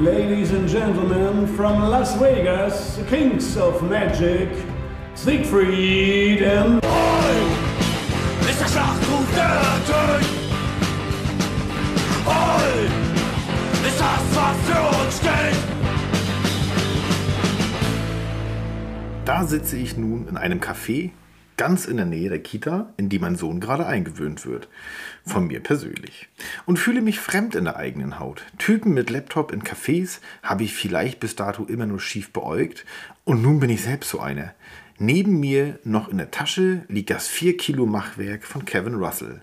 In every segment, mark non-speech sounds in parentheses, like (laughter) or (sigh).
Ladies and gentlemen, from Las Vegas, Kings of Magic, Siegfried and... Oi! Ist der Schlachtruf der Tod! Oi! Ist das, was für uns steht! Da sitze ich nun in einem Café ganz in der Nähe der Kita, in die mein Sohn gerade eingewöhnt wird. Von mir persönlich. Und fühle mich fremd in der eigenen Haut. Typen mit Laptop in Cafés habe ich vielleicht bis dato immer nur schief beäugt und nun bin ich selbst so einer. Neben mir noch in der Tasche liegt das 4 Kilo Machwerk von Kevin Russell.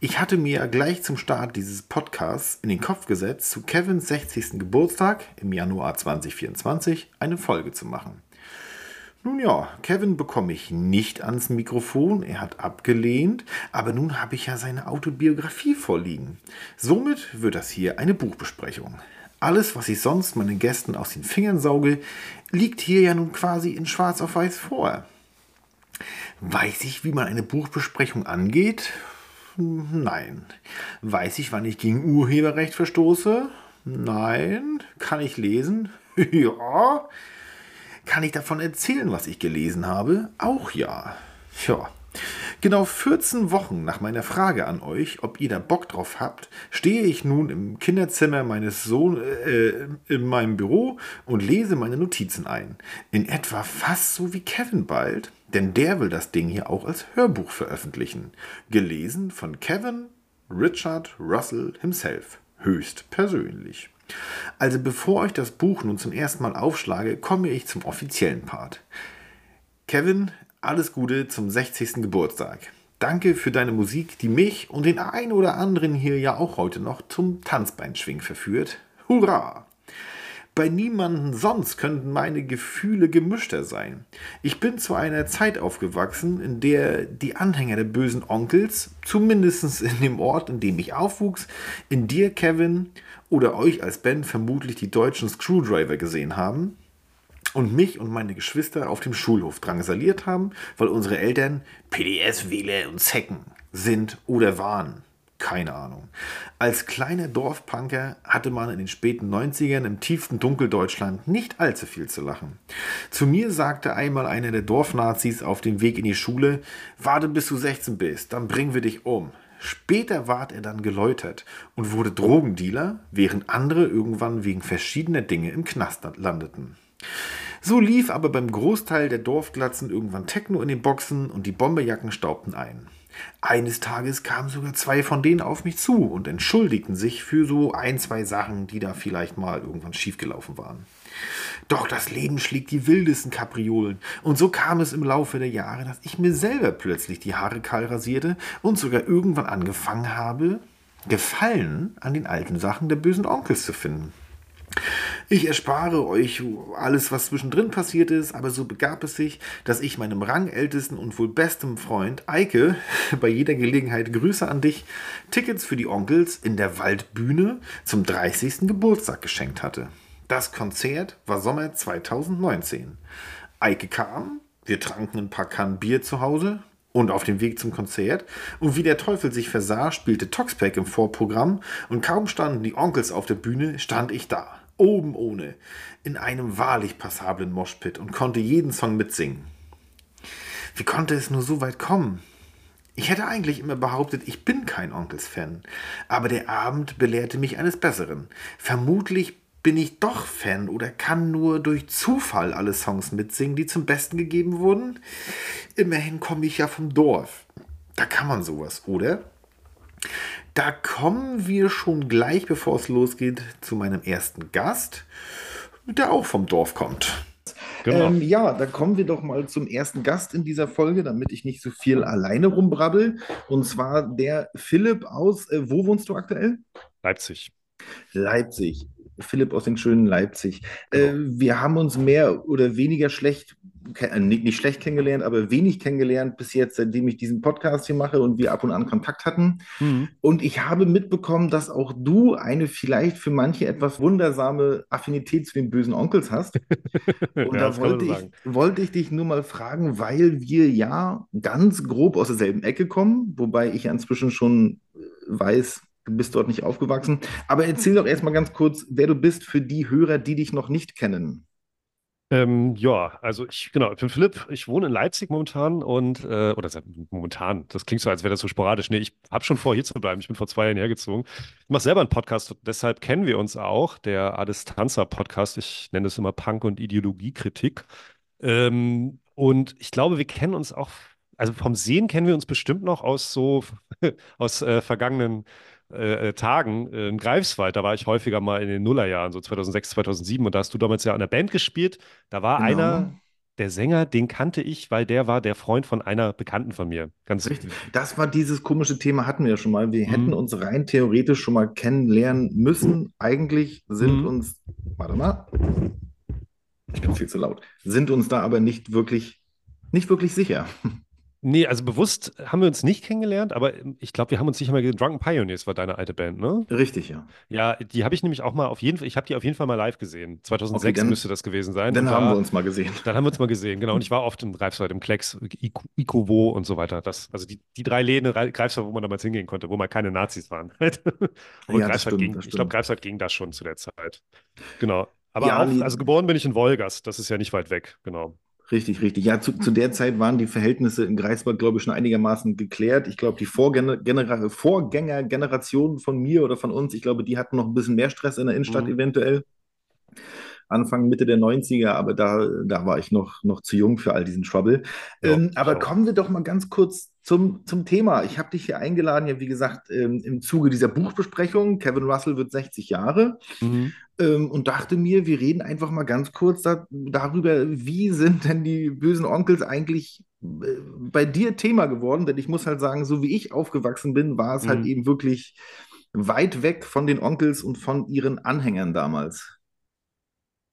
Ich hatte mir gleich zum Start dieses Podcasts in den Kopf gesetzt, zu Kevins 60. Geburtstag im Januar 2024 eine Folge zu machen. Nun ja, Kevin bekomme ich nicht ans Mikrofon, er hat abgelehnt, aber nun habe ich ja seine Autobiografie vorliegen. Somit wird das hier eine Buchbesprechung. Alles, was ich sonst meinen Gästen aus den Fingern sauge, liegt hier ja nun quasi in Schwarz auf Weiß vor. Weiß ich, wie man eine Buchbesprechung angeht? Nein. Weiß ich, wann ich gegen Urheberrecht verstoße? Nein. Kann ich lesen? (laughs) ja. Kann ich davon erzählen, was ich gelesen habe? Auch ja. Ja. Genau 14 Wochen nach meiner Frage an euch, ob ihr da Bock drauf habt, stehe ich nun im Kinderzimmer meines Sohnes äh, in meinem Büro und lese meine Notizen ein. In etwa fast so wie Kevin bald, denn der will das Ding hier auch als Hörbuch veröffentlichen. Gelesen von Kevin Richard Russell himself. Höchst persönlich. Also bevor ich das Buch nun zum ersten Mal aufschlage, komme ich zum offiziellen Part. Kevin, alles Gute zum 60. Geburtstag. Danke für deine Musik, die mich und den einen oder anderen hier ja auch heute noch zum Tanzbeinschwingen verführt. Hurra! Bei niemanden sonst könnten meine Gefühle gemischter sein. Ich bin zu einer Zeit aufgewachsen, in der die Anhänger der bösen Onkels, zumindest in dem Ort, in dem ich aufwuchs, in dir, Kevin, oder euch als Band vermutlich die deutschen Screwdriver gesehen haben und mich und meine Geschwister auf dem Schulhof drangsaliert haben, weil unsere Eltern PDS-Wähler und Zecken sind oder waren. Keine Ahnung. Als kleiner Dorfpunker hatte man in den späten 90ern im tiefsten Dunkeldeutschland nicht allzu viel zu lachen. Zu mir sagte einmal einer der Dorfnazis auf dem Weg in die Schule, warte bis du 16 bist, dann bringen wir dich um. Später ward er dann geläutert und wurde Drogendealer, während andere irgendwann wegen verschiedener Dinge im Knast landeten. So lief aber beim Großteil der Dorfglatzen irgendwann Techno in den Boxen und die Bomberjacken staubten ein. Eines Tages kamen sogar zwei von denen auf mich zu und entschuldigten sich für so ein, zwei Sachen, die da vielleicht mal irgendwann schiefgelaufen waren. Doch das Leben schlägt die wildesten Kapriolen. Und so kam es im Laufe der Jahre, dass ich mir selber plötzlich die Haare kahl rasierte und sogar irgendwann angefangen habe, Gefallen an den alten Sachen der bösen Onkels zu finden. Ich erspare euch alles, was zwischendrin passiert ist, aber so begab es sich, dass ich meinem rangältesten und wohl bestem Freund Eike (laughs) bei jeder Gelegenheit Grüße an dich Tickets für die Onkels in der Waldbühne zum 30. Geburtstag geschenkt hatte. Das Konzert war Sommer 2019. Eike kam, wir tranken ein paar Kannen Bier zu Hause und auf dem Weg zum Konzert. Und wie der Teufel sich versah, spielte Toxpack im Vorprogramm und kaum standen die Onkels auf der Bühne, stand ich da. Oben ohne, in einem wahrlich passablen Moshpit und konnte jeden Song mitsingen. Wie konnte es nur so weit kommen? Ich hätte eigentlich immer behauptet, ich bin kein Onkels-Fan. Aber der Abend belehrte mich eines Besseren. Vermutlich bin ich doch Fan oder kann nur durch Zufall alle Songs mitsingen, die zum Besten gegeben wurden? Immerhin komme ich ja vom Dorf. Da kann man sowas, oder? Da kommen wir schon gleich, bevor es losgeht, zu meinem ersten Gast, der auch vom Dorf kommt. Genau. Ähm, ja, dann kommen wir doch mal zum ersten Gast in dieser Folge, damit ich nicht so viel alleine rumbrabbel. Und zwar der Philipp aus, äh, wo wohnst du aktuell? Leipzig. Leipzig. Philipp aus den schönen Leipzig. Genau. Äh, wir haben uns mehr oder weniger schlecht, äh, nicht, schlecht kennengelernt, aber wenig kennengelernt bis jetzt, seitdem ich diesen Podcast hier mache und wir ab und an Kontakt hatten. Mhm. Und ich habe mitbekommen, dass auch du eine vielleicht für manche etwas wundersame Affinität zu den bösen Onkels hast. (laughs) Und ja, da wollte ich, wollte ich dich nur mal fragen, weil wir ja ganz grob aus derselben Ecke kommen, wobei ich inzwischen schon weiß, Du bist dort nicht aufgewachsen. Aber erzähl doch erstmal ganz kurz, wer du bist für die Hörer, die dich noch nicht kennen. Ähm, ja, also ich, genau, ich bin Philipp, ich wohne in Leipzig momentan und, äh, oder momentan, das klingt so, als wäre das so sporadisch. Nee, ich habe schon vor, hier zu bleiben. Ich bin vor zwei Jahren hergezogen. Ich mache selber einen Podcast, deshalb kennen wir uns auch, der Adistanza-Podcast. Ich nenne es immer Punk- und Ideologiekritik. Ähm, und ich glaube, wir kennen uns auch, also vom Sehen kennen wir uns bestimmt noch aus so, (laughs) aus äh, vergangenen äh, äh, Tagen äh, in Greifswald. Da war ich häufiger mal in den Nullerjahren, so 2006, 2007. Und da hast du damals ja an der Band gespielt. Da war Genau. einer, der Sänger, den kannte ich, weil der war der Freund von einer Bekannten von mir. Ganz, Richtig. Das war dieses komische Thema, hatten wir ja schon mal. Wir hätten Mhm. uns rein theoretisch schon mal kennenlernen müssen. Eigentlich sind Mhm. uns, warte mal, ich bin viel zu laut, sind uns da aber nicht wirklich, nicht wirklich sicher. Nee, also bewusst haben wir uns nicht kennengelernt, aber ähm, ich glaube, wir haben uns sicher mal gesehen. Drunken Pioneers war deine alte Band, ne? Richtig, ja. Ja, die habe ich nämlich auch mal auf jeden Fall, ich habe die auf jeden Fall mal live gesehen. 2006 Okay, dann- müsste das gewesen sein. Dann Und haben da- wir uns mal gesehen. Dann haben wir uns mal gesehen, genau. Und ich war oft im Greifswald, im Klecks, Ikowo und so weiter. Das, also die, die drei Läden in Greifswald, wo man damals hingehen konnte, wo mal keine Nazis waren. (laughs) Und Ja, Greifswald stimmt, ging, das ich glaube. Greifswald ging das schon zu der Zeit. Genau. Aber Ja, auch, also geboren bin ich in Wolgast, das ist ja nicht weit weg, genau. Richtig, richtig. Ja, zu, zu der Zeit waren die Verhältnisse in Greifswald, glaube ich, schon einigermaßen geklärt. Ich glaube, die Vorgänger, Genera Vorgängergeneration von mir oder von uns, ich glaube, die hatten noch ein bisschen mehr Stress in der Innenstadt Mhm. eventuell. Anfang, Mitte der 90er, aber da, da war ich noch, noch zu jung für all diesen Trouble. Ja, ähm, aber schau. kommen wir doch mal ganz kurz zum, zum Thema. Ich habe dich hier eingeladen, ja, wie gesagt, ähm, im Zuge dieser Buchbesprechung. Kevin Russell wird 60 Jahre Mhm. ähm, und dachte mir, wir reden einfach mal ganz kurz da, darüber, wie sind denn die bösen Onkels eigentlich äh, bei dir Thema geworden? Denn ich muss halt sagen, so wie ich aufgewachsen bin, war es halt Mhm. eben wirklich weit weg von den Onkels und von ihren Anhängern damals.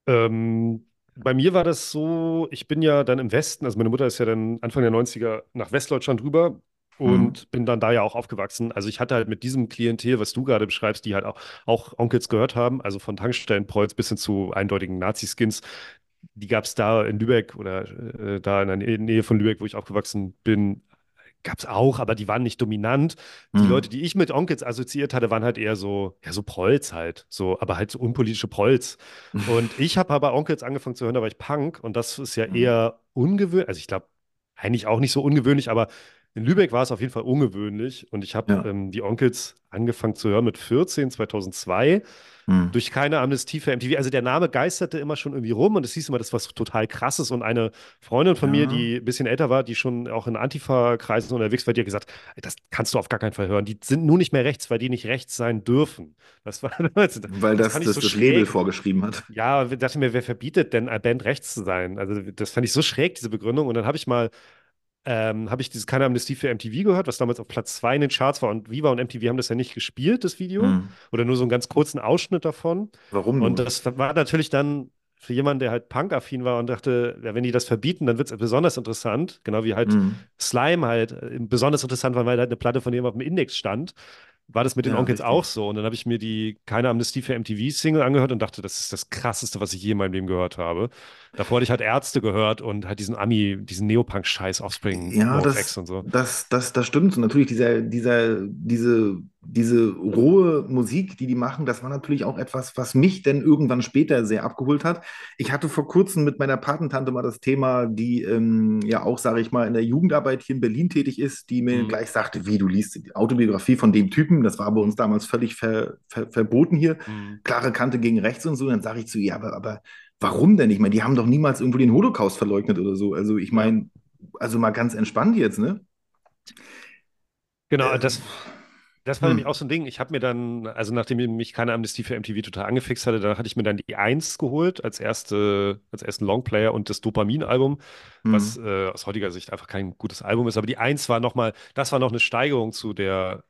Ähm, bei mir war das so, ich bin ja dann im Westen, also meine Mutter ist ja dann Anfang der 90er nach Westdeutschland rüber und bin dann da ja auch aufgewachsen. Also ich hatte halt mit diesem Klientel, was du gerade beschreibst, die halt auch, auch Onkels gehört haben, also von Tankstellenprolls bis hin zu eindeutigen Nazi-Skins, die gab es da in Lübeck oder äh, da in der Nä- Nähe von Lübeck, wo ich aufgewachsen bin, gab es auch, aber die waren nicht dominant. Die Mhm. Leute, die ich mit Onkels assoziiert hatte, waren halt eher so, ja, so Prolls halt, so, aber halt so unpolitische Prolls. (laughs) Und ich habe aber Onkels angefangen zu hören, da war ich Punk und das ist ja Mhm. eher ungewöhnlich, also ich glaube, eigentlich auch nicht so ungewöhnlich, aber in Lübeck war es auf jeden Fall ungewöhnlich und ich habe Ja. ähm, die Onkels angefangen zu hören mit 14, 2002 Mhm. durch keine Amnestie für MTV. Also der Name geisterte immer schon irgendwie rum und es hieß immer, das was total krasses. Und eine Freundin von mir, Ja. die ein bisschen älter war, die schon auch in Antifa-Kreisen unterwegs war, die hat gesagt, das kannst du auf gar keinen Fall hören. Die sind nur nicht mehr rechts, weil die nicht rechts sein dürfen. Das war (laughs) das, Weil das, ich das, so das. Label vorgeschrieben hat. Ja, ich dachte mir, wer verbietet denn einer Band rechts zu sein? Also das fand ich so schräg, diese Begründung. Und dann habe ich mal, ähm, habe ich dieses Keine Amnestie für MTV gehört, was damals auf Platz 2 in den Charts war. Und Viva und MTV haben das ja nicht gespielt, das Video. Mhm. Oder nur so einen ganz kurzen Ausschnitt davon. Warum Und nur? das war natürlich dann für jemanden, der halt Punk-affin war und dachte, ja, wenn die das verbieten, dann wird es besonders interessant. Genau wie halt Mhm. Slime halt äh, besonders interessant war, weil halt eine Platte von dem auf dem Index stand. War das mit den Ja, Onkels richtig. auch so? Und dann habe ich mir die Keine Amnestie für MTV-Single angehört und dachte, das ist das Krasseste, was ich je in meinem Leben gehört habe. Davor hatte ich halt Ärzte gehört und halt diesen Ami, diesen Neopunk-Scheiß, Offspring, Ja, das, und so. das, das, das stimmt. Und natürlich dieser, dieser, diese, diese rohe Musik, die die machen, das war natürlich auch etwas, was mich dann irgendwann später sehr abgeholt hat. Ich hatte vor kurzem mit meiner Patentante mal das Thema, die ähm, ja auch, sage ich mal, in der Jugendarbeit hier in Berlin tätig ist, die mir Mhm. gleich sagte, wie, du liest die Autobiografie von dem Typen, das war bei uns damals völlig ver, ver, verboten hier, Mhm. klare Kante gegen rechts und so. Dann sage ich zu ihr, aber, aber warum denn? Ich meine, die haben doch niemals irgendwo den Holocaust verleugnet oder so. Also ich meine, also mal ganz entspannt jetzt, ne? Genau, Äh, das, das war hm. nämlich auch so ein Ding. Ich habe mir dann, also nachdem mich keine Amnestie für MTV total angefixt hatte, da hatte ich mir dann die Eins geholt als erste, als ersten Longplayer und das Dopamin-Album, was Hm. äh, aus heutiger Sicht einfach kein gutes Album ist. Aber die Eins war nochmal, das war noch eine Steigerung zu der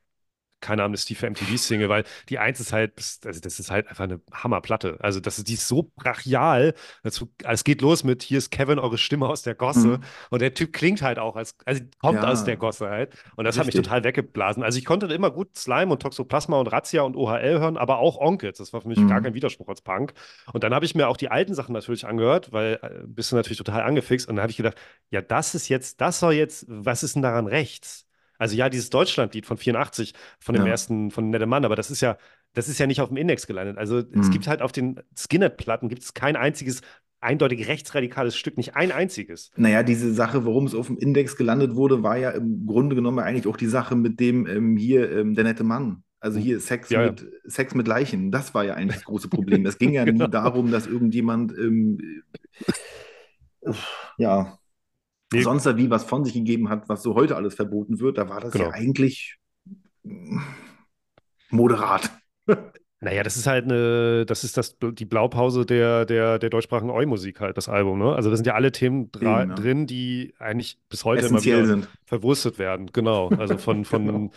keine Amnestie für MTV-Single, weil die Eins ist halt, also das ist halt einfach eine Hammerplatte. Also das ist, die ist so brachial. Dazu, es geht los mit, hier ist Kevin, eure Stimme aus der Gosse. Hm. Und der Typ klingt halt auch, als, also kommt Ja. aus der Gosse halt. Und das hat mich Richtig. total weggeblasen. Also ich konnte immer gut Slime und Toxoplasma und Razzia und OHL hören, aber auch Onkels. Das war für mich Mhm. gar kein Widerspruch als Punk. Und dann habe ich mir auch die alten Sachen natürlich angehört, weil äh, bist du natürlich total angefixt. Und dann habe ich gedacht, ja, das ist jetzt, das soll jetzt, was ist denn daran rechts? Also ja, dieses Deutschlandlied von 84, von dem Ja. ersten, von Nette Mann, aber das ist ja, das ist ja nicht auf dem Index gelandet. Also es Mhm. gibt halt auf den Skinhead-Platten gibt es kein einziges eindeutig rechtsradikales Stück, nicht ein einziges. Naja, diese Sache, warum es auf dem Index gelandet wurde, war ja im Grunde genommen eigentlich auch die Sache mit dem ähm, hier, ähm, der nette Mann. Also hier Sex, Ja, ja. mit, Sex mit Leichen. Das war ja eigentlich das große Problem. Es ging ja (laughs) Genau. nie darum, dass irgendjemand ähm, äh, (laughs) ja Nee. sonst da wie was von sich gegeben hat, was so heute alles verboten wird. Da war das Genau. ja eigentlich moderat. Naja, das ist halt eine, das ist das, die Blaupause der, der, der deutschsprachigen Eu-Musik halt, das Album, ne? Also da sind ja alle Themen dra ja. drin, die eigentlich bis heute immer wieder sind. verwurstet werden. Genau. (laughs) Also von, von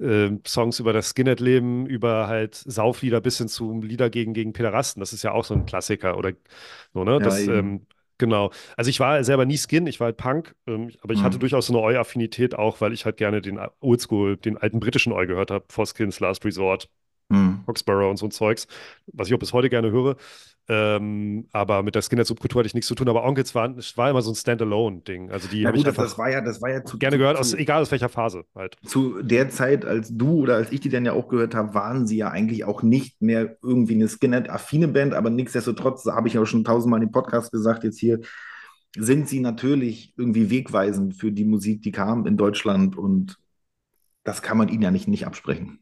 ähm, Songs über das Skinhead-Leben, über halt Sauflieder bis hin zu Lieder gegen, gegen Pederasta. Das ist ja auch so ein Klassiker oder so, ne? Ja, Das, ähm, genau. Also ich war selber nie Skin, ich war halt Punk, ähm, aber ich Mhm. hatte durchaus so eine Eu-Affinität auch, weil ich halt gerne den Oldschool, den alten britischen Eu gehört habe, For Skins, Last Resort. Hm. Foxborough und so ein Zeugs, was ich auch bis heute gerne höre. Ähm, aber mit der Skinhead-Subkultur hatte ich nichts zu tun. Aber Onkels waren, es war immer so ein Standalone-Ding. Also die habe ich einfach das war ja, das war ja zu, gerne gehört, zu, aus, egal aus welcher Phase halt. zu der Zeit, als du oder als ich die dann ja auch gehört habe, waren sie ja eigentlich auch nicht mehr irgendwie eine Skinhead-affine Band, aber nichtsdestotrotz, da habe ich ja auch schon tausendmal im Podcast gesagt, jetzt hier sind sie natürlich irgendwie wegweisend für die Musik, die kam in Deutschland und das kann man ihnen ja nicht, nicht absprechen.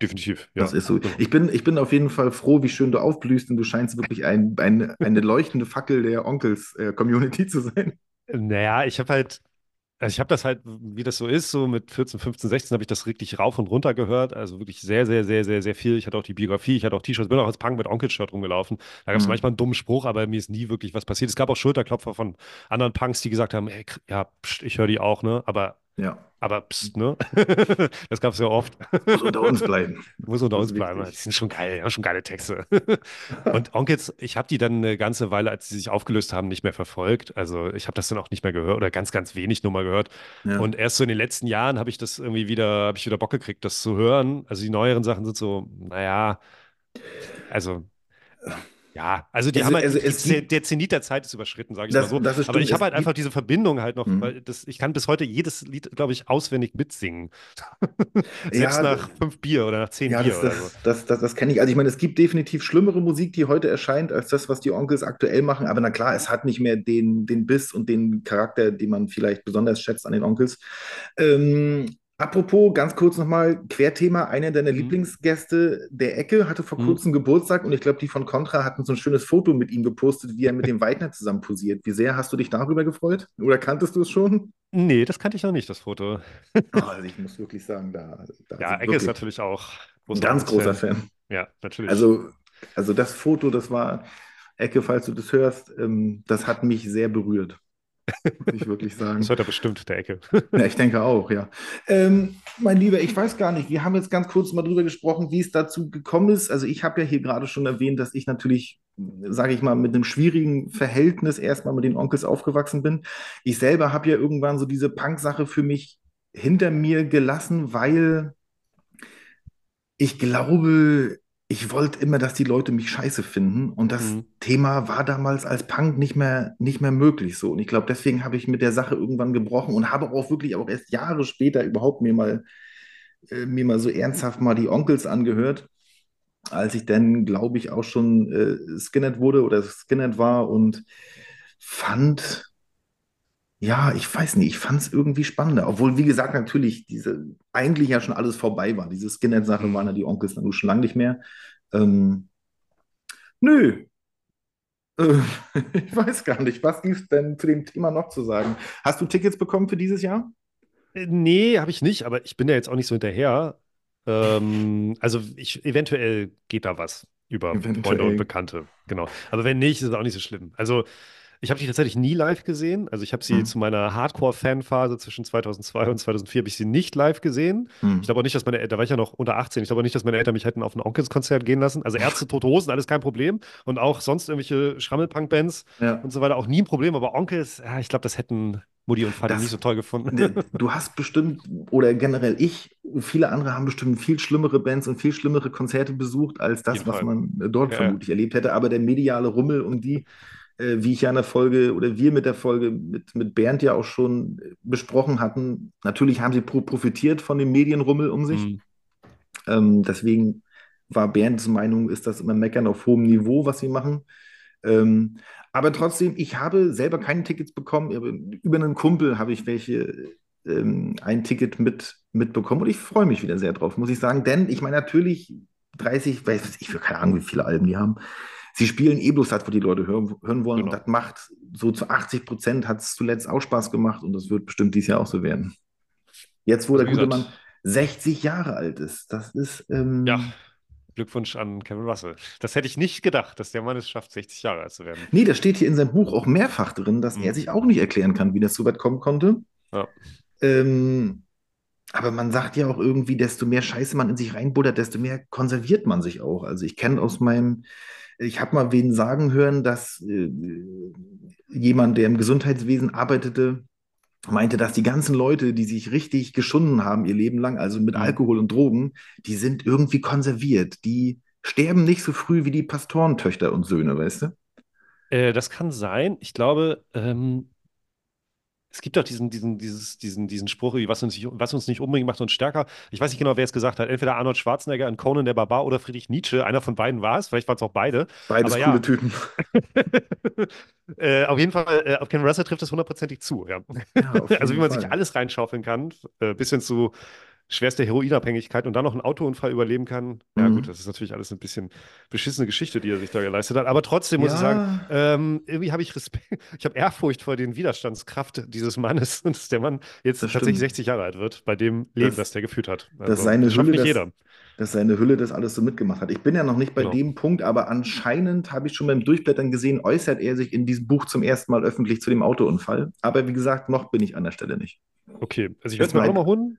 Definitiv. Ja. Das ist so. Ich bin, ich bin auf jeden Fall froh, wie schön du aufblühst und du scheinst wirklich ein, ein, eine leuchtende Fackel der Onkels-Community zu sein. Naja, ich habe halt, also ich habe das halt, wie das so ist, so mit 14, 15, 16 habe ich das wirklich rauf und runter gehört. Also wirklich sehr, sehr, sehr, sehr, sehr viel. Ich hatte auch die Biografie, ich hatte auch T-Shirts, bin auch als Punk mit Onkel-Shirt rumgelaufen. Da gab es Mhm. manchmal einen dummen Spruch, aber mir ist nie wirklich was passiert. Es gab auch Schulterklopfer von anderen Punks, die gesagt haben, ey, ja, pst, ich höre die auch, ne? Aber, Ja, aber pst, ne? (laughs) das gab es ja oft. muss unter uns bleiben. (laughs) Muss unter uns bleiben. Die sind schon geil, haben schon geile Texte. (laughs) Und Onkels, ich habe die dann eine ganze Weile, als sie sich aufgelöst haben, nicht mehr verfolgt. Also ich habe das dann auch nicht mehr gehört oder ganz, ganz wenig nur mal gehört. Ja. Und erst so in den letzten Jahren habe ich das irgendwie wieder, habe ich wieder Bock gekriegt, das zu hören. Also die neueren Sachen sind so, naja, also. Ja, also die Also- haben halt, die, es der, Zenit der Zeit ist überschritten, sage ich Das- mal so. das ist Aber ich habe Es halt einfach diese Verbindung halt noch, Mhm. weil das, ich kann bis heute jedes Lied, glaube ich, auswendig mitsingen. (laughs) Selbst Ja, nach fünf Bier oder nach zehn Ja, Bier das, oder so. das, das, das, das kenne ich. Also ich meine, es gibt definitiv schlimmere Musik, die heute erscheint, als das, was die Onkels aktuell machen. Aber na klar, es hat nicht mehr den, den Biss und den Charakter, den man vielleicht besonders schätzt an den Onkels. Ähm, apropos, ganz kurz nochmal, Querthema, einer deiner Mhm. Lieblingsgäste der Ecke hatte vor Mhm. kurzem Geburtstag und ich glaube, die von Contra hatten so ein schönes Foto mit ihm gepostet, wie er mit dem (laughs) Weidner zusammen posiert. Wie sehr hast du dich darüber gefreut? Oder kanntest du es schon? Nee, das kannte ich noch nicht, das Foto. Oh, (laughs) also ich muss wirklich sagen, da, da Ja, Ecke ist natürlich auch ein ganz großer Fan. Fan. Ja, natürlich. Also, also das Foto, das war, Ecke, falls du das hörst, ähm, das hat mich sehr berührt. Muss ich wirklich sagen. das hört er bestimmt, der Ecke. Ja, ich denke auch, ja. Ähm, mein Lieber, ich weiß gar nicht, wir haben jetzt ganz kurz mal drüber gesprochen, wie es dazu gekommen ist. Also ich habe ja hier gerade schon erwähnt, dass ich natürlich, sage ich mal, mit einem schwierigen Verhältnis erstmal mit den Onkels aufgewachsen bin. Ich selber habe ja irgendwann so diese Punk-Sache für mich hinter mir gelassen, weil ich glaube, ich wollte immer, dass die Leute mich scheiße finden. Und das Mhm. Thema war damals als Punk nicht mehr, nicht mehr möglich so. Und ich glaube, deswegen habe ich mit der Sache irgendwann gebrochen und habe auch wirklich auch erst Jahre später überhaupt mir mal, äh, mir mal so ernsthaft mal die Onkels angehört, als ich dann, glaube ich, auch schon äh, Skinhead wurde oder Skinhead war und fand, ja, ich weiß nicht, ich fand es irgendwie spannender. Obwohl, wie gesagt, natürlich diese eigentlich ja schon alles vorbei war. Diese Skinhead-Sache waren ja die Onkels dann schon lange nicht mehr. Ähm, nö. Äh, (laughs) ich weiß gar nicht. Was gibt es denn zu dem Thema noch zu sagen? Hast du Tickets bekommen für dieses Jahr? Äh, Nee, habe ich nicht, aber ich bin ja jetzt auch nicht so hinterher. Ähm, also ich, eventuell geht da was über Eventuell. Freunde und Bekannte. Genau. Aber wenn nicht, ist es auch nicht so schlimm. Also ich habe die tatsächlich nie live gesehen. Also ich habe sie Mhm. zu meiner Hardcore-Fan-Phase zwischen 2002 und 2004 habe ich sie nicht live gesehen. Hm. Ich glaube auch nicht, dass meine Eltern, da war ich ja noch unter 18, ich glaube auch nicht, dass meine Eltern mich hätten auf ein Onkels-Konzert gehen lassen. Also Ärzte, (laughs) Tote Hosen, alles kein Problem. Und auch sonst irgendwelche Schrammelpunk-Bands Ja. und so weiter, auch nie ein Problem. Aber Onkels, ja, ich glaube, das hätten Mutti und Vati Das- nicht so toll gefunden. (laughs) Du hast bestimmt, oder generell ich, viele andere haben bestimmt viel schlimmere Bands und viel schlimmere Konzerte besucht, als das, was man dort Ja, vermutlich erlebt hätte. Aber der mediale Rummel um die äh, wie ich ja in der Folge oder wir mit der Folge mit, mit Bernd ja auch schon besprochen hatten, natürlich haben sie pro profitiert von dem Medienrummel um sich. Mhm. Ähm, deswegen war Bernds Meinung, ist das immer Meckern auf hohem Niveau, was sie machen. Ähm, aber trotzdem, ich habe selber keine Tickets bekommen. Über einen Kumpel habe ich welche, ähm, ein Ticket mit, mitbekommen und ich freue mich wieder sehr drauf, muss ich sagen. Denn ich meine, natürlich 30, weiß ich, keine Ahnung, wie viele Alben die haben. Sie spielen eh bloß das, was die Leute hören, hören wollen. Genau. Und das macht so zu 80 Prozent hat es zuletzt auch Spaß gemacht und das wird bestimmt dieses Jahr auch so werden. Jetzt, wo Also der gute Mann 60 Jahre alt ist, das ist. Ähm, Ja, Glückwunsch an Kevin Russell. Das hätte ich nicht gedacht, dass der Mann es schafft, 60 Jahre alt zu werden. Nee, das steht hier in seinem Buch auch mehrfach drin, dass Mhm. er sich auch nicht erklären kann, wie das so weit kommen konnte. Ja. Ähm, aber man sagt ja auch irgendwie, desto mehr Scheiße man in sich reinbuddert, desto mehr konserviert man sich auch. Also ich kenne aus meinem, ich habe mal wen sagen hören, dass äh, jemand, der im Gesundheitswesen arbeitete, meinte, dass die ganzen Leute, die sich richtig geschunden haben ihr Leben lang, also mit Mhm. Alkohol und Drogen, die sind irgendwie konserviert. Die sterben nicht so früh wie die Pastorentöchter und Söhne, weißt du? Äh, das kann sein. Ich glaube, ähm, es gibt doch diesen, diesen, dieses, diesen, diesen Spruch, was uns, nicht, was uns nicht umbringt, macht uns stärker. Ich weiß nicht genau, wer es gesagt hat. Entweder Arnold Schwarzenegger in Conan der Barbar oder Friedrich Nietzsche. Einer von beiden war es. Vielleicht waren es auch beide. Beides Aber coole ja. Typen. (laughs) äh, auf jeden Fall, äh, auf Ken Russell trifft es hundertprozentig zu. Ja. Ja, (laughs) Also wie man Fall. sich alles reinschaufeln kann, äh, bis hin zu schwerster Heroinabhängigkeit und dann noch einen Autounfall überleben kann. Ja Mhm. gut, das ist natürlich alles ein bisschen beschissene Geschichte, die er sich da geleistet hat. Aber trotzdem muss ich sagen, Ja. ähm, irgendwie habe ich Respekt, (laughs) ich habe Ehrfurcht vor den Widerstandskraft dieses Mannes (laughs) und dass der Mann jetzt Das tatsächlich stimmt. 60 Jahre alt wird, bei dem Leben, Das- das, der geführt hat. dass seine Hülle nicht jeder. dass seine Hülle das alles so mitgemacht hat. Ich bin ja noch nicht bei Genau. dem Punkt, aber anscheinend habe ich schon beim Durchblättern gesehen, äußert er sich in diesem Buch zum ersten Mal öffentlich zu dem Autounfall. Aber wie gesagt, noch bin ich an der Stelle nicht. Okay, also ich werde es mir auch nochmal holen.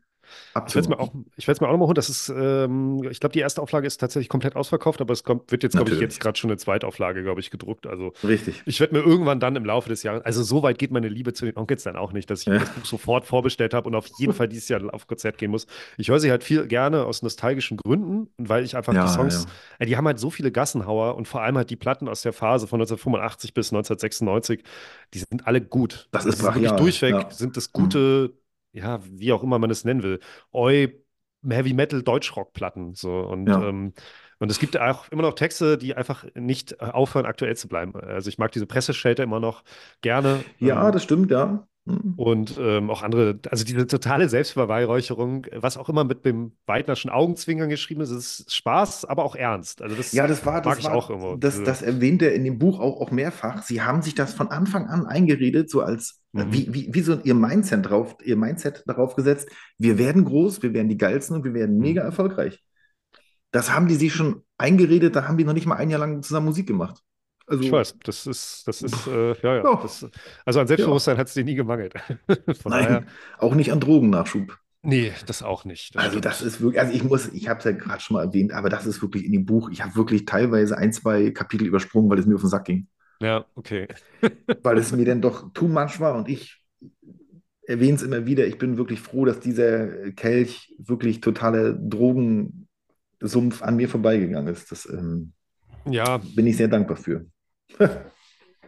Ich werde es mir auch, ich werde es mir auch nochmal holen. Das ist, ähm, ich glaube, die erste Auflage ist tatsächlich komplett ausverkauft, aber es kommt, wird jetzt, glaube ich, jetzt gerade schon eine Zweitauflage, glaube ich, gedruckt. Also Richtig. ich werde mir irgendwann dann im Laufe des Jahres, also so weit geht meine Liebe zu den Onkels dann auch nicht, dass ich mir Ja. das Buch sofort vorbestellt habe und auf jeden Fall dieses Jahr auf Konzert gehen muss. Ich höre sie halt viel gerne aus nostalgischen Gründen, und weil ich einfach Ja, die Songs, ja. äh, die haben halt so viele Gassenhauer und vor allem halt die Platten aus der Phase von 1985 bis 1996, die sind alle gut. Das ist wirklich brachial, durchweg, ja. Mhm. sind das gute, ja, wie auch immer man es nennen will, Oi, Heavy Metal Deutschrock-Platten. So. Und, Ja. ähm, und es gibt auch immer noch Texte, die einfach nicht äh, aufhören, aktuell zu bleiben. Also ich mag diese Presseschelte immer noch gerne. Ja, Ähm, das stimmt, ja. Hm. und ähm, auch andere, also diese totale Selbstverweihräucherung, was auch immer mit dem Weidnerschen Augenzwinkern geschrieben ist, ist Spaß, aber auch ernst. Also das Ja, das war, mag das ich war, auch immer. das, das erwähnt er in dem Buch auch, auch mehrfach. Sie haben sich das von Anfang an eingeredet, so als, Mhm. wie, wie, wie so ihr Mindset drauf, ihr Mindset darauf gesetzt. Wir werden groß, wir werden die geilsten und wir werden Mhm. mega erfolgreich. Das haben die sich schon eingeredet, da haben die noch nicht mal ein Jahr lang zusammen Musik gemacht. Also, Ich weiß, das ist, das ist, äh, ja, ja. Ja. Das, also an Selbstbewusstsein hat es dir nie gemangelt. (laughs) Von daher, nein, auch nicht an Drogennachschub. nee, das auch nicht. Das Also das ist wirklich, also ich muss, ich habe es ja gerade schon mal erwähnt, aber das ist wirklich in dem Buch, ich habe wirklich teilweise ein, zwei Kapitel übersprungen, weil es mir auf den Sack ging. Ja, okay. (laughs) weil es mir dann doch too much war und ich erwähne es immer wieder, ich bin wirklich froh, dass dieser Kelch wirklich totale Drogensumpf an mir vorbeigegangen ist. Das ähm, Ja, bin ich sehr dankbar für. (laughs)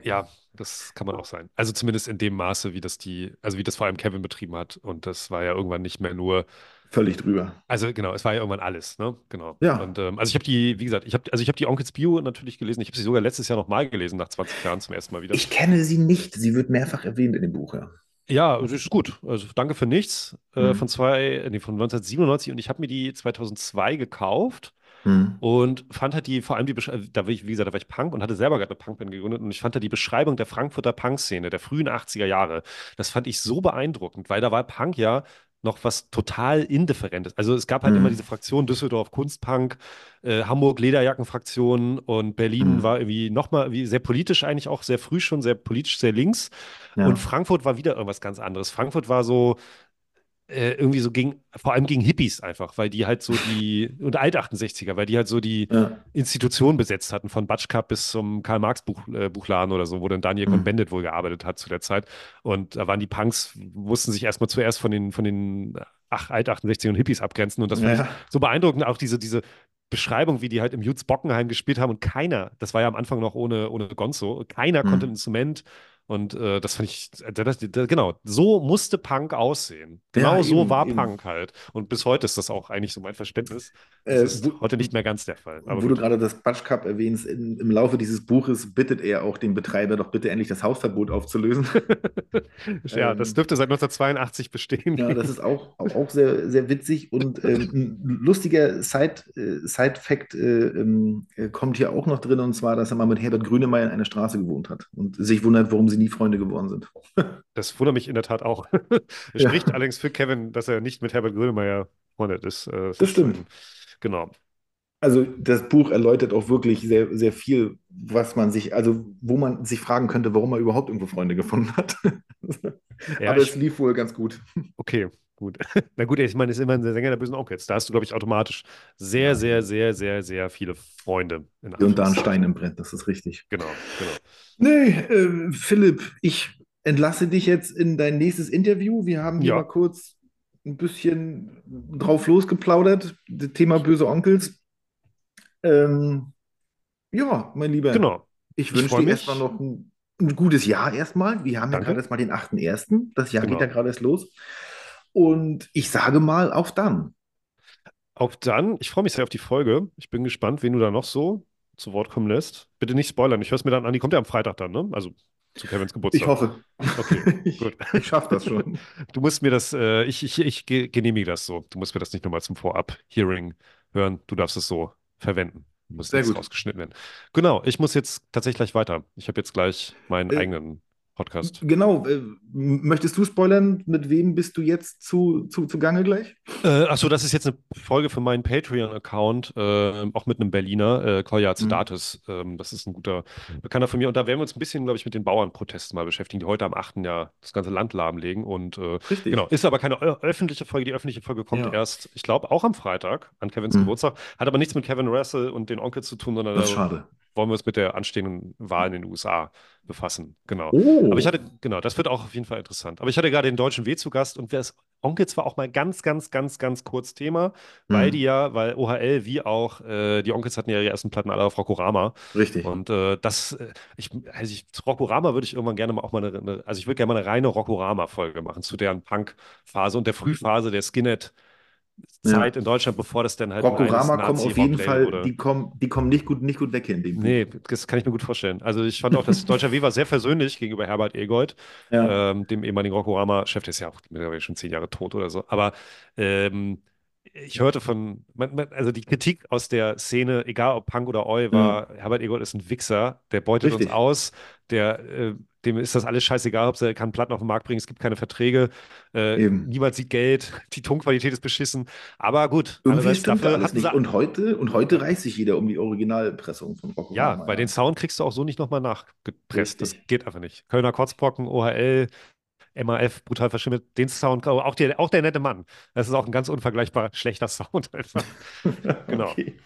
ja, das kann man auch sein. Also zumindest in dem Maße, wie das die, also wie das vor allem Kevin betrieben hat. Und das war ja irgendwann nicht mehr nur, Völlig drüber. also genau, es war ja irgendwann alles, ne? Genau. Ja. Und ähm, also ich habe die, wie gesagt, ich habe, also ich habe die Onkels Bio natürlich gelesen. Ich habe sie sogar letztes Jahr nochmal gelesen, nach 20 Jahren zum ersten Mal wieder. Ich kenne sie nicht. Sie wird mehrfach erwähnt in dem Buch, ja. Ja, ist gut. Also danke für nichts. Äh, Mhm. von zwei, nee, von 1997 und ich habe mir die 2002 gekauft. Hm. Und fand halt die, vor allem die, da war ich, wie gesagt, da war ich Punk und hatte selber gerade eine Punkband gegründet und ich fand da die Beschreibung der Frankfurter Punk-Szene der frühen 80er Jahre, das fand ich so beeindruckend, weil da war Punk ja noch was total Indifferentes. Also es gab halt Mhm. immer diese Fraktion Düsseldorf Kunstpunk, äh, Hamburg Lederjackenfraktion und Berlin Mhm. war irgendwie nochmal wie sehr politisch eigentlich auch sehr früh schon, sehr politisch, sehr links. Ja. Und Frankfurt war wieder irgendwas ganz anderes. Frankfurt war so äh, irgendwie so gegen, vor allem gegen Hippies einfach, weil die halt so die, (laughs) und Alt-68er, weil die halt so die ja. Institutionen besetzt hatten, von Batsch Cup bis zum Karl-Marx-Buch, äh, Buchladen oder so, wo dann Daniel Mhm. Cohn-Bendit wohl gearbeitet hat zu der Zeit. Und da waren die Punks, mussten sich erstmal zuerst von den, von den ach, Alt-68 und Hippies abgrenzen. Und das fand Ja. ich so beeindruckend, auch diese, diese Beschreibung, wie die halt im Jutz Bockenheim gespielt haben und keiner, das war ja am Anfang noch ohne, ohne Gonzo, keiner Mhm. konnte ein Instrument und äh, das fand ich, das, das, genau, so musste Punk aussehen. Genau Ja, so eben, war eben. Punk halt. Und bis heute ist das auch eigentlich so mein Verständnis. Das Äh, ist wo- heute nicht mehr ganz der Fall. Wo du gut. gerade das Batsch Cup erwähnst, in, im Laufe dieses Buches bittet er auch den Betreiber doch bitte endlich das Hausverbot aufzulösen. (laughs) ja, das ähm, dürfte seit 1982 bestehen. Ja, das ist auch, auch, auch sehr, sehr witzig und ähm, ein lustiger Side, äh, Side-Fact äh, ähm, äh, kommt hier auch noch drin und zwar, dass er mal mit Herbert Grünemeyer in einer Straße gewohnt hat und sich wundert, warum sie nie Freunde geworden sind. (laughs) Das wundert mich in der Tat auch. (laughs) Es Ja. spricht allerdings für Kevin, dass er nicht mit Herbert Grönemeyer befreundet ist. Äh, Das ist, stimmt. Genau. Also das Buch erläutert auch wirklich sehr, sehr viel, was man sich, also wo man sich fragen könnte, warum er überhaupt irgendwo Freunde gefunden hat. (laughs) Ja, Aber es lief wohl ganz gut. Okay, gut. (laughs) Na gut, ich meine, es ist immer der Sänger der bösen Onkels. Da hast du, glaube ich, automatisch sehr, sehr, sehr, sehr, sehr viele Freunde. Und da ein. Stein im Brett, das ist richtig. Genau, genau. Nee, äh, Philipp, ich entlasse dich jetzt in dein nächstes Interview. Wir haben hier Ja. mal kurz ein bisschen drauf losgeplaudert, das Thema böse Onkels. Ähm, ja, mein Lieber, Genau. ich wünsche dir erstmal noch ein, ein gutes Jahr erstmal. Wir haben ja Danke. gerade erst mal den 8.1. Das Jahr Genau. geht ja gerade erst los. Und ich sage mal, auf dann. Auch dann, ich freue mich sehr auf die Folge. Ich bin gespannt, wen du da noch so zu Wort kommen lässt. Bitte nicht spoilern. Ich höre es mir dann an. Die kommt ja am Freitag dann, ne? Also zu Kevins Geburtstag. Ich hoffe. Okay, (laughs) Ich, gut. ich schaffe das schon. Du musst mir das, äh, ich, ich, ich ge- genehmige das so. Du musst mir das nicht nochmal zum Vorab-Hearing hören. Du darfst es so verwenden. Du musst Sehr gut. rausgeschnitten werden. Genau, ich muss jetzt tatsächlich gleich weiter. Ich habe jetzt gleich meinen Äh, eigenen Podcast. Genau, äh, möchtest du spoilern, mit wem bist du jetzt zu, zu, zu Gange gleich? Äh, achso, das ist jetzt eine Folge für meinen Patreon-Account, äh, auch mit einem Berliner, äh, Kolja Zedatis. Ähm, das ist ein guter Bekannter von mir. Und da werden wir uns ein bisschen, glaube ich, mit den Bauernprotesten mal beschäftigen, die heute am 8. ja das ganze Land lahmlegen. Und äh, Richtig. genau, ist aber keine ö- öffentliche Folge. Die öffentliche Folge kommt Ja. erst, ich glaube, auch am Freitag an Kevins Mhm. Geburtstag. Hat aber nichts mit Kevin Russell und den Onkel zu tun, sondern Das ist schade. Wollen wir uns mit der anstehenden Wahl in den USA befassen. Genau. Oh. Aber ich hatte, genau, das wird auch auf jeden Fall interessant. Aber ich hatte gerade den Deutschen W zu Gast und das Onkels war auch mal ganz, ganz, ganz, ganz kurz Thema, weil Mhm. die ja, weil OHL wie auch äh, die Onkels hatten ja ihre ersten Platten alle auf Rockorama. Richtig. Und äh, das, äh, ich, also ich, zu Rockorama würde ich irgendwann gerne mal auch mal eine, eine also ich würde gerne mal eine reine Rockorama-Folge machen zu deren Punk-Phase und der Frühphase der Skinhead-Zeit in Deutschland, bevor das dann halt reines kommen auf jeden Fall, die kommen, die kommen nicht gut, nicht gut weg hier in dem Nee, das kann ich mir gut vorstellen. Also ich fand auch, dass (laughs) Deutscher W war sehr versöhnlich gegenüber Herbert Egold, Ja. ähm, dem ehemaligen Rockorama-Chef, der ist ja auch mittlerweile schon zehn Jahre tot oder so. Aber ähm, ich hörte von, man, man, also die Kritik aus der Szene, egal ob Punk oder Oi, war, Herbert Egold ist ein Wichser, der beutet Richtig. uns aus, der, äh, dem ist das alles scheißegal, ob er kann Platten auf den Markt bringen, es gibt keine Verträge, äh, niemand sieht Geld, (laughs) die Tonqualität ist beschissen. Aber gut, Irgendwie stimmt dafür alles nicht. Und heute, und heute reißt sich jeder um die Originalpressung von Rockorama. Ja, bei den Sound kriegst du auch so nicht nochmal nachgepresst. Das Richtig. geht einfach nicht. Kölner Kotzbrocken, OHL, MAF, brutal verschimmelt, den Sound, aber auch der, auch der nette Mann. Das ist auch ein ganz unvergleichbar schlechter Sound einfach. (laughs) Genau. Okay.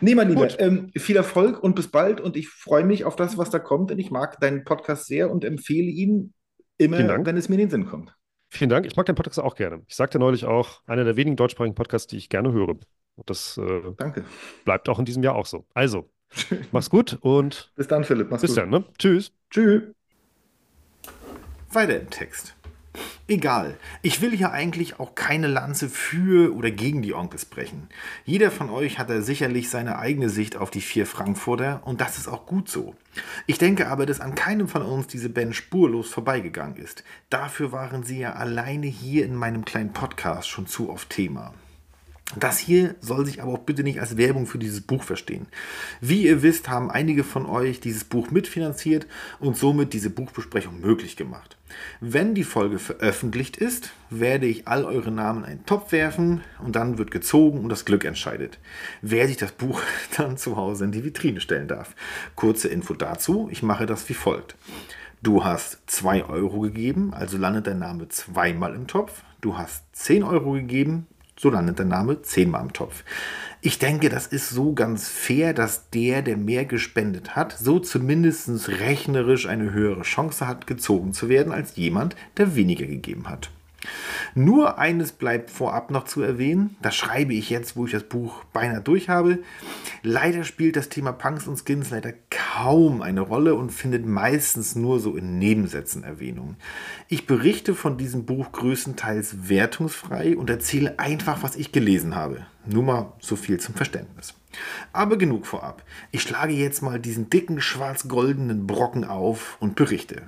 Nee, mein Lieber, ähm, viel Erfolg und bis bald. Und ich freue mich auf das, was da kommt. Denn ich mag deinen Podcast sehr und empfehle ihn immer, wenn es mir in den Sinn kommt. Vielen Dank. Ich mag den Podcast auch gerne. Ich sagte neulich auch, einer der wenigen deutschsprachigen Podcasts, die ich gerne höre. Und das äh, Danke. bleibt auch in diesem Jahr auch so. Also, (laughs) mach's gut und Bis dann, Philipp. Mach's bis gut. dann. Ne? Tschüss. Tschüss. Weiter im Text. Egal, ich will hier eigentlich auch keine Lanze für oder gegen die Onkels brechen. Jeder von euch hat da sicherlich seine eigene Sicht auf die vier Frankfurter und das ist auch gut so. Ich denke aber, dass an keinem von uns diese Band spurlos vorbeigegangen ist. Dafür waren sie ja alleine hier in meinem kleinen Podcast schon zu oft Thema. Das hier soll sich aber auch bitte nicht als Werbung für dieses Buch verstehen. Wie ihr wisst, haben einige von euch dieses Buch mitfinanziert und somit diese Buchbesprechung möglich gemacht. Wenn die Folge veröffentlicht ist, werde ich all eure Namen in einen Topf werfen und dann wird gezogen und das Glück entscheidet. Wer sich das Buch (laughs) dann zu Hause in die Vitrine stellen darf. Kurze Info dazu, ich mache das wie folgt. Du hast 2 Euro gegeben, also landet dein Name zweimal im Topf. Du hast 10 Euro gegeben, so landet der Name zehnmal im Topf. Ich denke, das ist so ganz fair, dass der, der mehr gespendet hat, so zumindest rechnerisch eine höhere Chance hat, gezogen zu werden, als jemand, der weniger gegeben hat. Nur eines bleibt vorab noch zu erwähnen, das schreibe ich jetzt, wo ich das Buch beinahe durch habe. Leider spielt das Thema Punks und Skins leider kaum eine Rolle und findet meistens nur so in Nebensätzen Erwähnung. Ich berichte von diesem Buch größtenteils wertungsfrei und erzähle einfach, was ich gelesen habe. Nur mal so viel zum Verständnis. Aber genug vorab. Ich schlage jetzt mal diesen dicken schwarz-goldenen Brocken auf und berichte.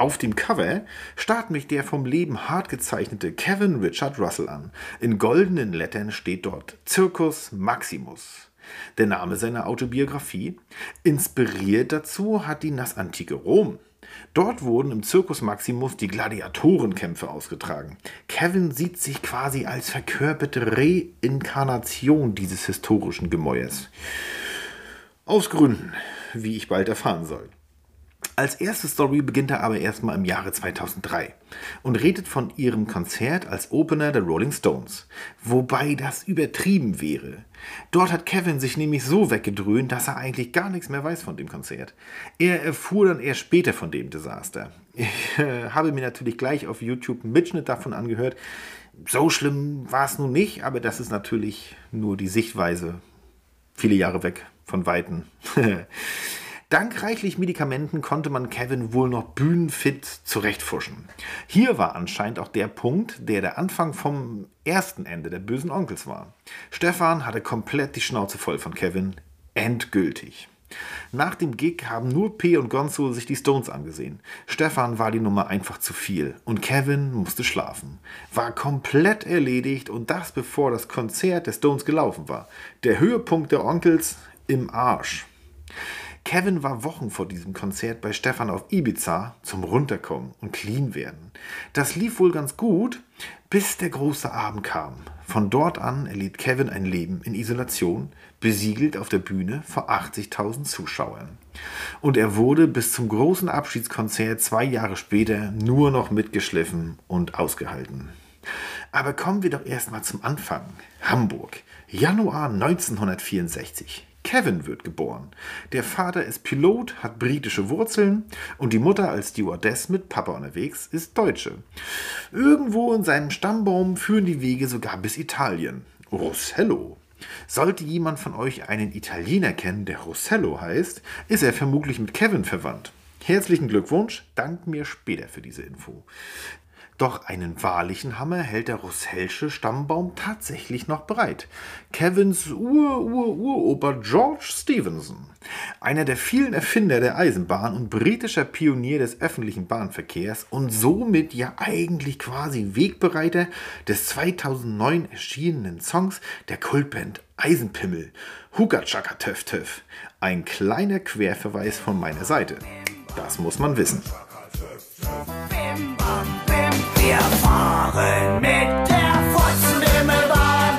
Auf dem Cover starrt mich der vom Leben hart gezeichnete Kevin Richard Russell an. In goldenen Lettern steht dort Circus Maximus. Der Name seiner Autobiografie. Inspiriert dazu hat ihn das antike Rom. Dort wurden im Circus Maximus die Gladiatorenkämpfe ausgetragen. Kevin sieht sich quasi als verkörperte Reinkarnation dieses historischen Gemäuers. Aus Gründen, wie ich bald erfahren soll. Als erste Story beginnt er aber erstmal im Jahre 2003 und redet von ihrem Konzert als Opener der Rolling Stones, wobei das übertrieben wäre. Dort hat Kevin sich nämlich so weggedröhnt, dass er eigentlich gar nichts mehr weiß von dem Konzert. Er erfuhr dann erst später von dem Desaster. Ich äh, habe mir natürlich gleich auf YouTube einen Mitschnitt davon angehört. So schlimm war es nun nicht, aber das ist natürlich nur die Sichtweise viele Jahre weg von Weitem. (laughs) Dank reichlich Medikamenten konnte man Kevin wohl noch bühnenfit zurechtfuschen. Hier war anscheinend auch der Punkt, der der Anfang vom ersten Ende der bösen Onkels war. Stefan hatte komplett die Schnauze voll von Kevin. Endgültig. Nach dem Gig haben nur P und Gonzo sich die Stones angesehen. Stefan war die Nummer einfach zu viel und Kevin musste schlafen. War komplett erledigt und das bevor das Konzert der Stones gelaufen war. Der Höhepunkt der Onkels im Arsch. Kevin war Wochen vor diesem Konzert bei Stefan auf Ibiza zum Runterkommen und clean werden. Das lief wohl ganz gut, bis der große Abend kam. Von dort an erlebt Kevin ein Leben in Isolation, besiegelt auf der Bühne vor 80.000 Zuschauern. Und er wurde bis zum großen Abschiedskonzert zwei Jahre später nur noch mitgeschliffen und ausgehalten. Aber kommen wir doch erstmal zum Anfang. Hamburg, Januar 1964. Kevin wird geboren. Der Vater ist Pilot, hat britische Wurzeln und die Mutter als Stewardess mit Papa unterwegs ist Deutsche. Irgendwo in seinem Stammbaum führen die Wege sogar bis Italien. Rossello. Sollte jemand von euch einen Italiener kennen, der Rossello heißt, ist er vermutlich mit Kevin verwandt. Herzlichen Glückwunsch, dank mir später für diese Info. Doch einen wahrlichen Hammer hält der Russellsche Stammbaum tatsächlich noch bereit. Kevins Ur-Ur-Uropa George Stevenson, einer der vielen Erfinder der Eisenbahn und britischer Pionier des öffentlichen Bahnverkehrs und somit ja eigentlich quasi Wegbereiter des 2009 erschienenen Songs der Kultband Eisenpimmel, Huga Chaka Töff Töff. Ein kleiner Querverweis von meiner Seite. Das muss man wissen. Wir fahren mit der Fotzenwimmelbahn,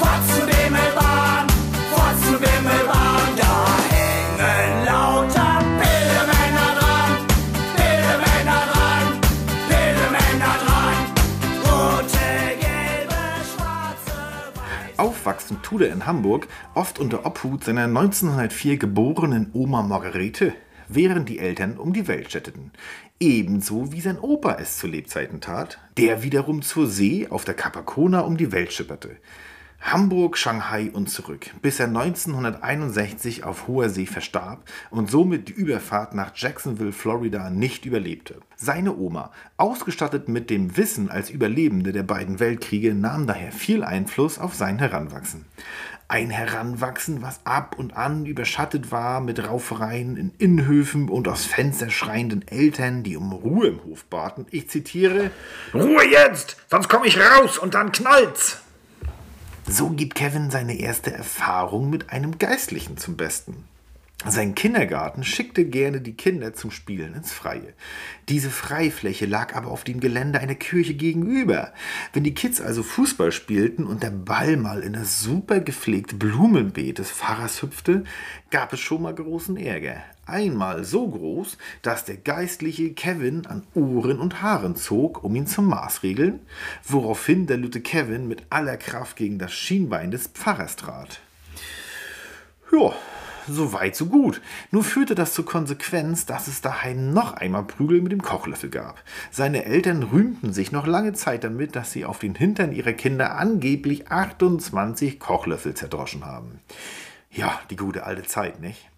Fotzenwimmelbahn, Fotzenwimmelbahn. Da hängen lauter Bildemänner dran, Bildemänner dran, Bildemänner dran. Rote, gelbe, schwarze, Aufwachsen tut er in Hamburg, oft unter Obhut seiner 1904 geborenen Oma Margarete, während die Eltern um die Welt jetteten. Ebenso wie sein Opa es zu Lebzeiten tat, der wiederum zur See auf der Capacona um die Welt schipperte. Hamburg, Shanghai und zurück, bis er 1961 auf hoher See verstarb und somit die Überfahrt nach Jacksonville, Florida nicht überlebte. Seine Oma, ausgestattet mit dem Wissen als Überlebende der beiden Weltkriege, nahm daher viel Einfluss auf sein Heranwachsen. Ein Heranwachsen, was ab und an überschattet war mit Raufereien in Innenhöfen und aus Fenster schreienden Eltern, die um Ruhe im Hof baten. Ich zitiere: Ruhe jetzt, sonst komme ich raus und dann knallt's. So gibt Kevin seine erste Erfahrung mit einem Geistlichen zum Besten. Sein Kindergarten schickte gerne die Kinder zum Spielen ins Freie. Diese Freifläche lag aber auf dem Gelände einer Kirche gegenüber. Wenn die Kids also Fußball spielten und der Ball mal in das super gepflegte Blumenbeet des Pfarrers hüpfte, gab es schon mal großen Ärger. Einmal so groß, dass der geistliche Kevin an Ohren und Haaren zog, um ihn zu maßregeln, woraufhin der Lütte Kevin mit aller Kraft gegen das Schienbein des Pfarrers trat. Ja, so weit, so gut. Nur führte das zur Konsequenz, dass es daheim noch einmal Prügel mit dem Kochlöffel gab. Seine Eltern rühmten sich noch lange Zeit damit, dass sie auf den Hintern ihrer Kinder angeblich 28 Kochlöffel zerdroschen haben. Ja, die gute alte Zeit, nicht?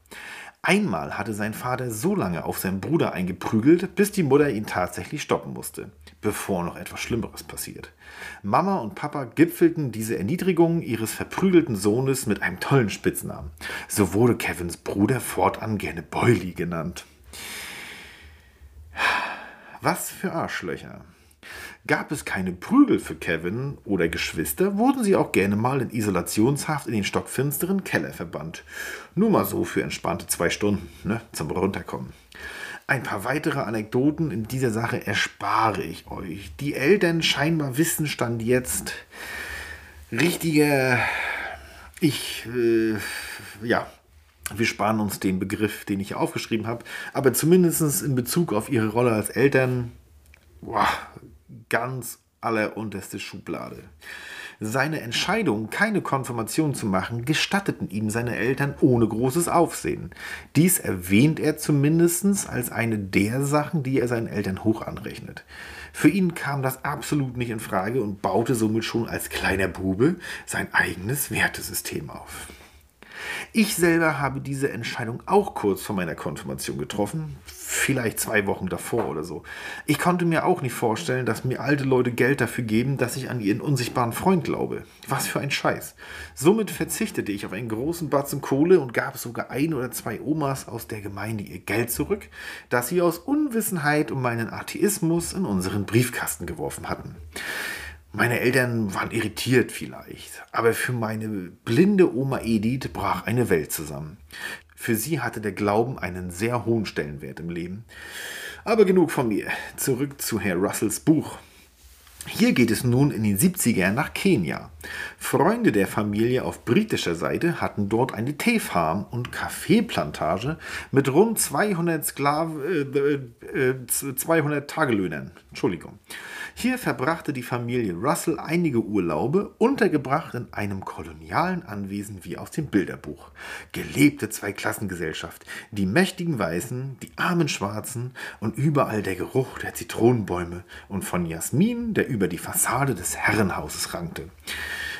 Einmal hatte sein Vater so lange auf seinen Bruder eingeprügelt, bis die Mutter ihn tatsächlich stoppen musste, bevor noch etwas Schlimmeres passiert. Mama und Papa gipfelten diese Erniedrigung ihres verprügelten Sohnes mit einem tollen Spitznamen. So wurde Kevins Bruder fortan gerne Boily genannt. Was für Arschlöcher. Gab es keine Prügel für Kevin oder Geschwister, wurden sie auch gerne mal in Isolationshaft in den stockfinsteren Keller verbannt. Nur mal so für entspannte zwei Stunden, ne, zum Runterkommen. Ein paar weitere Anekdoten in dieser Sache erspare ich euch. Die Eltern scheinbar wissen Stand jetzt richtiger. Ich, äh, ja, wir sparen uns den Begriff, den ich aufgeschrieben habe, aber zumindest in Bezug auf ihre Rolle als Eltern, boah, ganz allerunterste Schublade. Seine Entscheidung, keine Konfirmation zu machen, gestatteten ihm seine Eltern ohne großes Aufsehen. Dies erwähnt er zumindest als eine der Sachen, die er seinen Eltern hoch anrechnet. Für ihn kam das absolut nicht in Frage und baute somit schon als kleiner Bube sein eigenes Wertesystem auf. Ich selber habe diese Entscheidung auch kurz vor meiner Konfirmation getroffen, vielleicht zwei Wochen davor oder so. Ich konnte mir auch nicht vorstellen, dass mir alte Leute Geld dafür geben, dass ich an ihren unsichtbaren Freund glaube. Was für ein Scheiß. Somit verzichtete ich auf einen großen Batzen Kohle und gab sogar ein oder zwei Omas aus der Gemeinde ihr Geld zurück, das sie aus Unwissenheit um meinen Atheismus in unseren Briefkasten geworfen hatten. Meine Eltern waren irritiert vielleicht, aber für meine blinde Oma Edith brach eine Welt zusammen. Für sie hatte der Glauben einen sehr hohen Stellenwert im Leben. Aber genug von mir. Zurück zu Herr Russells Buch. Hier geht es nun in den 70er nach Kenia. Freunde der Familie auf britischer Seite hatten dort eine Teefarm und Kaffeeplantage mit rund 200 Sklaven, äh, äh, 200 Tagelöhnern. Entschuldigung. Hier verbrachte die Familie Russell einige Urlaube, untergebracht in einem kolonialen Anwesen wie aus dem Bilderbuch. Gelebte Zweiklassengesellschaft, die mächtigen Weißen, die armen Schwarzen und überall der Geruch der Zitronenbäume und von Jasmin, der über die Fassade des Herrenhauses rankte.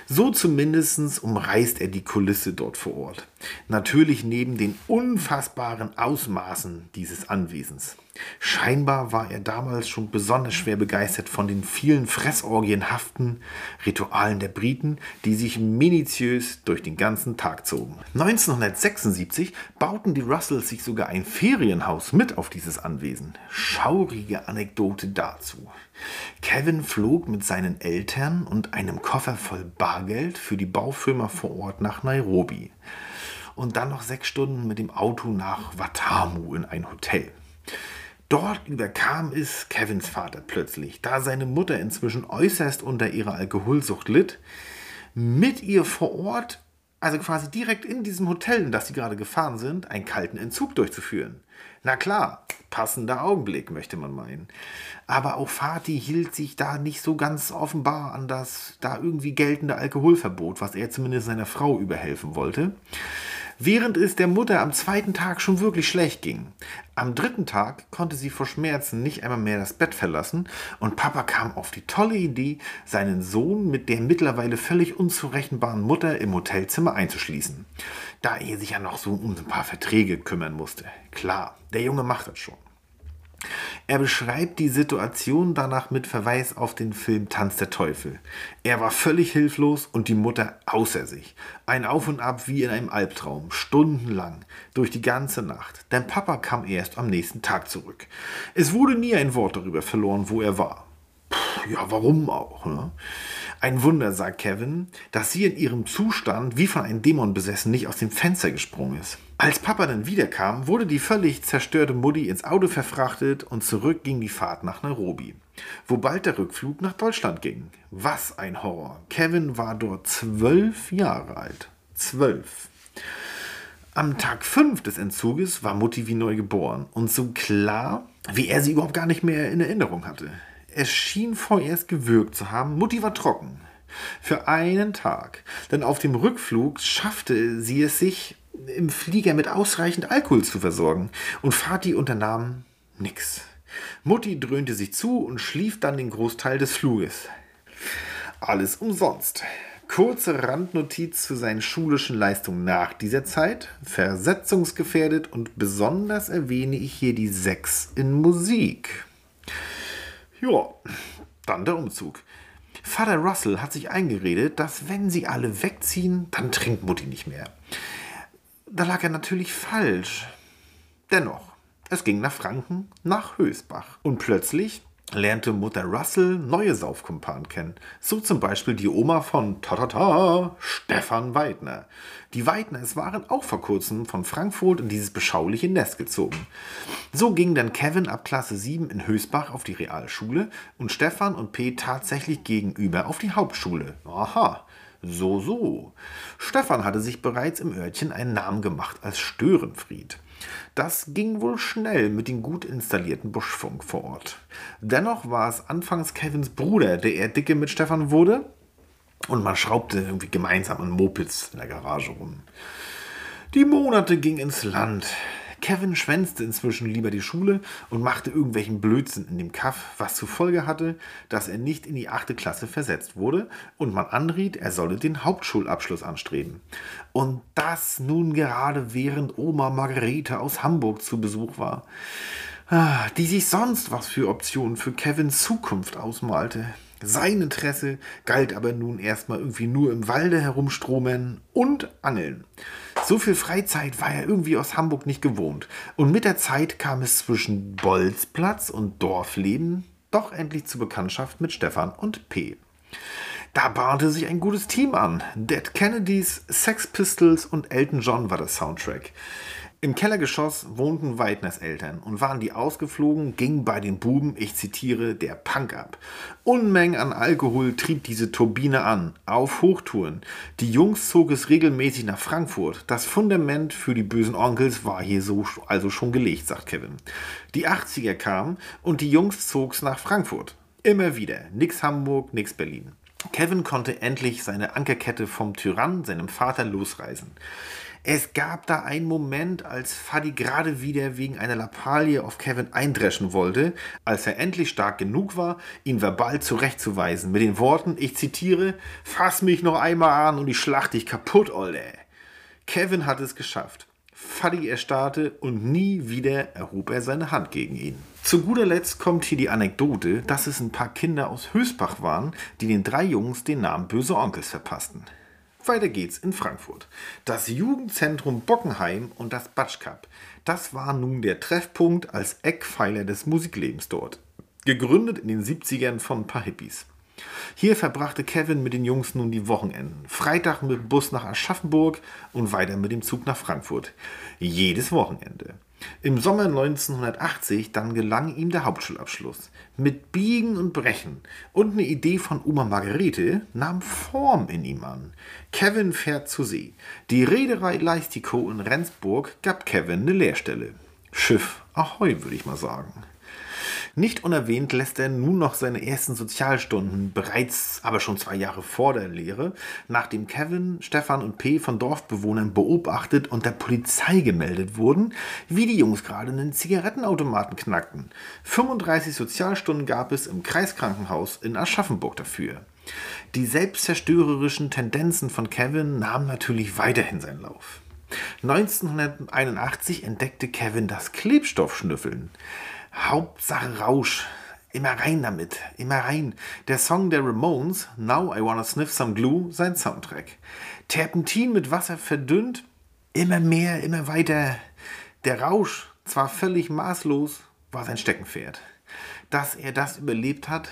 So zumindest umreißt er die Kulisse dort vor Ort. Natürlich neben den unfassbaren Ausmaßen dieses Anwesens. Scheinbar war er damals schon besonders schwer begeistert von den vielen fressorgienhaften Ritualen der Briten, die sich minutiös durch den ganzen Tag zogen. 1976 bauten die Russells sich sogar ein Ferienhaus mit auf dieses Anwesen. Schaurige Anekdote dazu. Kevin flog mit seinen Eltern und einem Koffer voll Bargeld für die Baufirma vor Ort nach Nairobi. Und dann noch sechs Stunden mit dem Auto nach Watamu in ein Hotel. Dort überkam es Kevins Vater plötzlich, da seine Mutter inzwischen äußerst unter ihrer Alkoholsucht litt, mit ihr vor Ort, also quasi direkt in diesem Hotel, in das sie gerade gefahren sind, einen kalten Entzug durchzuführen. Na klar, passender Augenblick, möchte man meinen. Aber auch Fatih hielt sich da nicht so ganz offenbar an das da irgendwie geltende Alkoholverbot, was er zumindest seiner Frau überhelfen wollte während es der Mutter am zweiten Tag schon wirklich schlecht ging. Am dritten Tag konnte sie vor Schmerzen nicht einmal mehr das Bett verlassen und Papa kam auf die tolle Idee, seinen Sohn mit der mittlerweile völlig unzurechenbaren Mutter im Hotelzimmer einzuschließen, da er sich ja noch so um ein paar Verträge kümmern musste. Klar, der Junge macht das schon. Er beschreibt die Situation danach mit Verweis auf den Film Tanz der Teufel. Er war völlig hilflos und die Mutter außer sich. Ein Auf und Ab wie in einem Albtraum, stundenlang, durch die ganze Nacht. Denn Papa kam erst am nächsten Tag zurück. Es wurde nie ein Wort darüber verloren, wo er war. Puh, ja, warum auch? Ne? Ein Wunder, sagt Kevin, dass sie in ihrem Zustand wie von einem Dämon besessen nicht aus dem Fenster gesprungen ist. Als Papa dann wiederkam, wurde die völlig zerstörte Mutti ins Auto verfrachtet und zurück ging die Fahrt nach Nairobi, wo bald der Rückflug nach Deutschland ging. Was ein Horror. Kevin war dort zwölf Jahre alt. Zwölf. Am Tag 5 des Entzuges war Mutti wie neu geboren und so klar, wie er sie überhaupt gar nicht mehr in Erinnerung hatte. Es schien vorerst gewirkt zu haben. Mutti war trocken. Für einen Tag. Denn auf dem Rückflug schaffte sie es sich, im Flieger mit ausreichend Alkohol zu versorgen. Und Vati unternahm nix. Mutti dröhnte sich zu und schlief dann den Großteil des Fluges. Alles umsonst. Kurze Randnotiz zu seinen schulischen Leistungen nach dieser Zeit. Versetzungsgefährdet und besonders erwähne ich hier die Sechs in Musik. Ja, dann der Umzug. Vater Russell hat sich eingeredet, dass wenn sie alle wegziehen, dann trinkt Mutti nicht mehr. Da lag er natürlich falsch. Dennoch, es ging nach Franken, nach Hösbach. Und plötzlich lernte Mutter Russell neue Saufkumpanen kennen. So zum Beispiel die Oma von Tatata, Stefan Weidner. Die Weidners waren auch vor kurzem von Frankfurt in dieses beschauliche Nest gezogen. So ging dann Kevin ab Klasse 7 in Hösbach auf die Realschule und Stefan und P tatsächlich gegenüber auf die Hauptschule. Aha. So, so. Stefan hatte sich bereits im Örtchen einen Namen gemacht als Störenfried. Das ging wohl schnell mit dem gut installierten Buschfunk vor Ort. Dennoch war es anfangs Kevins Bruder, der eher dicke mit Stefan wurde. Und man schraubte irgendwie gemeinsam an Mopeds in der Garage rum. Die Monate gingen ins Land. Kevin schwänzte inzwischen lieber die Schule und machte irgendwelchen Blödsinn in dem Kaff, was zur Folge hatte, dass er nicht in die achte Klasse versetzt wurde und man anriet, er solle den Hauptschulabschluss anstreben. Und das nun gerade während Oma Margarete aus Hamburg zu Besuch war, ah, die sich sonst was für Optionen für Kevins Zukunft ausmalte. Sein Interesse galt aber nun erstmal irgendwie nur im Walde herumstromen und angeln. So viel Freizeit war er irgendwie aus Hamburg nicht gewohnt. Und mit der Zeit kam es zwischen Bolzplatz und Dorfleben doch endlich zur Bekanntschaft mit Stefan und P. Da bahnte sich ein gutes Team an. Dead Kennedys, Sex Pistols und Elton John war der Soundtrack. Im Kellergeschoss wohnten Weidners Eltern und waren die ausgeflogen, ging bei den Buben, ich zitiere, der Punk ab. Unmengen an Alkohol trieb diese Turbine an, auf Hochtouren. Die Jungs zog es regelmäßig nach Frankfurt. Das Fundament für die bösen Onkels war hier so also schon gelegt, sagt Kevin. Die 80er kamen und die Jungs zog's nach Frankfurt. Immer wieder. Nix Hamburg, nix Berlin. Kevin konnte endlich seine Ankerkette vom Tyrann, seinem Vater, losreißen. Es gab da einen Moment, als Fadi gerade wieder wegen einer Lappalie auf Kevin eindreschen wollte, als er endlich stark genug war, ihn verbal zurechtzuweisen, mit den Worten, ich zitiere, fass mich noch einmal an und ich schlacht dich kaputt, Olde. Kevin hat es geschafft. Fadi erstarrte und nie wieder erhob er seine Hand gegen ihn. Zu guter Letzt kommt hier die Anekdote, dass es ein paar Kinder aus Hösbach waren, die den drei Jungs den Namen Böse Onkels verpassten. Weiter geht's in Frankfurt. Das Jugendzentrum Bockenheim und das Batsch Cup. Das war nun der Treffpunkt als Eckpfeiler des Musiklebens dort. Gegründet in den 70ern von ein paar Hippies. Hier verbrachte Kevin mit den Jungs nun die Wochenenden. Freitag mit Bus nach Aschaffenburg und weiter mit dem Zug nach Frankfurt. Jedes Wochenende. Im Sommer 1980 dann gelang ihm der Hauptschulabschluss. Mit Biegen und Brechen und eine Idee von Oma Margarete nahm Form in ihm an. Kevin fährt zur See. Die Reederei Leistico in Rendsburg gab Kevin eine Lehrstelle. Schiff Ahoi, würde ich mal sagen. Nicht unerwähnt lässt er nun noch seine ersten Sozialstunden, bereits aber schon zwei Jahre vor der Lehre, nachdem Kevin, Stefan und P. von Dorfbewohnern beobachtet und der Polizei gemeldet wurden, wie die Jungs gerade einen Zigarettenautomaten knackten. 35 Sozialstunden gab es im Kreiskrankenhaus in Aschaffenburg dafür. Die selbstzerstörerischen Tendenzen von Kevin nahmen natürlich weiterhin seinen Lauf. 1981 entdeckte Kevin das Klebstoffschnüffeln. Hauptsache Rausch. Immer rein damit, immer rein. Der Song der Ramones, Now I Wanna Sniff Some Glue, sein Soundtrack. Terpentin mit Wasser verdünnt, immer mehr, immer weiter. Der Rausch, zwar völlig maßlos, war sein Steckenpferd. Dass er das überlebt hat,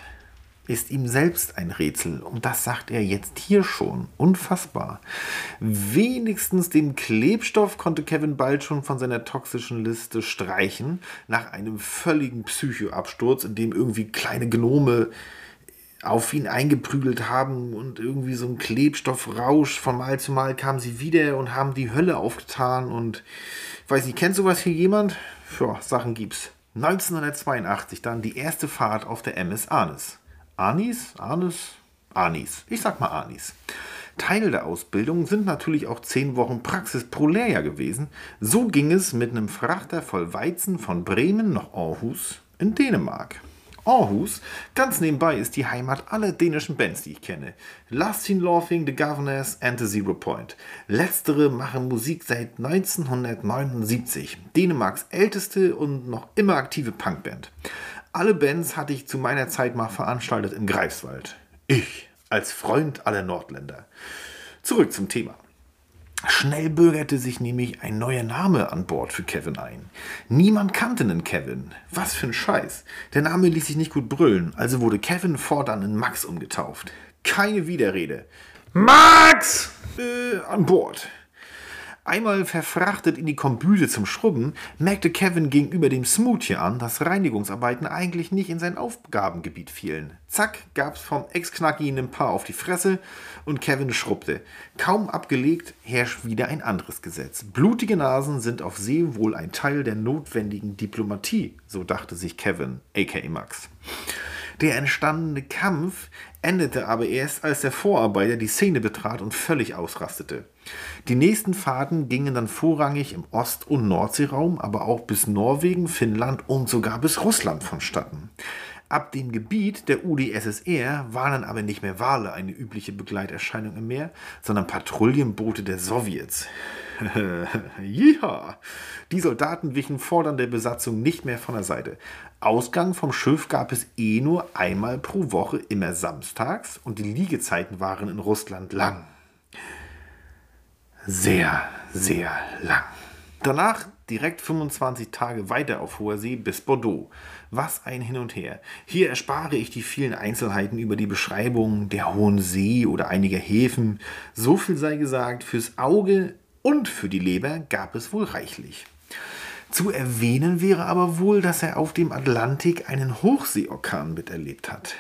ist ihm selbst ein Rätsel. Und das sagt er jetzt hier schon. Unfassbar. Wenigstens den Klebstoff konnte Kevin bald schon von seiner toxischen Liste streichen. Nach einem völligen Psychoabsturz, in dem irgendwie kleine Gnome auf ihn eingeprügelt haben und irgendwie so ein Klebstoffrausch von Mal zu Mal kamen sie wieder und haben die Hölle aufgetan und weiß nicht, kennt sowas hier jemand? Ja, Sachen gibt's. 1982 dann die erste Fahrt auf der MS Arnes. Anis? Anis? Anis. Ich sag mal Anis. Teil der Ausbildung sind natürlich auch zehn Wochen Praxis pro Lehrjahr gewesen. So ging es mit einem Frachter voll Weizen von Bremen nach Aarhus in Dänemark. Aarhus, ganz nebenbei, ist die Heimat aller dänischen Bands, die ich kenne. Lasting Laughing, The Governors and The Zero Point. Letztere machen Musik seit 1979. Dänemarks älteste und noch immer aktive Punkband. Alle Bands hatte ich zu meiner Zeit mal veranstaltet in Greifswald. Ich, als Freund aller Nordländer. Zurück zum Thema. Schnell bürgerte sich nämlich ein neuer Name an Bord für Kevin ein. Niemand kannte einen Kevin. Was für ein Scheiß. Der Name ließ sich nicht gut brüllen, also wurde Kevin fortan in Max umgetauft. Keine Widerrede. Max! Äh, an Bord. Einmal verfrachtet in die Kombüse zum Schrubben, merkte Kevin gegenüber dem Smoothie an, dass Reinigungsarbeiten eigentlich nicht in sein Aufgabengebiet fielen. Zack, gab's vom Ex-Knacki einem Paar auf die Fresse und Kevin schrubbte. Kaum abgelegt, herrscht wieder ein anderes Gesetz. Blutige Nasen sind auf See wohl ein Teil der notwendigen Diplomatie, so dachte sich Kevin, aka Max. Der entstandene Kampf endete aber erst, als der Vorarbeiter die Szene betrat und völlig ausrastete. Die nächsten Fahrten gingen dann vorrangig im Ost- und Nordseeraum, aber auch bis Norwegen, Finnland und sogar bis Russland vonstatten. Ab dem Gebiet der UdSSR waren dann aber nicht mehr Wale eine übliche Begleiterscheinung im Meer, sondern Patrouillenboote der Sowjets. (laughs) ja, die Soldaten wichen fordern der Besatzung nicht mehr von der Seite. Ausgang vom Schiff gab es eh nur einmal pro Woche, immer samstags, und die Liegezeiten waren in Russland lang. Sehr, sehr lang. Danach direkt 25 Tage weiter auf hoher See bis Bordeaux. Was ein Hin und Her. Hier erspare ich die vielen Einzelheiten über die Beschreibung der Hohen See oder einiger Häfen. So viel sei gesagt, fürs Auge und für die Leber gab es wohl reichlich. Zu erwähnen wäre aber wohl, dass er auf dem Atlantik einen Hochseeorkan miterlebt hat.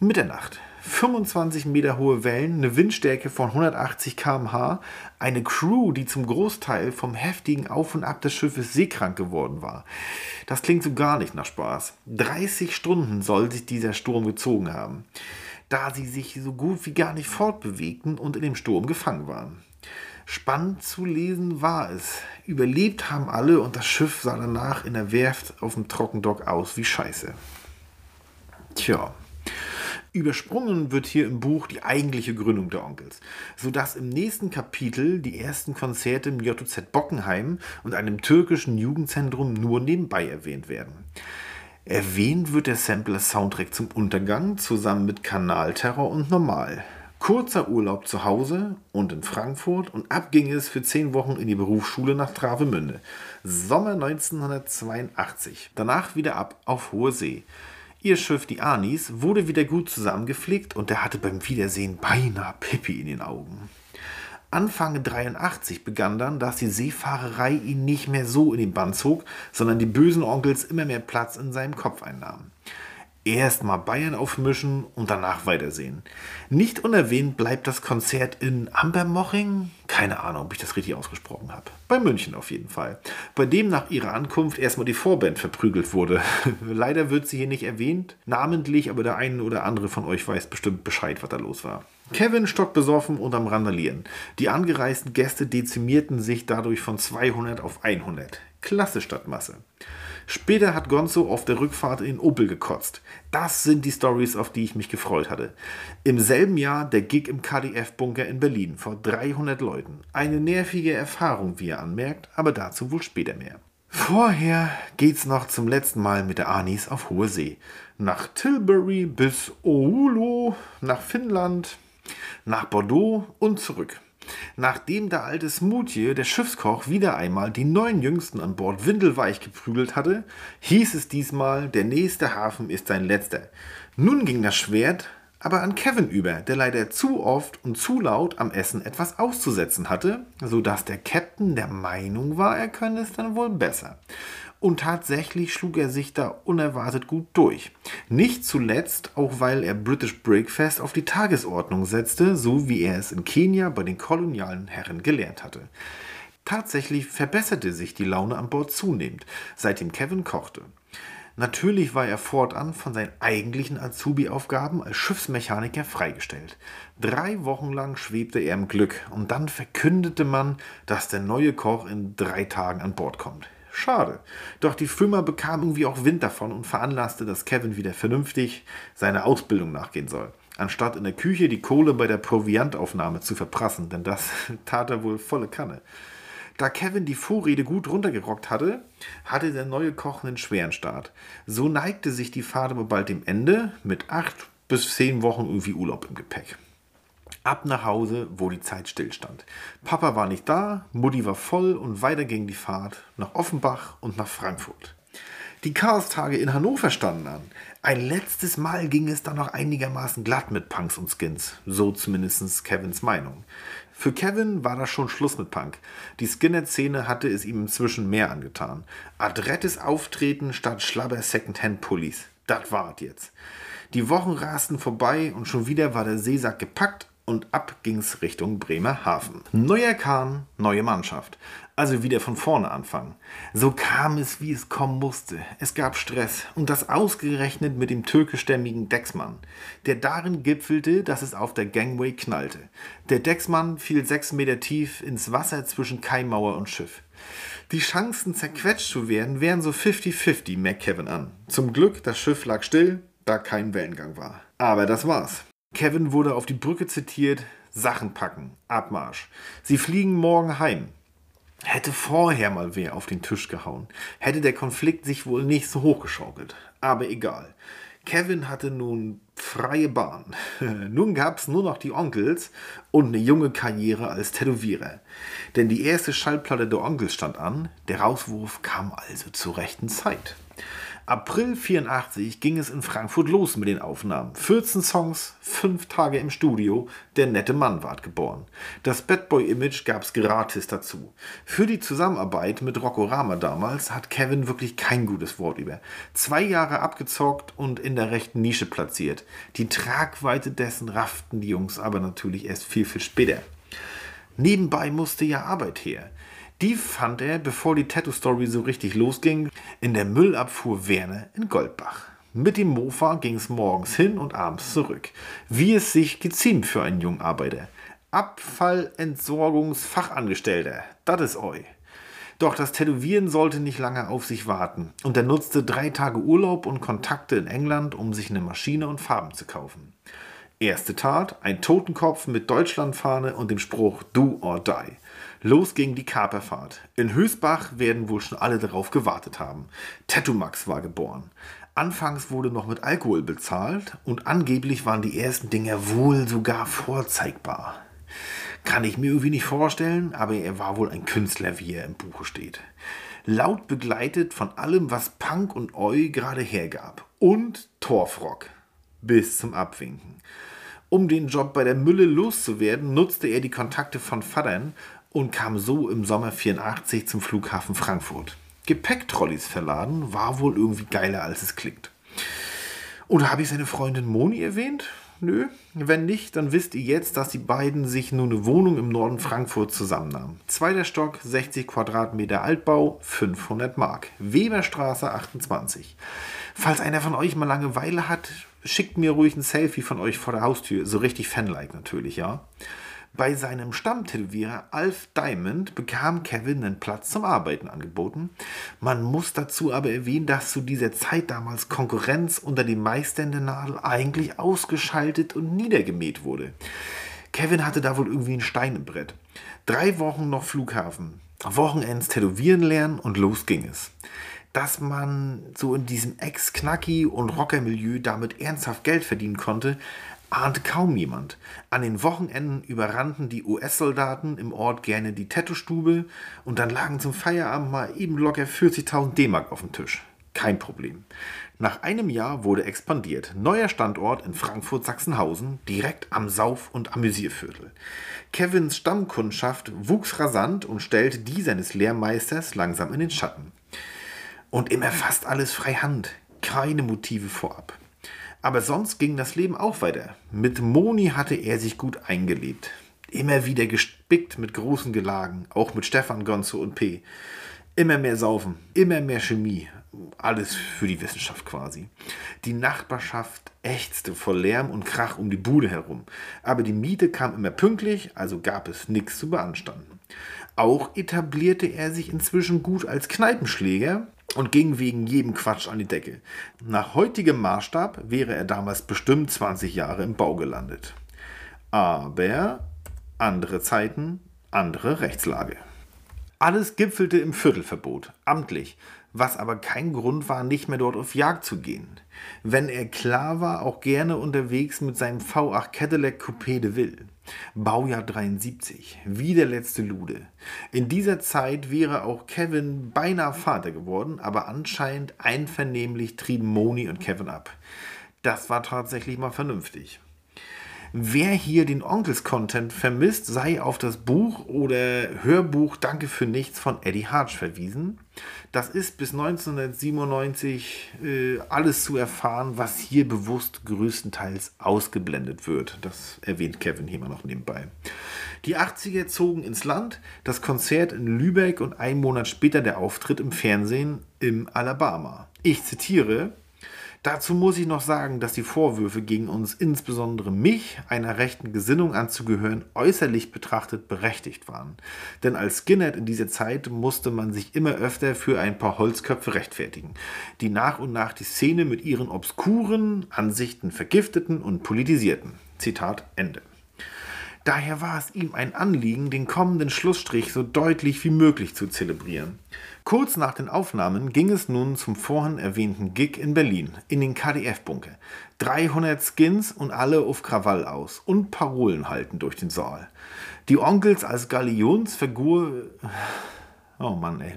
Mitternacht, 25 Meter hohe Wellen, eine Windstärke von 180 km/h, eine Crew, die zum Großteil vom heftigen Auf und Ab des Schiffes seekrank geworden war. Das klingt so gar nicht nach Spaß. 30 Stunden soll sich dieser Sturm gezogen haben, da sie sich so gut wie gar nicht fortbewegten und in dem Sturm gefangen waren. Spannend zu lesen war es. Überlebt haben alle und das Schiff sah danach in der Werft auf dem Trockendock aus wie Scheiße. Tja, Übersprungen wird hier im Buch die eigentliche Gründung der Onkels, sodass im nächsten Kapitel die ersten Konzerte im JZ Bockenheim und einem türkischen Jugendzentrum nur nebenbei erwähnt werden. Erwähnt wird der Sampler-Soundtrack zum Untergang zusammen mit Kanalterror und Normal. Kurzer Urlaub zu Hause und in Frankfurt und ab ging es für zehn Wochen in die Berufsschule nach Travemünde. Sommer 1982. Danach wieder ab auf hohe See. Ihr Schiff, die Anis, wurde wieder gut zusammengepflegt und er hatte beim Wiedersehen beinahe Pippi in den Augen. Anfang 83 begann dann, dass die Seefahrerei ihn nicht mehr so in den Bann zog, sondern die bösen Onkels immer mehr Platz in seinem Kopf einnahmen. Erst mal Bayern aufmischen und danach weitersehen. Nicht unerwähnt bleibt das Konzert in Ambermoching. Keine Ahnung, ob ich das richtig ausgesprochen habe. Bei München auf jeden Fall. Bei dem nach ihrer Ankunft erstmal die Vorband verprügelt wurde. (laughs) Leider wird sie hier nicht erwähnt, namentlich, aber der eine oder andere von euch weiß bestimmt Bescheid, was da los war. Kevin stockbesoffen und am Randalieren. Die angereisten Gäste dezimierten sich dadurch von 200 auf 100. Klasse Stadtmasse. Später hat Gonzo auf der Rückfahrt in Opel gekotzt. Das sind die Stories, auf die ich mich gefreut hatte. Im selben Jahr der Gig im KDF-Bunker in Berlin vor 300 Leuten. Eine nervige Erfahrung, wie er anmerkt, aber dazu wohl später mehr. Vorher geht's noch zum letzten Mal mit der Anis auf hohe See. Nach Tilbury bis Oulu, nach Finnland, nach Bordeaux und zurück. Nachdem der alte Smoothie, der Schiffskoch, wieder einmal die neun Jüngsten an Bord windelweich geprügelt hatte, hieß es diesmal, der nächste Hafen ist sein letzter. Nun ging das Schwert aber an Kevin über, der leider zu oft und zu laut am Essen etwas auszusetzen hatte, sodass der Captain der Meinung war, er könne es dann wohl besser. Und tatsächlich schlug er sich da unerwartet gut durch. Nicht zuletzt auch, weil er British Breakfast auf die Tagesordnung setzte, so wie er es in Kenia bei den kolonialen Herren gelernt hatte. Tatsächlich verbesserte sich die Laune an Bord zunehmend, seitdem Kevin kochte. Natürlich war er fortan von seinen eigentlichen Azubi-Aufgaben als Schiffsmechaniker freigestellt. Drei Wochen lang schwebte er im Glück und dann verkündete man, dass der neue Koch in drei Tagen an Bord kommt. Schade. Doch die Firma bekam irgendwie auch Wind davon und veranlasste, dass Kevin wieder vernünftig seiner Ausbildung nachgehen soll. Anstatt in der Küche die Kohle bei der Proviantaufnahme zu verprassen, denn das (laughs) tat er wohl volle Kanne. Da Kevin die Vorrede gut runtergerockt hatte, hatte der neue Koch einen schweren Start. So neigte sich die Fahrt aber bald dem Ende mit acht bis zehn Wochen irgendwie Urlaub im Gepäck. Ab nach Hause, wo die Zeit stillstand. Papa war nicht da, Mutti war voll und weiter ging die Fahrt nach Offenbach und nach Frankfurt. Die Chaostage in Hannover standen an. Ein letztes Mal ging es dann noch einigermaßen glatt mit Punks und Skins. So zumindest Kevins Meinung. Für Kevin war das schon Schluss mit Punk. Die Skinhead-Szene hatte es ihm inzwischen mehr angetan. Adrettes Auftreten statt Schlabber Secondhand-Pullis. Das war's jetzt. Die Wochen rasten vorbei und schon wieder war der Seesack gepackt und ab ging's Richtung Bremerhaven. Neuer Kahn, neue Mannschaft. Also wieder von vorne anfangen. So kam es, wie es kommen musste. Es gab Stress und das ausgerechnet mit dem türkischstämmigen Decksmann, der darin gipfelte, dass es auf der Gangway knallte. Der Decksmann fiel sechs Meter tief ins Wasser zwischen Kaimauer und Schiff. Die Chancen, zerquetscht zu werden, wären so 50-50, merkt Kevin an. Zum Glück, das Schiff lag still, da kein Wellengang war. Aber das war's. Kevin wurde auf die Brücke zitiert, Sachen packen, Abmarsch. Sie fliegen morgen heim. Hätte vorher mal wer auf den Tisch gehauen, hätte der Konflikt sich wohl nicht so hochgeschaukelt. Aber egal. Kevin hatte nun freie Bahn. (laughs) nun gab's nur noch die Onkels und eine junge Karriere als Tätowierer. Denn die erste Schallplatte der Onkels stand an, der Rauswurf kam also zur rechten Zeit. April 84 ging es in Frankfurt los mit den Aufnahmen. 14 Songs, 5 Tage im Studio, der nette Mann ward geboren. Das Bad Boy Image gab's gratis dazu. Für die Zusammenarbeit mit Rockorama damals hat Kevin wirklich kein gutes Wort über. Zwei Jahre abgezockt und in der rechten Nische platziert. Die Tragweite dessen rafften die Jungs aber natürlich erst viel, viel später. Nebenbei musste ja Arbeit her. Die fand er, bevor die Tattoo-Story so richtig losging, in der Müllabfuhr Werne in Goldbach. Mit dem Mofa ging es morgens hin und abends zurück. Wie es sich geziemt für einen jungen Arbeiter. Abfallentsorgungsfachangestellter, das ist eu. Doch das Tätowieren sollte nicht lange auf sich warten und er nutzte drei Tage Urlaub und Kontakte in England, um sich eine Maschine und Farben zu kaufen. Erste Tat, ein Totenkopf mit Deutschlandfahne und dem Spruch Do or Die. Los ging die Kaperfahrt. In Hösbach werden wohl schon alle darauf gewartet haben. Tattoo-Max war geboren. Anfangs wurde noch mit Alkohol bezahlt und angeblich waren die ersten Dinger wohl sogar vorzeigbar. Kann ich mir irgendwie nicht vorstellen, aber er war wohl ein Künstler, wie er im Buche steht. Laut begleitet von allem, was Punk und Oi gerade hergab. Und Torfrock. Bis zum Abwinken. Um den Job bei der Mülle loszuwerden, nutzte er die Kontakte von Vatern und kam so im Sommer 84 zum Flughafen Frankfurt. Gepäcktrolleys verladen war wohl irgendwie geiler, als es klingt. Oder habe ich seine Freundin Moni erwähnt? Nö. Wenn nicht, dann wisst ihr jetzt, dass die beiden sich nur eine Wohnung im Norden Frankfurt zusammennahmen. Zweiter Stock, 60 Quadratmeter Altbau, 500 Mark. Weberstraße 28. Falls einer von euch mal Langeweile hat, schickt mir ruhig ein Selfie von euch vor der Haustür. So richtig fanlike natürlich, ja. Bei seinem Stammtätowierer Alf Diamond bekam Kevin einen Platz zum Arbeiten angeboten. Man muss dazu aber erwähnen, dass zu dieser Zeit damals Konkurrenz unter den Meistern der Nadel eigentlich ausgeschaltet und niedergemäht wurde. Kevin hatte da wohl irgendwie ein Stein im Brett. Drei Wochen noch Flughafen, Wochenends tätowieren lernen und los ging es. Dass man so in diesem Ex-Knacki- und Rocker-Milieu damit ernsthaft Geld verdienen konnte, ahnte kaum jemand. An den Wochenenden überrannten die US-Soldaten im Ort gerne die Tattoo-Stube und dann lagen zum Feierabend mal eben locker 40.000 D-Mark auf dem Tisch. Kein Problem. Nach einem Jahr wurde expandiert. Neuer Standort in Frankfurt-Sachsenhausen, direkt am Sauf- und Amüsierviertel. Kevins Stammkundschaft wuchs rasant und stellte die seines Lehrmeisters langsam in den Schatten. Und immer fast alles frei Hand, keine Motive vorab. Aber sonst ging das Leben auch weiter. Mit Moni hatte er sich gut eingelebt. Immer wieder gespickt mit großen Gelagen, auch mit Stefan Gonzo und P. Immer mehr Saufen, immer mehr Chemie. alles für die Wissenschaft quasi. Die Nachbarschaft ächzte vor Lärm und Krach um die Bude herum. Aber die Miete kam immer pünktlich, also gab es nichts zu beanstanden. Auch etablierte er sich inzwischen gut als Kneipenschläger und ging wegen jedem Quatsch an die Decke. Nach heutigem Maßstab wäre er damals bestimmt 20 Jahre im Bau gelandet. Aber andere Zeiten, andere Rechtslage. Alles gipfelte im Viertelverbot, amtlich, was aber kein Grund war, nicht mehr dort auf Jagd zu gehen. Wenn er klar war, auch gerne unterwegs mit seinem V8 Cadillac Coupé de Ville. Baujahr 73, wie der letzte Lude. In dieser Zeit wäre auch Kevin beinahe Vater geworden, aber anscheinend einvernehmlich trieben Moni und Kevin ab. Das war tatsächlich mal vernünftig. Wer hier den Onkels-Content vermisst, sei auf das Buch oder Hörbuch Danke für nichts von Eddie Harch verwiesen. Das ist bis 1997 äh, alles zu erfahren, was hier bewusst größtenteils ausgeblendet wird. Das erwähnt Kevin hier mal noch nebenbei. Die 80er zogen ins Land, das Konzert in Lübeck und ein Monat später der Auftritt im Fernsehen im Alabama. Ich zitiere, Dazu muss ich noch sagen, dass die Vorwürfe gegen uns, insbesondere mich, einer rechten Gesinnung anzugehören, äußerlich betrachtet berechtigt waren. Denn als Skinhead in dieser Zeit musste man sich immer öfter für ein paar Holzköpfe rechtfertigen, die nach und nach die Szene mit ihren obskuren Ansichten vergifteten und politisierten. Zitat Ende. Daher war es ihm ein Anliegen, den kommenden Schlussstrich so deutlich wie möglich zu zelebrieren. Kurz nach den Aufnahmen ging es nun zum vorhin erwähnten Gig in Berlin, in den KDF-Bunker. 300 Skins und alle auf Krawall aus und Parolen halten durch den Saal. Die Onkels als Galionsfigur. Oh Mann, ey.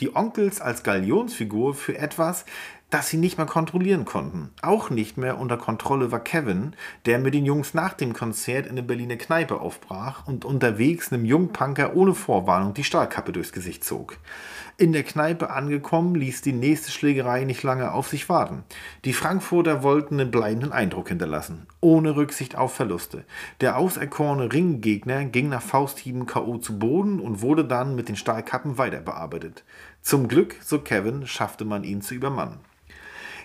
Die Onkels als Galionsfigur für etwas, das sie nicht mehr kontrollieren konnten. Auch nicht mehr unter Kontrolle war Kevin, der mit den Jungs nach dem Konzert in eine Berliner Kneipe aufbrach und unterwegs einem Jungpunker ohne Vorwarnung die Stahlkappe durchs Gesicht zog. In der Kneipe angekommen, ließ die nächste Schlägerei nicht lange auf sich warten. Die Frankfurter wollten einen bleibenden Eindruck hinterlassen, ohne Rücksicht auf Verluste. Der auserkorene Ringgegner ging nach Fausthieben K.O. zu Boden und wurde dann mit den Stahlkappen weiter bearbeitet. Zum Glück, so Kevin, schaffte man ihn zu übermannen.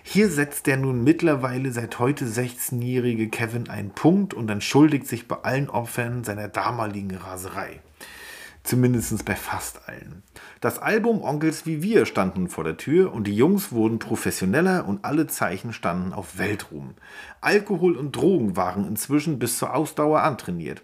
Hier setzt der nun mittlerweile seit heute 16-jährige Kevin einen Punkt und entschuldigt sich bei allen Opfern seiner damaligen Raserei. Zumindest bei fast allen. Das Album Onkels wie wir stand nun vor der Tür und die Jungs wurden professioneller und alle Zeichen standen auf Weltruhm. Alkohol und Drogen waren inzwischen bis zur Ausdauer antrainiert.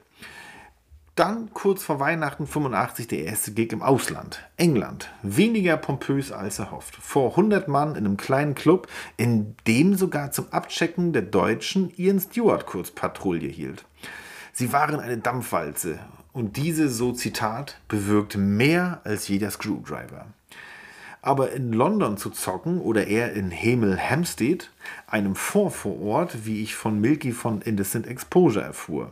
Dann kurz vor Weihnachten 85 der erste Gig im Ausland, England. Weniger pompös als erhofft. Vor 100 Mann in einem kleinen Club, in dem sogar zum Abchecken der Deutschen Ian Stewart kurz Patrouille hielt. Sie waren eine Dampfwalze und diese, so Zitat, bewirkt mehr als jeder Screwdriver. Aber in London zu zocken oder eher in Hemel Hampstead, einem Vorvorort, wie ich von Milky von Indecent Exposure erfuhr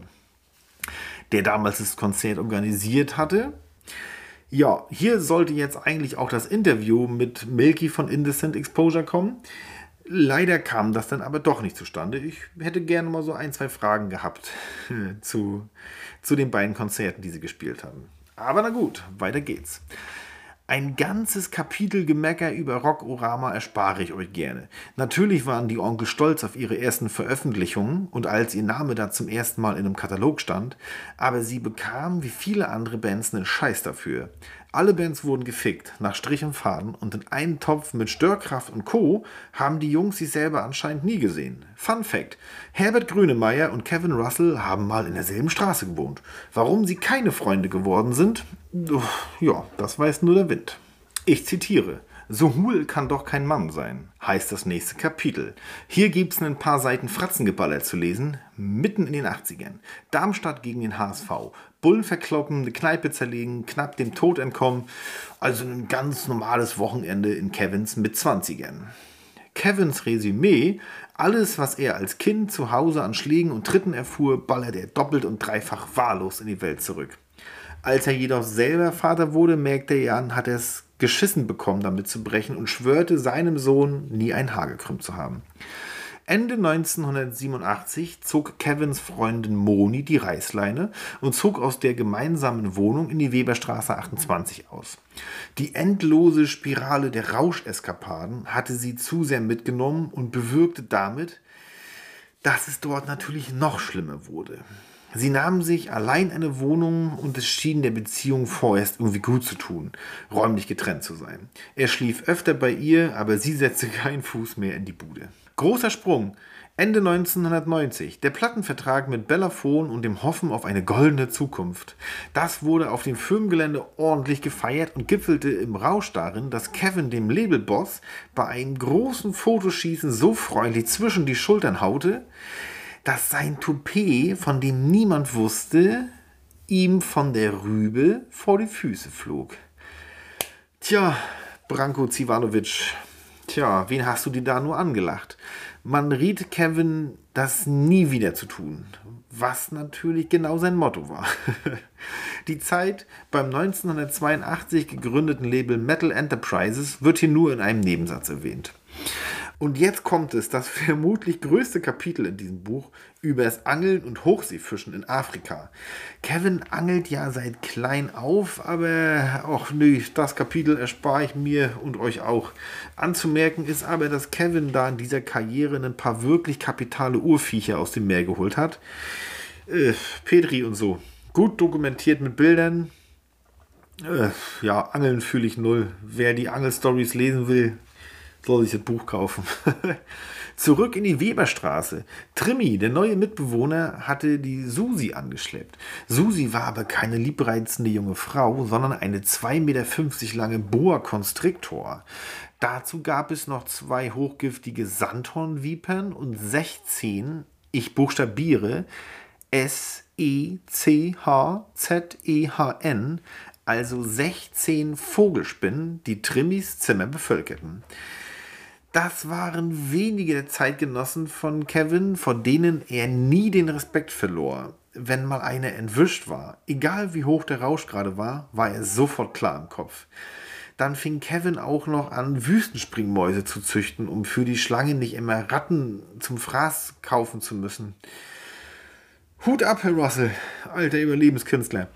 der damals das Konzert organisiert hatte. Ja, hier sollte jetzt eigentlich auch das Interview mit Milky von Indecent Exposure kommen. Leider kam das dann aber doch nicht zustande. Ich hätte gerne mal so ein, zwei Fragen gehabt (laughs) zu, zu den beiden Konzerten, die sie gespielt haben. Aber na gut, weiter geht's. Ein ganzes Kapitel Gemecker über Rockorama erspare ich euch gerne. Natürlich waren die Onkel stolz auf ihre ersten Veröffentlichungen und als ihr Name da zum ersten Mal in einem Katalog stand, aber sie bekamen wie viele andere Bands einen Scheiß dafür. Alle Bands wurden gefickt, nach Strich und Faden und in einen Topf mit Störkraft und Co. haben die Jungs sich selber anscheinend nie gesehen. Fun Fact: Herbert Grönemeyer und Kevin Russell haben mal in derselben Straße gewohnt. Warum sie keine Freunde geworden sind, ja, das weiß nur der Wind. Ich zitiere. So hohl kann doch kein Mann sein, heißt das nächste Kapitel. Hier gibt's ein paar Seiten Fratzengeballer zu lesen, mitten in den 80ern. Darmstadt gegen den HSV. Bullen verkloppen, eine Kneipe zerlegen, knapp dem Tod entkommen. Also ein ganz normales Wochenende in Kevins mit 20ern. Kevins Resümee, alles, was er als Kind zu Hause an Schlägen und Tritten erfuhr, ballert er doppelt und dreifach wahllos in die Welt zurück. Als er jedoch selber Vater wurde, merkte er an, hat er es geschissen bekommen, damit zu brechen und schwörte seinem Sohn, nie ein Haar gekrümmt zu haben. Ende 1987 zog Kevins Freundin Moni die Reißleine und zog aus der gemeinsamen Wohnung in die Weberstraße 28 aus. Die endlose Spirale der Rauscheskapaden hatte sie zu sehr mitgenommen und bewirkte damit, dass es dort natürlich noch schlimmer wurde. Sie nahmen sich allein eine Wohnung und es schien der Beziehung vorerst irgendwie gut zu tun, räumlich getrennt zu sein. Er schlief öfter bei ihr, aber sie setzte keinen Fuß mehr in die Bude. Großer Sprung. Ende 1990. Der Plattenvertrag mit Bellafon und dem Hoffen auf eine goldene Zukunft. Das wurde auf dem Firmengelände ordentlich gefeiert und gipfelte im Rausch darin, dass Kevin dem Labelboss bei einem großen Fotoschießen so freundlich zwischen die Schultern haute, dass sein Toupet, von dem niemand wusste, ihm von der Rübe vor die Füße flog. Tja, Branko Zivanovic, tja, wen hast du dir da nur angelacht? Man riet Kevin, das nie wieder zu tun, was natürlich genau sein Motto war. (laughs) Die Zeit beim 1982 gegründeten Label Metal Enterprises wird hier nur in einem Nebensatz erwähnt. Und jetzt kommt es, das vermutlich größte Kapitel in diesem Buch über das Angeln und Hochseefischen in Afrika. Kevin angelt ja seit klein auf, aber ach nö, das Kapitel erspare ich mir und euch auch. Anzumerken ist aber, dass Kevin da in dieser Karriere ein paar wirklich kapitale Urviecher aus dem Meer geholt hat. Äh, Petri und so. Gut dokumentiert mit Bildern. Äh, ja, Angeln fühle ich null. Wer die Angelstories lesen will, soll sich das Buch kaufen. (laughs) Zurück in die Weberstraße. Trimmi, der neue Mitbewohner, hatte die Susi angeschleppt. Susi war aber keine liebreizende junge Frau, sondern eine 2,50 Meter lange Boa Constrictor. Dazu gab es noch zwei hochgiftige Sandhornvipern und 16, ich buchstabiere, S-E-C-H-Z-E-H-N, also 16 Vogelspinnen, die Trimmis Zimmer bevölkerten. Das waren wenige Zeitgenossen von Kevin, vor denen er nie den Respekt verlor. Wenn mal einer entwischt war, egal wie hoch der Rausch gerade war, war er sofort klar im Kopf. Dann fing Kevin auch noch an, Wüstenspringmäuse zu züchten, um für die Schlange nicht immer Ratten zum Fraß kaufen zu müssen. Hut ab, Herr Russell, alter Überlebenskünstler.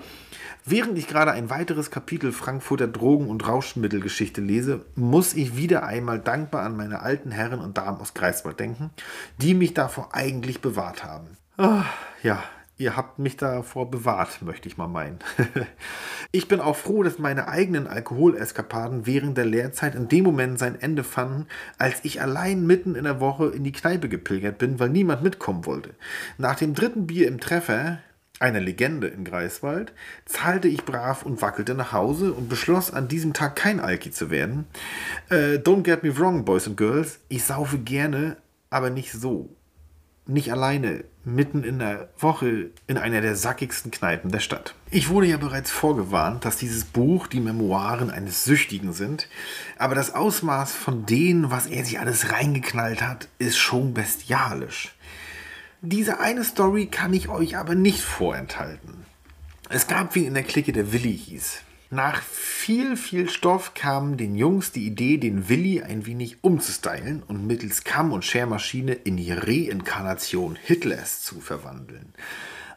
Während ich gerade ein weiteres Kapitel Frankfurter Drogen- und Rauschmittelgeschichte lese, muss ich wieder einmal dankbar an meine alten Herren und Damen aus Greifswald denken, die mich davor eigentlich bewahrt haben. Ah, ja, ihr habt mich davor bewahrt, möchte ich mal meinen. (laughs) ich bin auch froh, dass meine eigenen Alkoholeskapaden während der Lehrzeit in dem Moment sein Ende fanden, als ich allein mitten in der Woche in die Kneipe gepilgert bin, weil niemand mitkommen wollte. Nach dem dritten Bier im Treffer eine Legende in Greifswald, zahlte ich brav und wackelte nach Hause und beschloss, an diesem Tag kein Alki zu werden. Äh, don't get me wrong, Boys and Girls, ich saufe gerne, aber nicht so. Nicht alleine, mitten in der Woche in einer der sackigsten Kneipen der Stadt. Ich wurde ja bereits vorgewarnt, dass dieses Buch die Memoiren eines Süchtigen sind, aber das Ausmaß von dem, was er sich alles reingeknallt hat, ist schon bestialisch. Diese eine Story kann ich euch aber nicht vorenthalten. Es gab wen in der Clique, der Willi hieß. Nach viel, viel Stoff kam den Jungs die Idee, den Willi ein wenig umzustylen und mittels Kamm- und Schermaschine in die Reinkarnation Hitlers zu verwandeln.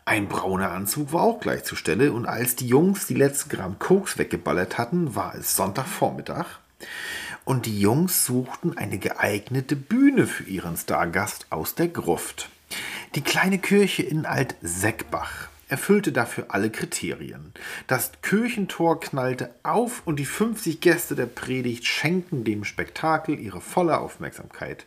Ein brauner Anzug war auch gleich zur Stelle und als die Jungs die letzten Gramm Koks weggeballert hatten, war es Sonntagvormittag und die Jungs suchten eine geeignete Bühne für ihren Stargast aus der Gruft. Die kleine Kirche in Alt-Seckbach erfüllte dafür alle Kriterien. Das Kirchentor knallte auf und die 50 Gäste der Predigt schenkten dem Spektakel ihre volle Aufmerksamkeit.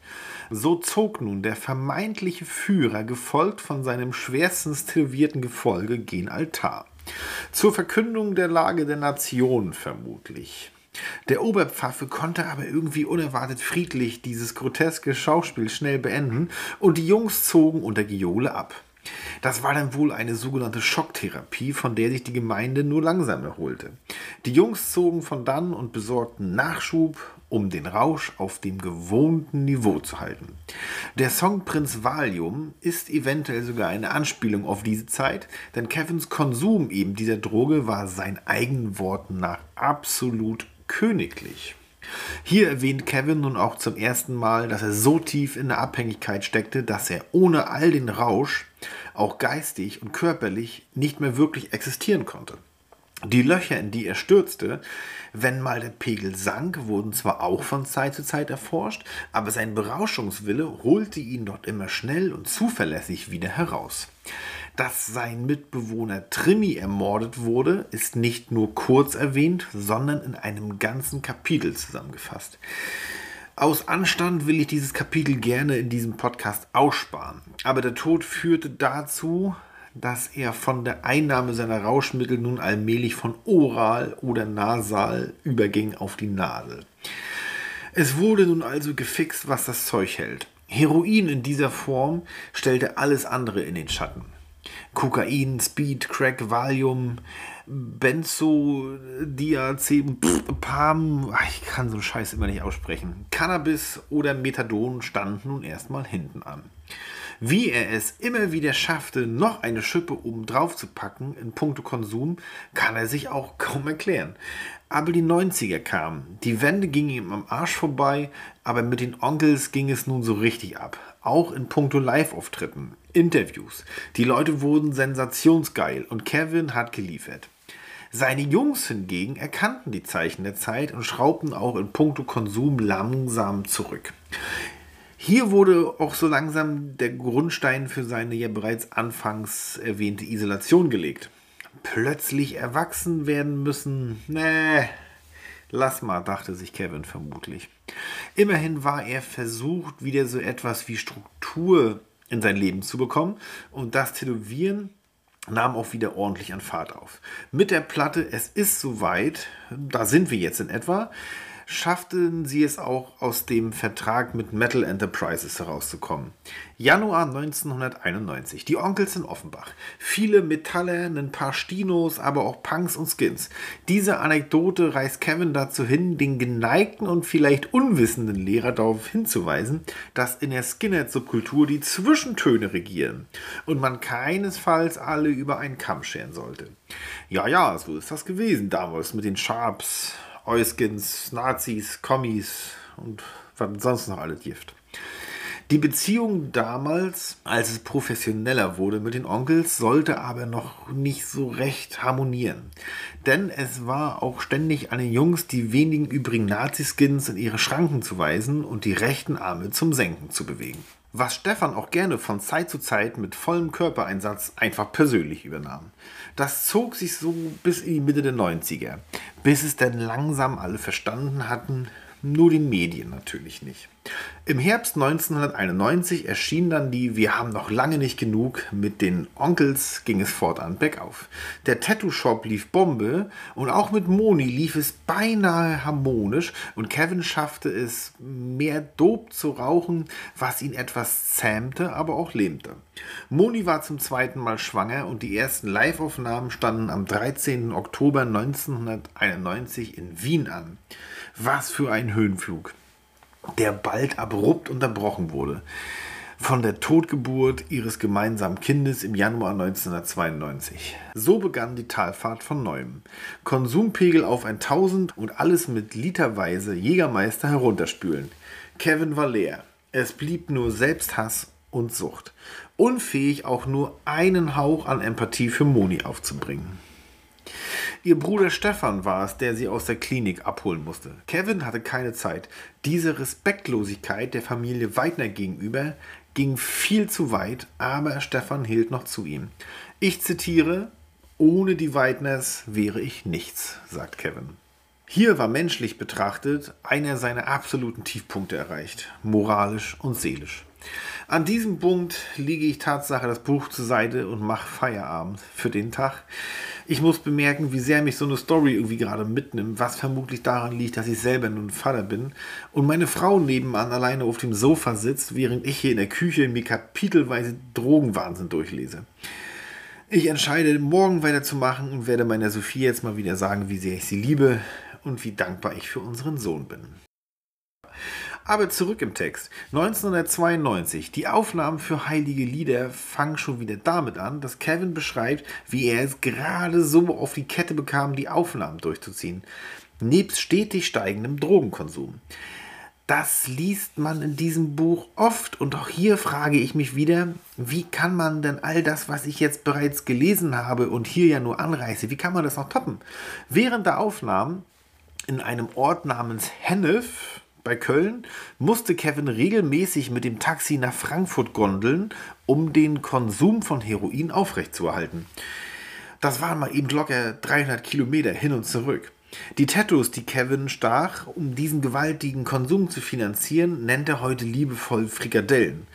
So zog nun der vermeintliche Führer, gefolgt von seinem schwerstens tätowierten Gefolge, gen Altar. Zur Verkündung der Lage der Nation vermutlich. Der Oberpfaffe konnte aber irgendwie unerwartet friedlich dieses groteske Schauspiel schnell beenden und die Jungs zogen unter Giole ab. Das war dann wohl eine sogenannte Schocktherapie, von der sich die Gemeinde nur langsam erholte. Die Jungs zogen von dann und besorgten Nachschub, um den Rausch auf dem gewohnten Niveau zu halten. Der Song Prinz Valium ist eventuell sogar eine Anspielung auf diese Zeit, denn Kevins Konsum eben dieser Droge war seinen eigenen Worten nach absolut königlich. Hier erwähnt Kevin nun auch zum ersten Mal, dass er so tief in der Abhängigkeit steckte, dass er ohne all den Rausch auch geistig und körperlich nicht mehr wirklich existieren konnte. Die Löcher, in die er stürzte, wenn mal der Pegel sank, wurden zwar auch von Zeit zu Zeit erforscht, aber sein Berauschungswille holte ihn dort immer schnell und zuverlässig wieder heraus. Dass sein Mitbewohner Trimmi ermordet wurde, ist nicht nur kurz erwähnt, sondern in einem ganzen Kapitel zusammengefasst. Aus Anstand will ich dieses Kapitel gerne in diesem Podcast aussparen, aber der Tod führte dazu, dass er von der Einnahme seiner Rauschmittel nun allmählich von oral oder nasal überging auf die Nadel. Es wurde nun also gefixt, was das Zeug hält. Heroin in dieser Form stellte alles andere in den Schatten. Kokain, Speed, Crack, Valium, Benzodiazepam, ich kann so einen Scheiß immer nicht aussprechen. Cannabis oder Methadon standen nun erstmal hinten an. Wie er es immer wieder schaffte, noch eine Schippe oben drauf zu packen in puncto Konsum, kann er sich auch kaum erklären. Aber die 90er kamen. Die Wände gingen ihm am Arsch vorbei, aber mit den Onkels ging es nun so richtig ab. Auch in puncto Live-Auftritten, Interviews. Die Leute wurden sensationsgeil und Kevin hat geliefert. Seine Jungs hingegen erkannten die Zeichen der Zeit und schraubten auch in puncto Konsum langsam zurück. Hier wurde auch so langsam der Grundstein für seine ja bereits anfangs erwähnte Isolation gelegt. Plötzlich erwachsen werden müssen, nee, lass mal, dachte sich Kevin vermutlich. Immerhin war er versucht, wieder so etwas wie Struktur in sein Leben zu bekommen und das Tätowieren nahm auch wieder ordentlich an Fahrt auf. Mit der Platte Es ist soweit, da sind wir jetzt in etwa, schafften sie es auch aus dem Vertrag mit Metal Enterprises herauszukommen. Januar 1991. Die Onkels in Offenbach. Viele Metaller, ein paar Stinos, aber auch Punks und Skins. Diese Anekdote reißt Kevin dazu hin, den geneigten und vielleicht unwissenden Lehrer darauf hinzuweisen, dass in der Skinhead-Subkultur die Zwischentöne regieren und man keinesfalls alle über einen Kamm scheren sollte. Ja, ja, so ist das gewesen damals mit den Sharps, Euskins, Nazis, Kommis und was sonst noch alles Gift. Die Beziehung damals, als es professioneller wurde mit den Onkels, sollte aber noch nicht so recht harmonieren. Denn es war auch ständig an den Jungs, die wenigen übrigen Naziskins in ihre Schranken zu weisen und die rechten Arme zum Senken zu bewegen. Was Stefan auch gerne von Zeit zu Zeit mit vollem Körpereinsatz einfach persönlich übernahm. Das zog sich so bis in die Mitte der 90er, bis es dann langsam alle verstanden hatten, nur die Medien natürlich nicht. Im Herbst 1991 erschien dann die Wir haben noch lange nicht genug. Mit den Onkels ging es fortan bergauf. Der Tattoo-Shop lief Bombe und auch mit Moni lief es beinahe harmonisch und Kevin schaffte es, mehr Dope zu rauchen, was ihn etwas zähmte, aber auch lähmte. Moni war zum zweiten Mal schwanger und die ersten Live-Aufnahmen standen am 13. Oktober 1991 in Wien an. Was für ein Höhenflug der bald abrupt unterbrochen wurde. Von der Totgeburt ihres gemeinsamen Kindes im Januar 1992. So begann die Talfahrt von neuem. Konsumpegel auf 1000 und alles mit literweise Jägermeister herunterspülen. Kevin war leer. Es blieb nur Selbsthass und Sucht. Unfähig auch nur einen Hauch an Empathie für Moni aufzubringen. Ihr Bruder Stefan war es, der sie aus der Klinik abholen musste. Kevin hatte keine Zeit. Diese Respektlosigkeit der Familie Weidner gegenüber ging viel zu weit, aber Stefan hielt noch zu ihm. Ich zitiere, ohne die Weidners wäre ich nichts, sagt Kevin. Hier war menschlich betrachtet einer seiner absoluten Tiefpunkte erreicht, moralisch und seelisch. An diesem Punkt lege ich Tatsache das Buch zur Seite und mache Feierabend für den Tag. Ich muss bemerken, wie sehr mich so eine Story irgendwie gerade mitnimmt, was vermutlich daran liegt, dass ich selber nun Vater bin und meine Frau nebenan alleine auf dem Sofa sitzt, während ich hier in der Küche mir kapitelweise Drogenwahnsinn durchlese. Ich entscheide, morgen weiterzumachen und werde meiner Sophie jetzt mal wieder sagen, wie sehr ich sie liebe und wie dankbar ich für unseren Sohn bin. Aber zurück im Text. 1992. Die Aufnahmen für Heilige Lieder fangen schon wieder damit an, dass Kevin beschreibt, wie er es gerade so auf die Kette bekam, die Aufnahmen durchzuziehen. Nebst stetig steigendem Drogenkonsum. Das liest man in diesem Buch oft und auch hier frage ich mich wieder, wie kann man denn all das, was ich jetzt bereits gelesen habe und hier ja nur anreiße, wie kann man das noch toppen? Während der Aufnahmen in einem Ort namens Hennef, bei Köln musste Kevin regelmäßig mit dem Taxi nach Frankfurt gondeln, um den Konsum von Heroin aufrechtzuerhalten. Das waren mal eben locker 300 Kilometer hin und zurück. Die Tattoos, die Kevin stach, um diesen gewaltigen Konsum zu finanzieren, nennt er heute liebevoll Frikadellen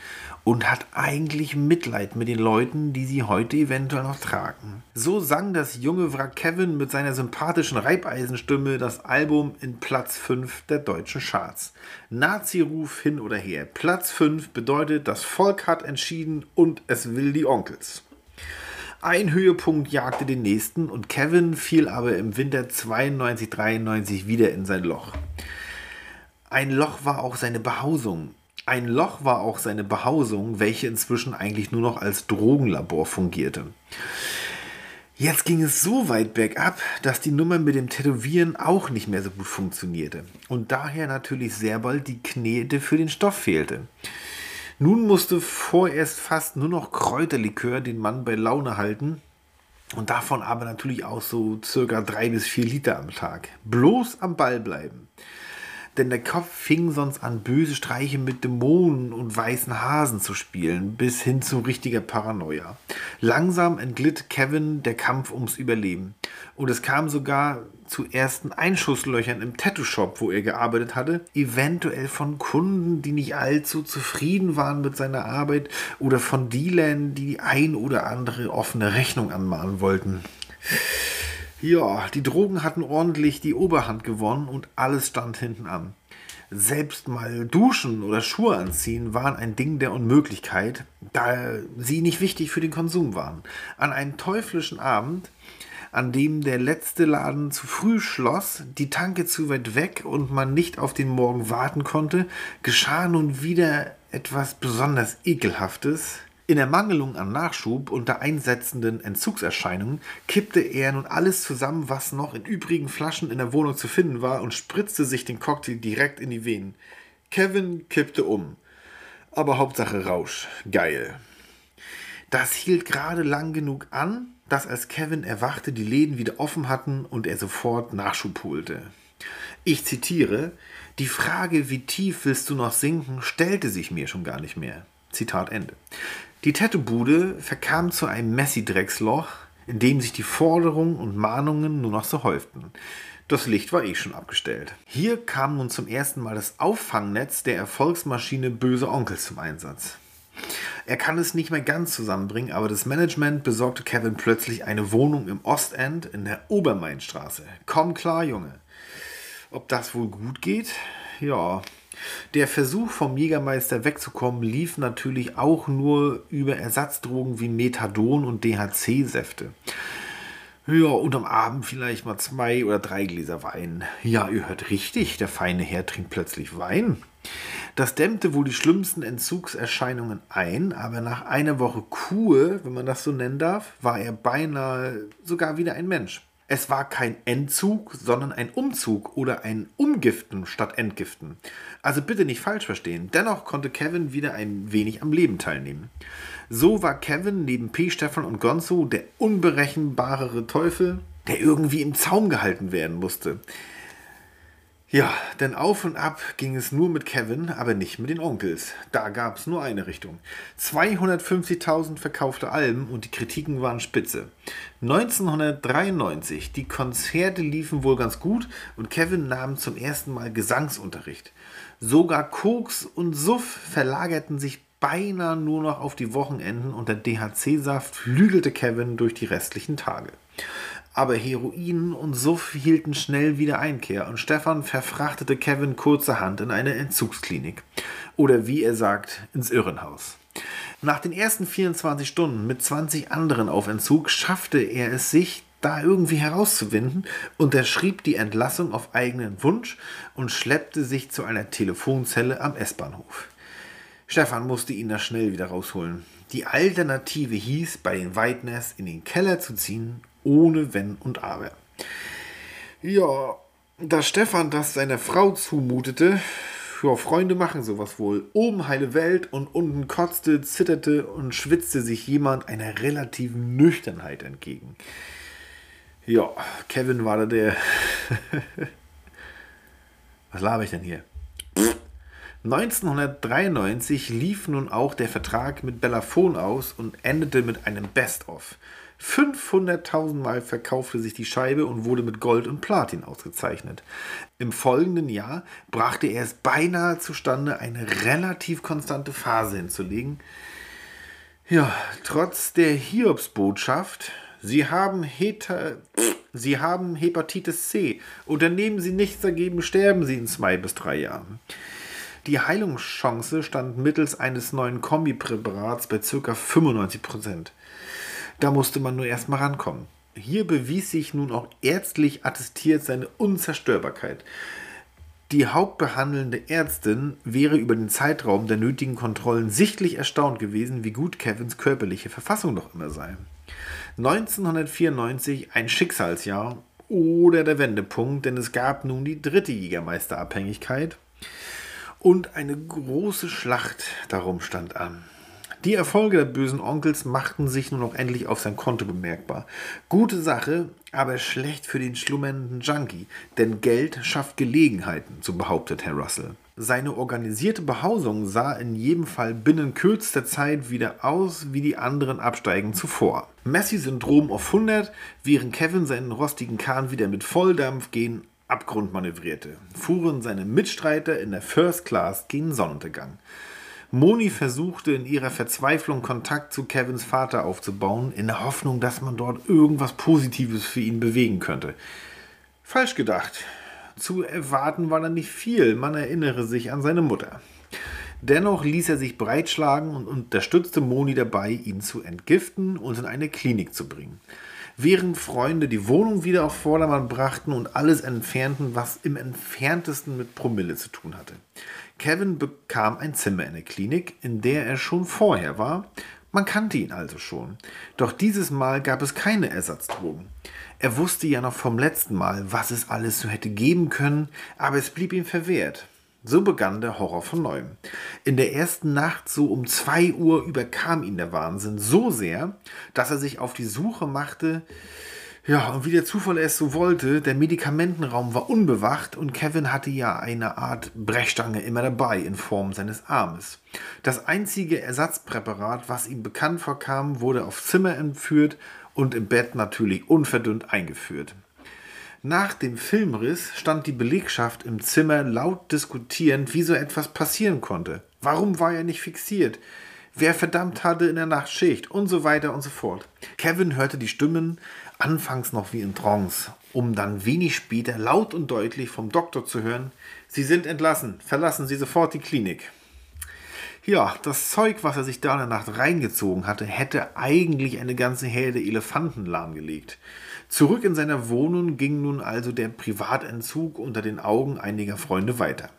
und hat eigentlich Mitleid mit den Leuten, die sie heute eventuell noch tragen. So sang das junge Wrack Kevin mit seiner sympathischen Reibeisenstimme das Album in Platz 5 der deutschen Charts. Nazi-Ruf hin oder her. Platz 5 bedeutet, das Volk hat entschieden und es will die Onkels. Ein Höhepunkt jagte den nächsten und Kevin fiel aber im Winter 92-93 wieder in sein Loch. Ein Loch war auch seine Behausung. Ein Loch war auch seine Behausung, welche inzwischen eigentlich nur noch als Drogenlabor fungierte. Jetzt ging es so weit bergab, dass die Nummer mit dem Tätowieren auch nicht mehr so gut funktionierte und daher natürlich sehr bald die Knete für den Stoff fehlte. Nun musste vorerst fast nur noch Kräuterlikör den Mann bei Laune halten und davon aber natürlich auch so circa drei bis vier Liter am Tag. Bloß am Ball bleiben denn der Kopf fing sonst an, böse Streiche mit Dämonen und weißen Hasen zu spielen, bis hin zu richtiger Paranoia. Langsam entglitt Kevin der Kampf ums Überleben. Und es kam sogar zu ersten Einschusslöchern im Tattoo-Shop, wo er gearbeitet hatte, eventuell von Kunden, die nicht allzu zufrieden waren mit seiner Arbeit oder von Dealern, die die ein oder andere offene Rechnung anmahnen wollten. Ja, die Drogen hatten ordentlich die Oberhand gewonnen und alles stand hinten an. Selbst mal duschen oder Schuhe anziehen waren ein Ding der Unmöglichkeit, da sie nicht wichtig für den Konsum waren. An einem teuflischen Abend, an dem der letzte Laden zu früh schloss, die Tanke zu weit weg und man nicht auf den Morgen warten konnte, geschah nun wieder etwas besonders Ekelhaftes. In Ermangelung an Nachschub unter einsetzenden Entzugserscheinungen kippte er nun alles zusammen, was noch in übrigen Flaschen in der Wohnung zu finden war, und spritzte sich den Cocktail direkt in die Venen. Kevin kippte um. Aber Hauptsache Rausch. Geil. Das hielt gerade lang genug an, dass als Kevin erwachte, die Läden wieder offen hatten und er sofort Nachschub holte. Ich zitiere, die Frage, wie tief willst du noch sinken, stellte sich mir schon gar nicht mehr. Zitat Ende. Die Tattoobude verkam zu einem Messi-Drecksloch, in dem sich die Forderungen und Mahnungen nur noch so häuften. Das Licht war eh schon abgestellt. Hier kam nun zum ersten Mal das Auffangnetz der Erfolgsmaschine Böse Onkels zum Einsatz. Er kann es nicht mehr ganz zusammenbringen, aber das Management besorgte Kevin plötzlich eine Wohnung im Ostend in der Obermainstraße. Komm klar, Junge. Ob das wohl gut geht? Ja, der Versuch vom Jägermeister wegzukommen lief natürlich auch nur über Ersatzdrogen wie Methadon und DHC-Säfte. Ja, und am Abend vielleicht mal zwei oder drei Gläser Wein. Ja, ihr hört richtig, der feine Herr trinkt plötzlich Wein. Das dämmte wohl die schlimmsten Entzugserscheinungen ein, aber nach einer Woche Kur, wenn man das so nennen darf, war er beinahe sogar wieder ein Mensch. Es war kein Entzug, sondern ein Umzug oder ein Umgiften statt Entgiften. Also bitte nicht falsch verstehen. Dennoch konnte Kevin wieder ein wenig am Leben teilnehmen. So war Kevin neben P. Stefan und Gonzo der unberechenbarere Teufel, der irgendwie im Zaum gehalten werden musste. Ja, denn auf und ab ging es nur mit Kevin, aber nicht mit den Onkels. Da gab es nur eine Richtung. 250.000 verkaufte Alben und die Kritiken waren spitze. 1993, die Konzerte liefen wohl ganz gut und Kevin nahm zum ersten Mal Gesangsunterricht. Sogar Koks und Suff verlagerten sich beinahe nur noch auf die Wochenenden und der DHC-Saft flügelte Kevin durch die restlichen Tage. Aber Heroin und Suff hielten schnell wieder Einkehr und Stefan verfrachtete Kevin kurzerhand in eine Entzugsklinik. Oder wie er sagt, ins Irrenhaus. Nach den ersten 24 Stunden mit 20 anderen auf Entzug schaffte er es sich, da irgendwie herauszuwinden, unterschrieb die Entlassung auf eigenen Wunsch und schleppte sich zu einer Telefonzelle am S-Bahnhof. Stefan musste ihn da schnell wieder rausholen. Die Alternative hieß, bei den Weidners in den Keller zu ziehen, ohne Wenn und Aber. Ja, da Stefan das seiner Frau zumutete, ja, Freunde machen sowas wohl. Oben heile Welt und unten kotzte, zitterte und schwitzte sich jemand einer relativen Nüchternheit entgegen. Ja, Kevin war da der. (laughs) Was laber ich denn hier? 1993 lief nun auch der Vertrag mit Bellafon aus und endete mit einem Best-of. 500.000 Mal verkaufte sich die Scheibe und wurde mit Gold und Platin ausgezeichnet. Im folgenden Jahr brachte er es beinahe zustande, eine relativ konstante Phase hinzulegen. Ja, trotz der Hiobsbotschaft, Sie haben, Heta Sie haben Hepatitis C. Unternehmen Sie nichts dagegen, sterben Sie in zwei bis drei Jahren. Die Heilungschance stand mittels eines neuen Kombipräparats bei ca. 95%. Da musste man nur erstmal rankommen. Hier bewies sich nun auch ärztlich attestiert seine Unzerstörbarkeit. Die hauptbehandelnde Ärztin wäre über den Zeitraum der nötigen Kontrollen sichtlich erstaunt gewesen, wie gut Kevins körperliche Verfassung noch immer sei. 1994 ein Schicksalsjahr oder der Wendepunkt, denn es gab nun die dritte Jägermeisterabhängigkeit und eine große Schlacht darum stand an. Die Erfolge der bösen Onkels machten sich nun auch endlich auf sein Konto bemerkbar. Gute Sache, aber schlecht für den schlummernden Junkie, denn Geld schafft Gelegenheiten, so behauptet Herr Russell. Seine organisierte Behausung sah in jedem Fall binnen kürzester Zeit wieder aus wie die anderen Absteigen zuvor. Messi-Syndrom auf 100, während Kevin seinen rostigen Kahn wieder mit Volldampf gehen Abgrund manövrierte, fuhren seine Mitstreiter in der First Class gegen Sonnenuntergang. Moni versuchte in ihrer Verzweiflung Kontakt zu Kevins Vater aufzubauen, in der Hoffnung, dass man dort irgendwas Positives für ihn bewegen könnte. Falsch gedacht. Zu erwarten war da nicht viel, man erinnere sich an seine Mutter. Dennoch ließ er sich breitschlagen und unterstützte Moni dabei, ihn zu entgiften und in eine Klinik zu bringen während Freunde die Wohnung wieder auf Vordermann brachten und alles entfernten, was im entferntesten mit Promille zu tun hatte. Kevin bekam ein Zimmer in der Klinik, in der er schon vorher war. Man kannte ihn also schon. Doch dieses Mal gab es keine Ersatzdrogen. Er wusste ja noch vom letzten Mal, was es alles so hätte geben können, aber es blieb ihm verwehrt. So begann der Horror von neuem. In der ersten Nacht, so um zwei Uhr, überkam ihn der Wahnsinn so sehr, dass er sich auf die Suche machte. Ja, und wie der Zufall es so wollte, der Medikamentenraum war unbewacht und Kevin hatte ja eine Art Brechstange immer dabei in Form seines Armes. Das einzige Ersatzpräparat, was ihm bekannt vorkam, wurde aufs Zimmer entführt und im Bett natürlich unverdünnt eingeführt. Nach dem Filmriss stand die Belegschaft im Zimmer laut diskutierend, wie so etwas passieren konnte. Warum war er nicht fixiert? Wer verdammt hatte in der Nacht Schicht? Und so weiter und so fort. Kevin hörte die Stimmen, anfangs noch wie in Trance, um dann wenig später laut und deutlich vom Doktor zu hören, Sie sind entlassen, verlassen Sie sofort die Klinik. Ja, das Zeug, was er sich da in der Nacht reingezogen hatte, hätte eigentlich eine ganze Herde Elefanten lahmgelegt. Zurück in seiner Wohnung ging nun also der Privatentzug unter den Augen einiger Freunde weiter.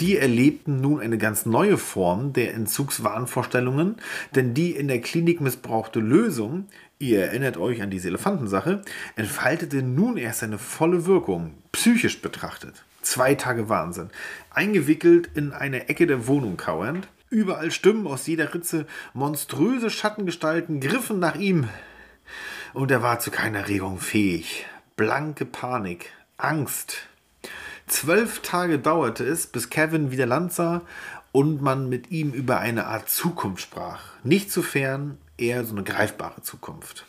Die erlebten nun eine ganz neue Form der Entzugswahnvorstellungen, denn die in der Klinik missbrauchte Lösung, ihr erinnert euch an diese Elefantensache, entfaltete nun erst seine volle Wirkung, psychisch betrachtet. Zwei Tage Wahnsinn. Eingewickelt in eine Ecke der Wohnung kauernd, überall Stimmen aus jeder Ritze, monströse Schattengestalten griffen nach ihm, und er war zu keiner Regung fähig. Blanke Panik, Angst. Zwölf Tage dauerte es, bis Kevin wieder Land sah und man mit ihm über eine Art Zukunft sprach. Nicht zu fern, eher so eine greifbare Zukunft.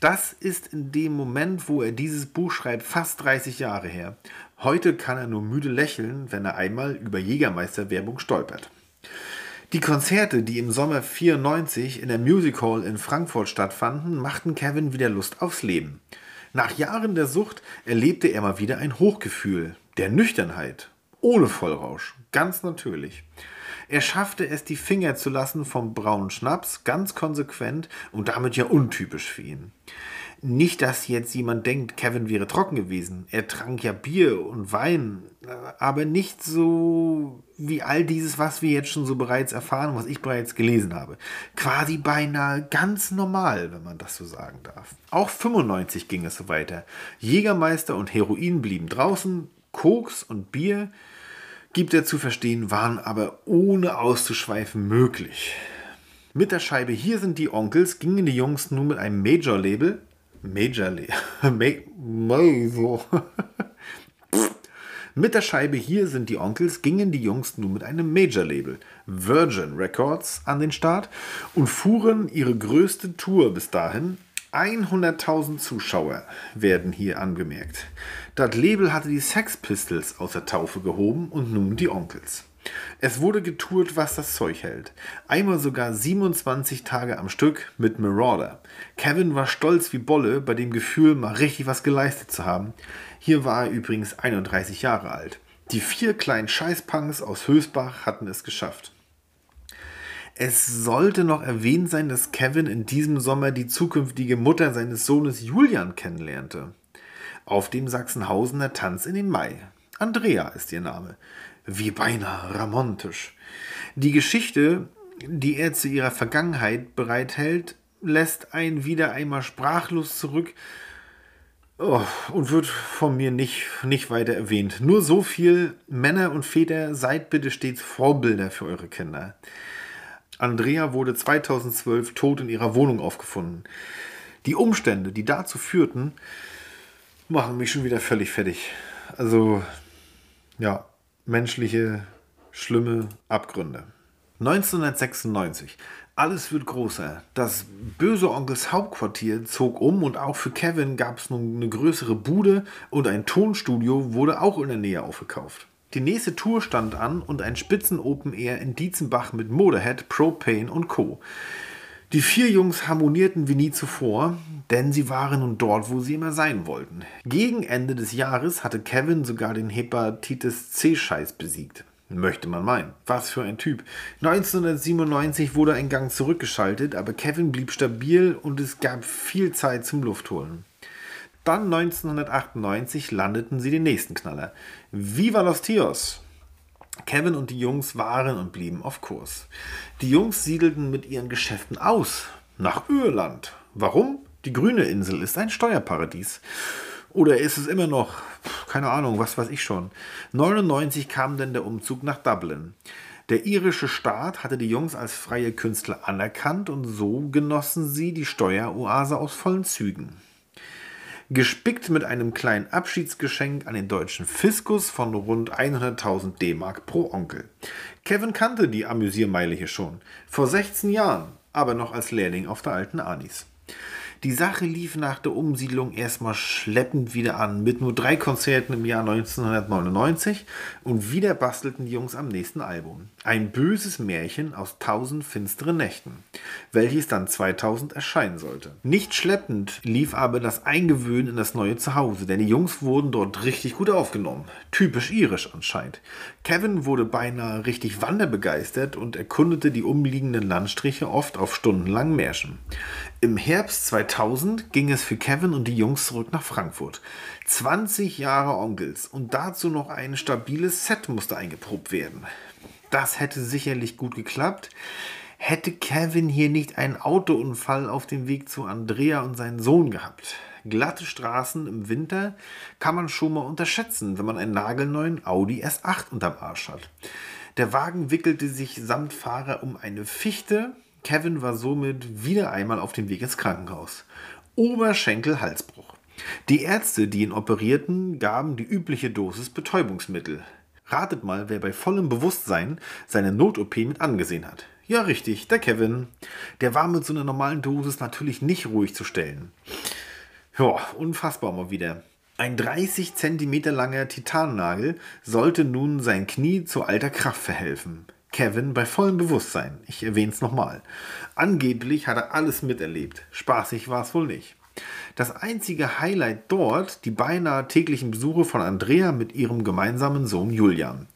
Das ist in dem Moment, wo er dieses Buch schreibt, fast 30 Jahre her. Heute kann er nur müde lächeln, wenn er einmal über Jägermeister-Werbung stolpert. Die Konzerte, die im Sommer 94 in der Music Hall in Frankfurt stattfanden, machten Kevin wieder Lust aufs Leben. Nach Jahren der Sucht erlebte er mal wieder ein Hochgefühl, der Nüchternheit, ohne Vollrausch, ganz natürlich. Er schaffte es, die Finger zu lassen vom braunen Schnaps, ganz konsequent und damit ja untypisch für ihn. Nicht, dass jetzt jemand denkt, Kevin wäre trocken gewesen. Er trank ja Bier und Wein, aber nicht so wie all dieses, was wir jetzt schon so bereits erfahren, was ich bereits gelesen habe. Quasi beinahe ganz normal, wenn man das so sagen darf. Auch 95 ging es so weiter. Jägermeister und Heroin blieben draußen, Koks und Bier, gibt er zu verstehen, waren aber ohne auszuschweifen möglich. Mit der Scheibe Hier sind die Onkels gingen die Jungs nun mit einem Major-Label Major (laughs) Major. (laughs) mit der Scheibe Hier sind die Onkels gingen die Jungs nun mit einem Major-Label, Virgin Records, an den Start und fuhren ihre größte Tour bis dahin. 100.000 Zuschauer werden hier angemerkt. Das Label hatte die Sex Pistols aus der Taufe gehoben und nun die Onkels. Es wurde getourt, was das Zeug hält. Einmal sogar 27 Tage am Stück mit Marauder. Kevin war stolz wie Bolle bei dem Gefühl, mal richtig was geleistet zu haben. Hier war er übrigens 31 Jahre alt. Die vier kleinen Scheißpunks aus Hösbach hatten es geschafft. Es sollte noch erwähnt sein, dass Kevin in diesem Sommer die zukünftige Mutter seines Sohnes Julian kennenlernte. Auf dem Sachsenhausener Tanz in den Mai. Andrea ist ihr Name wie beinahe ramontisch. Die Geschichte, die er zu ihrer Vergangenheit bereithält, lässt einen wieder einmal sprachlos zurück oh, und wird von mir nicht, nicht weiter erwähnt. Nur so viel, Männer und Väter, seid bitte stets Vorbilder für eure Kinder. Andrea wurde 2012 tot in ihrer Wohnung aufgefunden. Die Umstände, die dazu führten, machen mich schon wieder völlig fertig. Also, ja, menschliche, schlimme Abgründe. 1996. Alles wird größer. Das böse Onkels Hauptquartier zog um und auch für Kevin gab es nun eine größere Bude und ein Tonstudio wurde auch in der Nähe aufgekauft. Die nächste Tour stand an und ein Spitzen-Open Air in Dietzenbach mit Motorhead, Propane und Co. Die vier Jungs harmonierten wie nie zuvor, denn sie waren nun dort, wo sie immer sein wollten. Gegen Ende des Jahres hatte Kevin sogar den Hepatitis C-Scheiß besiegt. Möchte man meinen. Was für ein Typ. 1997 wurde ein Gang zurückgeschaltet, aber Kevin blieb stabil und es gab viel Zeit zum Luftholen. Dann 1998 landeten sie den nächsten Knaller. Viva los Tios! Kevin und die Jungs waren und blieben auf Kurs. Die Jungs siedelten mit ihren Geschäften aus. Nach Irland. Warum? Die grüne Insel ist ein Steuerparadies. Oder ist es immer noch? Keine Ahnung, was weiß ich schon. 99 kam denn der Umzug nach Dublin. Der irische Staat hatte die Jungs als freie Künstler anerkannt und so genossen sie die Steueroase aus vollen Zügen gespickt mit einem kleinen Abschiedsgeschenk an den deutschen Fiskus von rund 100.000 D-Mark pro Onkel. Kevin kannte die Amüsiermeile hier schon, vor 16 Jahren, aber noch als Lehrling auf der alten Anis. Die Sache lief nach der Umsiedlung erstmal schleppend wieder an, mit nur drei Konzerten im Jahr 1999 und wieder bastelten die Jungs am nächsten Album. Ein böses Märchen aus tausend finsteren Nächten, welches dann 2000 erscheinen sollte. Nicht schleppend lief aber das Eingewöhnen in das neue Zuhause, denn die Jungs wurden dort richtig gut aufgenommen. Typisch irisch anscheinend. Kevin wurde beinahe richtig wanderbegeistert und erkundete die umliegenden Landstriche oft auf stundenlangen Märschen. Im Herbst 2000 ging es für Kevin und die Jungs zurück nach Frankfurt. 20 Jahre Onkels und dazu noch ein stabiles Set musste eingeprobt werden. Das hätte sicherlich gut geklappt. Hätte Kevin hier nicht einen Autounfall auf dem Weg zu Andrea und seinen Sohn gehabt. Glatte Straßen im Winter kann man schon mal unterschätzen, wenn man einen nagelneuen Audi S8 unterm Arsch hat. Der Wagen wickelte sich samt Fahrer um eine Fichte, Kevin war somit wieder einmal auf dem Weg ins Krankenhaus. Oberschenkel-Halsbruch. Die Ärzte, die ihn operierten, gaben die übliche Dosis Betäubungsmittel. Ratet mal, wer bei vollem Bewusstsein seine Not-OP mit angesehen hat. Ja, richtig, der Kevin. Der war mit so einer normalen Dosis natürlich nicht ruhig zu stellen. Ja, unfassbar mal wieder. Ein 30 cm langer Titannagel sollte nun sein Knie zu alter Kraft verhelfen. Kevin bei vollem Bewusstsein. Ich erwähne es nochmal. Angeblich hat er alles miterlebt. Spaßig war es wohl nicht. Das einzige Highlight dort die beinahe täglichen Besuche von Andrea mit ihrem gemeinsamen Sohn Julian.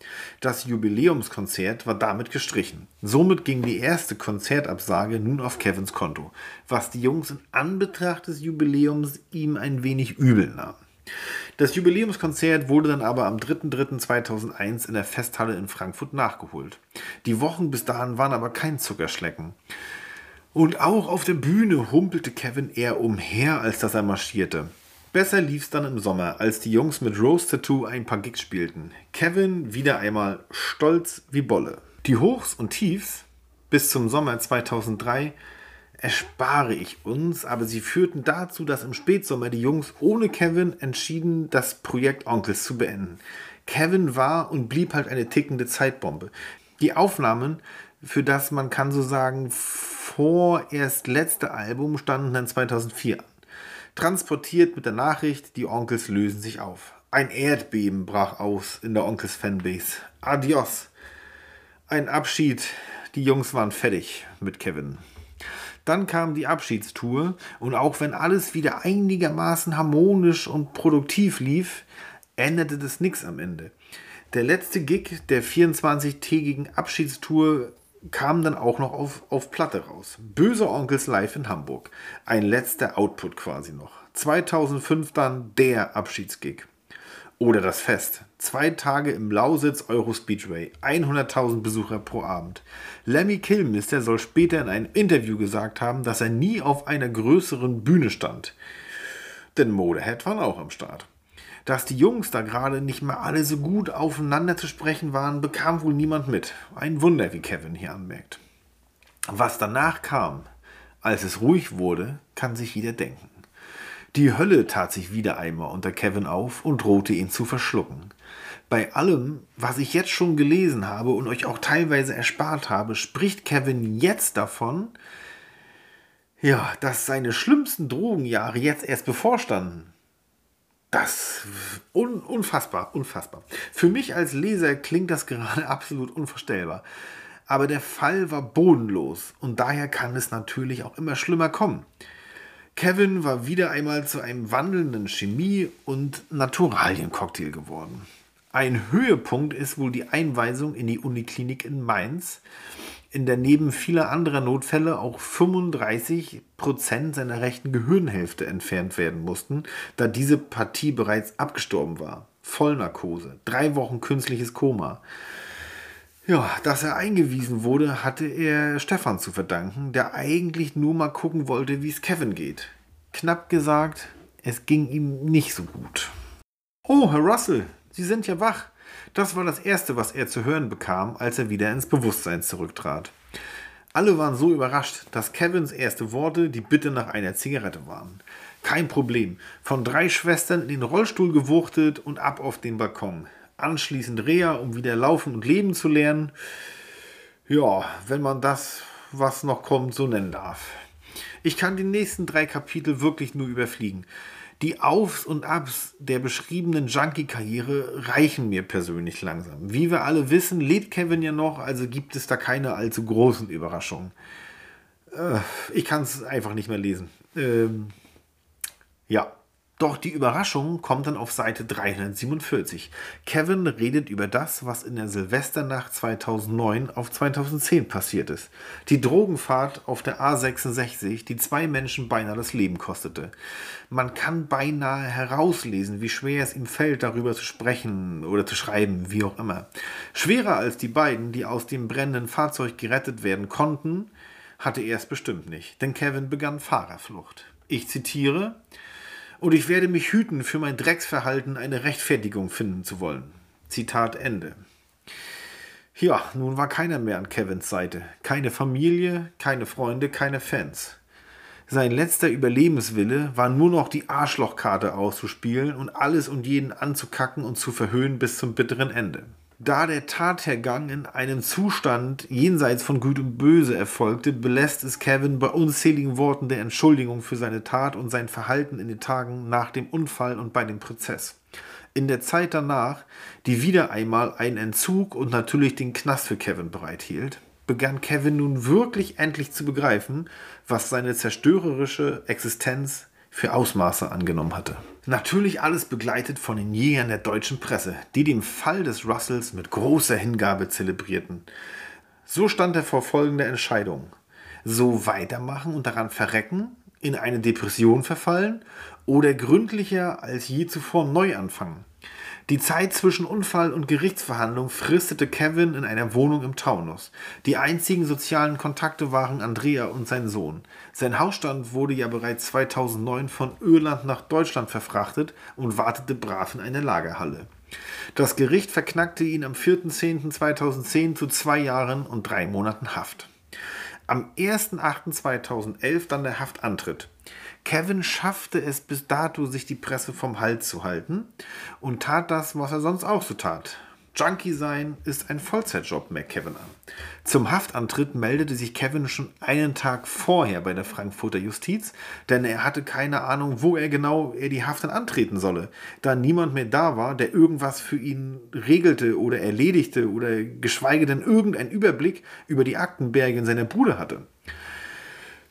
Das Jubiläumskonzert war damit gestrichen. Somit ging die erste Konzertabsage nun auf Kevins Konto, was die Jungs in Anbetracht des Jubiläums ihm ein wenig übel nahmen. Das Jubiläumskonzert wurde dann aber am 3.3.2001 in der Festhalle in Frankfurt nachgeholt. Die Wochen bis dahin waren aber kein Zuckerschlecken. Und auch auf der Bühne humpelte Kevin eher umher, als dass er marschierte. Besser lief's dann im Sommer, als die Jungs mit Rose Tattoo ein paar Gigs spielten. Kevin wieder einmal stolz wie Bolle. Die Hochs und Tiefs bis zum Sommer 2003 erspare ich uns, aber sie führten dazu, dass im Spätsommer die Jungs ohne Kevin entschieden, das Projekt Onkels zu beenden. Kevin war und blieb halt eine tickende Zeitbombe. Die Aufnahmen für das man kann so sagen vorerst letzte Album standen dann 2004 an. Transportiert mit der Nachricht, die Onkels lösen sich auf. Ein Erdbeben brach aus in der Onkels Fanbase. Adios. Ein Abschied. Die Jungs waren fertig mit Kevin. Dann kam die Abschiedstour und auch wenn alles wieder einigermaßen harmonisch und produktiv lief, änderte das nichts am Ende. Der letzte Gig der 24-tägigen Abschiedstour kam dann auch noch auf, auf Platte raus. Böse Onkels live in Hamburg. Ein letzter Output quasi noch. 2005 dann der Abschiedsgig. Oder das Fest. Zwei Tage im Lausitz Euro Speedway. 100.000 Besucher pro Abend. Lemmy Kilmister soll später in einem Interview gesagt haben, dass er nie auf einer größeren Bühne stand. Denn Modehead waren auch am Start. Dass die Jungs da gerade nicht mehr alle so gut aufeinander zu sprechen waren, bekam wohl niemand mit. Ein Wunder, wie Kevin hier anmerkt. Was danach kam, als es ruhig wurde, kann sich jeder denken. Die Hölle tat sich wieder einmal unter Kevin auf und drohte ihn zu verschlucken. Bei allem, was ich jetzt schon gelesen habe und euch auch teilweise erspart habe, spricht Kevin jetzt davon, ja, dass seine schlimmsten Drogenjahre jetzt erst bevorstanden. Das un, unfassbar, unfassbar. Für mich als Leser klingt das gerade (laughs) absolut unvorstellbar. Aber der Fall war bodenlos und daher kann es natürlich auch immer schlimmer kommen. Kevin war wieder einmal zu einem wandelnden Chemie- und Naturaliencocktail geworden. Ein Höhepunkt ist wohl die Einweisung in die Uniklinik in Mainz, in der neben vieler anderer Notfälle auch 35 Prozent seiner rechten Gehirnhälfte entfernt werden mussten, da diese Partie bereits abgestorben war. Vollnarkose, drei Wochen künstliches Koma. Ja, dass er eingewiesen wurde, hatte er Stefan zu verdanken, der eigentlich nur mal gucken wollte, wie es Kevin geht. Knapp gesagt, es ging ihm nicht so gut. Oh, Herr Russell, Sie sind ja wach. Das war das Erste, was er zu hören bekam, als er wieder ins Bewusstsein zurücktrat. Alle waren so überrascht, dass Kevins erste Worte die Bitte nach einer Zigarette waren. Kein Problem. Von drei Schwestern in den Rollstuhl gewuchtet und ab auf den Balkon anschließend Reha, um wieder laufen und leben zu lernen. Ja, wenn man das, was noch kommt, so nennen darf. Ich kann die nächsten drei Kapitel wirklich nur überfliegen. Die Aufs und Abs der beschriebenen Junkie-Karriere reichen mir persönlich langsam. Wie wir alle wissen, lebt Kevin ja noch, also gibt es da keine allzu großen Überraschungen. Äh, ich kann es einfach nicht mehr lesen. Ähm, ja. Doch die Überraschung kommt dann auf Seite 347. Kevin redet über das, was in der Silvesternacht 2009 auf 2010 passiert ist. Die Drogenfahrt auf der A66, die zwei Menschen beinahe das Leben kostete. Man kann beinahe herauslesen, wie schwer es ihm fällt, darüber zu sprechen oder zu schreiben, wie auch immer. Schwerer als die beiden, die aus dem brennenden Fahrzeug gerettet werden konnten, hatte er es bestimmt nicht, denn Kevin begann Fahrerflucht. Ich zitiere, und ich werde mich hüten, für mein Drecksverhalten eine Rechtfertigung finden zu wollen. Zitat Ende. Ja, nun war keiner mehr an Kevins Seite. Keine Familie, keine Freunde, keine Fans. Sein letzter Überlebenswille war nur noch die Arschlochkarte auszuspielen und alles und jeden anzukacken und zu verhöhnen bis zum bitteren Ende. Da der Tathergang in einem Zustand jenseits von Gut und Böse erfolgte, belässt es Kevin bei unzähligen Worten der Entschuldigung für seine Tat und sein Verhalten in den Tagen nach dem Unfall und bei dem Prozess. In der Zeit danach, die wieder einmal einen Entzug und natürlich den Knast für Kevin bereithielt, begann Kevin nun wirklich endlich zu begreifen, was seine zerstörerische Existenz für Ausmaße angenommen hatte. Natürlich alles begleitet von den Jägern der deutschen Presse, die den Fall des Russells mit großer Hingabe zelebrierten. So stand er vor folgender Entscheidung. So weitermachen und daran verrecken, in eine Depression verfallen oder gründlicher als je zuvor neu anfangen. Die Zeit zwischen Unfall und Gerichtsverhandlung fristete Kevin in einer Wohnung im Taunus. Die einzigen sozialen Kontakte waren Andrea und sein Sohn. Sein Hausstand wurde ja bereits 2009 von Irland nach Deutschland verfrachtet und wartete brav in einer Lagerhalle. Das Gericht verknackte ihn am 4.10.2010 zu zwei Jahren und drei Monaten Haft. Am 1.8.2011 dann der Haftantritt. Kevin schaffte es bis dato, sich die Presse vom Hals zu halten und tat das, was er sonst auch so tat. Junkie sein ist ein Vollzeitjob, merkt Kevin an. Zum Haftantritt meldete sich Kevin schon einen Tag vorher bei der Frankfurter Justiz, denn er hatte keine Ahnung, wo er genau er die Haft dann antreten solle, da niemand mehr da war, der irgendwas für ihn regelte oder erledigte oder geschweige denn irgendeinen Überblick über die Aktenberge in seiner Bude hatte.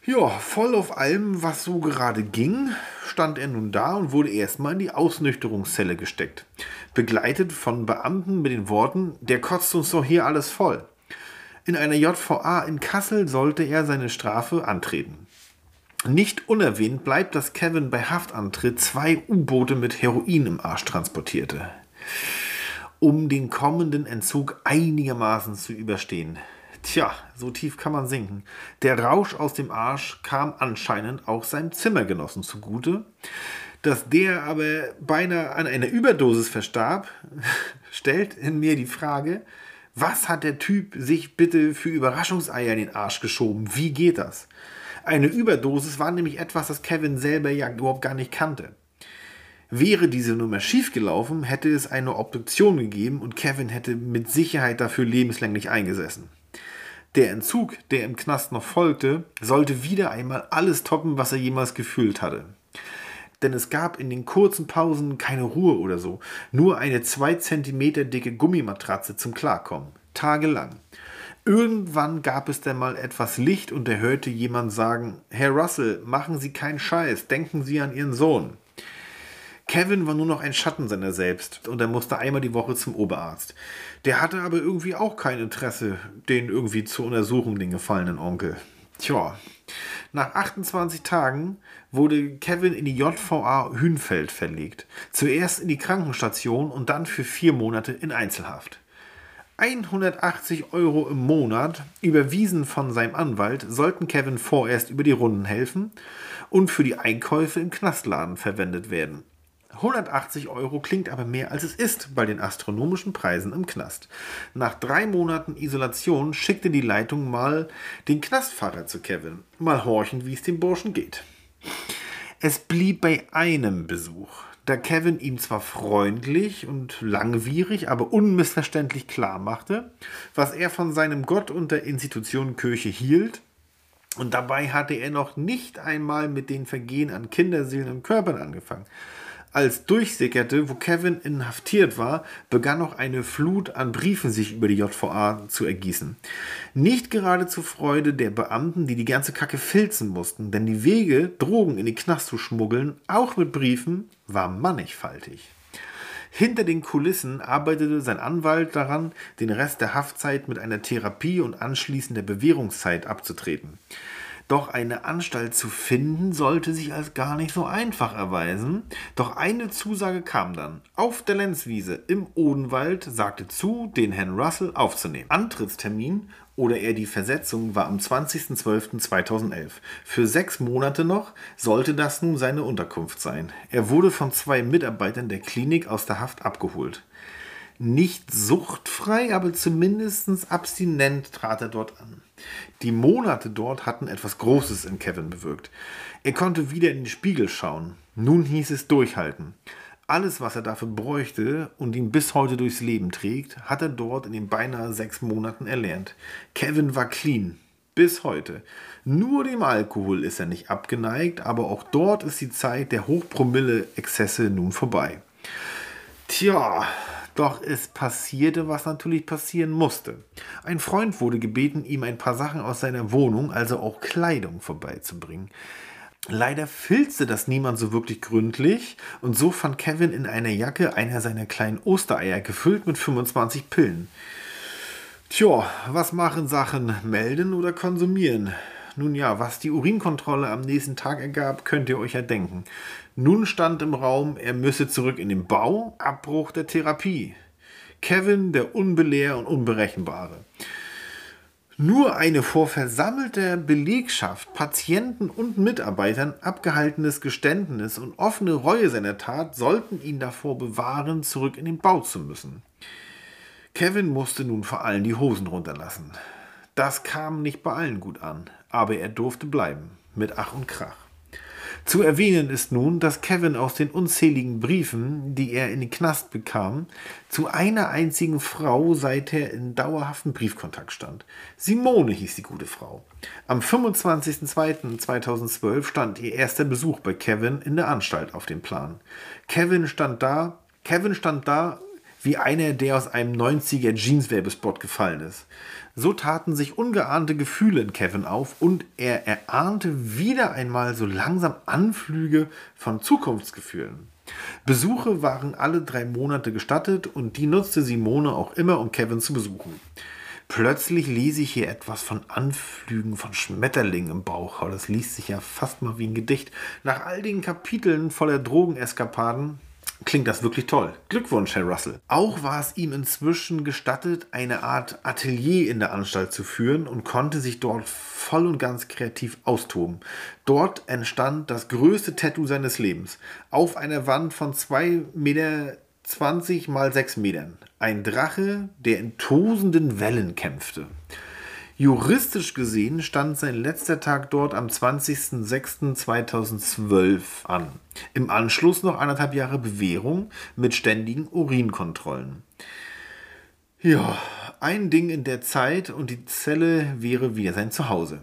Ja, voll auf allem, was so gerade ging, stand er nun da und wurde erstmal in die Ausnüchterungszelle gesteckt. Begleitet von Beamten mit den Worten, der kotzt uns doch hier alles voll. In einer JVA in Kassel sollte er seine Strafe antreten. Nicht unerwähnt bleibt, dass Kevin bei Haftantritt zwei U-Boote mit Heroin im Arsch transportierte, um den kommenden Entzug einigermaßen zu überstehen. Tja, so tief kann man sinken. Der Rausch aus dem Arsch kam anscheinend auch seinem Zimmergenossen zugute. Dass der aber beinahe an einer Überdosis verstarb, (laughs) stellt in mir die Frage, was hat der Typ sich bitte für Überraschungseier in den Arsch geschoben? Wie geht das? Eine Überdosis war nämlich etwas, das Kevin selber ja überhaupt gar nicht kannte. Wäre diese Nummer schiefgelaufen, hätte es eine Obduktion gegeben und Kevin hätte mit Sicherheit dafür lebenslänglich eingesessen. Der Entzug, der im Knast noch folgte, sollte wieder einmal alles toppen, was er jemals gefühlt hatte. Denn es gab in den kurzen Pausen keine Ruhe oder so, nur eine zwei Zentimeter dicke Gummimatratze zum Klarkommen, tagelang. Irgendwann gab es dann mal etwas Licht und er hörte jemand sagen, Herr Russell, machen Sie keinen Scheiß, denken Sie an Ihren Sohn. Kevin war nur noch ein Schatten seiner selbst und er musste einmal die Woche zum Oberarzt. Der hatte aber irgendwie auch kein Interesse, den irgendwie zu untersuchen, den gefallenen Onkel. Tja, nach 28 Tagen wurde Kevin in die JVA Hünfeld verlegt. Zuerst in die Krankenstation und dann für vier Monate in Einzelhaft. 180 Euro im Monat, überwiesen von seinem Anwalt, sollten Kevin vorerst über die Runden helfen und für die Einkäufe im Knastladen verwendet werden. 180 Euro klingt aber mehr als es ist bei den astronomischen Preisen im Knast. Nach drei Monaten Isolation schickte die Leitung mal den Knastfahrer zu Kevin. Mal horchen, wie es dem Burschen geht. Es blieb bei einem Besuch, da Kevin ihm zwar freundlich und langwierig, aber unmissverständlich klar machte, was er von seinem Gott und der Institution Kirche hielt, und dabei hatte er noch nicht einmal mit den Vergehen an Kinderseelen und Körpern angefangen. Als durchsickerte, wo Kevin inhaftiert war, begann noch eine Flut an Briefen sich über die JVA zu ergießen. Nicht gerade zur Freude der Beamten, die die ganze Kacke filzen mussten, denn die Wege, Drogen in den Knast zu schmuggeln, auch mit Briefen, war mannigfaltig. Hinter den Kulissen arbeitete sein Anwalt daran, den Rest der Haftzeit mit einer Therapie und anschließender Bewährungszeit abzutreten. Doch eine Anstalt zu finden sollte sich als gar nicht so einfach erweisen. Doch eine Zusage kam dann. Auf der Lenzwiese im Odenwald sagte zu, den Herrn Russell aufzunehmen. Antrittstermin oder eher die Versetzung war am 20.12.2011. Für sechs Monate noch sollte das nun seine Unterkunft sein. Er wurde von zwei Mitarbeitern der Klinik aus der Haft abgeholt. Nicht suchtfrei, aber zumindest abstinent trat er dort an. Die Monate dort hatten etwas Großes in Kevin bewirkt. Er konnte wieder in den Spiegel schauen. Nun hieß es durchhalten. Alles, was er dafür bräuchte und ihn bis heute durchs Leben trägt, hat er dort in den beinahe sechs Monaten erlernt. Kevin war clean. Bis heute. Nur dem Alkohol ist er nicht abgeneigt, aber auch dort ist die Zeit der Hochpromille-Exzesse nun vorbei. Tja, doch es passierte, was natürlich passieren musste. Ein Freund wurde gebeten, ihm ein paar Sachen aus seiner Wohnung, also auch Kleidung, vorbeizubringen. Leider filzte das niemand so wirklich gründlich und so fand Kevin in einer Jacke einer seiner kleinen Ostereier gefüllt mit 25 Pillen. Tja, was machen Sachen? Melden oder konsumieren? Nun ja, was die Urinkontrolle am nächsten Tag ergab, könnt ihr euch ja denken. Nun stand im Raum, er müsse zurück in den Bau, Abbruch der Therapie. Kevin, der Unbelehr und Unberechenbare. Nur eine vor versammelter Belegschaft, Patienten und Mitarbeitern abgehaltenes Geständnis und offene Reue seiner Tat sollten ihn davor bewahren, zurück in den Bau zu müssen. Kevin musste nun vor allem die Hosen runterlassen. Das kam nicht bei allen gut an, aber er durfte bleiben, mit Ach und Krach. Zu erwähnen ist nun, dass Kevin aus den unzähligen Briefen, die er in den Knast bekam, zu einer einzigen Frau seither in dauerhaftem Briefkontakt stand. Simone hieß die gute Frau. Am 25.02.2012 stand ihr erster Besuch bei Kevin in der Anstalt auf dem Plan. Kevin stand da, Kevin stand da wie einer, der aus einem 90er Jeans-Werbespot gefallen ist. So taten sich ungeahnte Gefühle in Kevin auf und er erahnte wieder einmal so langsam Anflüge von Zukunftsgefühlen. Besuche waren alle drei Monate gestattet und die nutzte Simone auch immer, um Kevin zu besuchen. Plötzlich lese ich hier etwas von Anflügen von Schmetterlingen im Bauch. Das liest sich ja fast mal wie ein Gedicht. Nach all den Kapiteln voller Drogeneskapaden klingt das wirklich toll. Glückwunsch, Herr Russell. Auch war es ihm inzwischen gestattet, eine Art Atelier in der Anstalt zu führen und konnte sich dort voll und ganz kreativ austoben. Dort entstand das größte Tattoo seines Lebens. Auf einer Wand von 2 Meter 20 mal 6 Metern. Ein Drache, der in tosenden Wellen kämpfte. Juristisch gesehen stand sein letzter Tag dort am 20.06.2012 an. Im Anschluss noch anderthalb Jahre Bewährung mit ständigen Urinkontrollen. Ja, ein Ding in der Zeit und die Zelle wäre wieder sein Zuhause.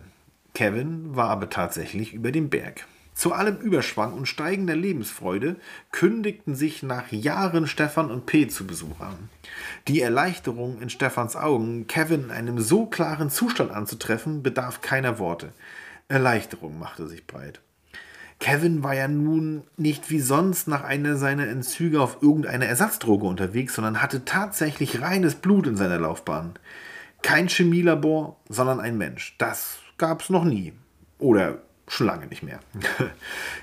Kevin war aber tatsächlich über dem Berg. Zu allem Überschwang und steigender Lebensfreude kündigten sich nach Jahren Stefan und P zu Besuch an. Die Erleichterung in Stefans Augen, Kevin in einem so klaren Zustand anzutreffen, bedarf keiner Worte. Erleichterung machte sich breit. Kevin war ja nun nicht wie sonst nach einer seiner Entzüge auf irgendeine Ersatzdroge unterwegs, sondern hatte tatsächlich reines Blut in seiner Laufbahn. Kein Chemielabor, sondern ein Mensch. Das gab's noch nie. Oder Schon lange nicht mehr. (laughs)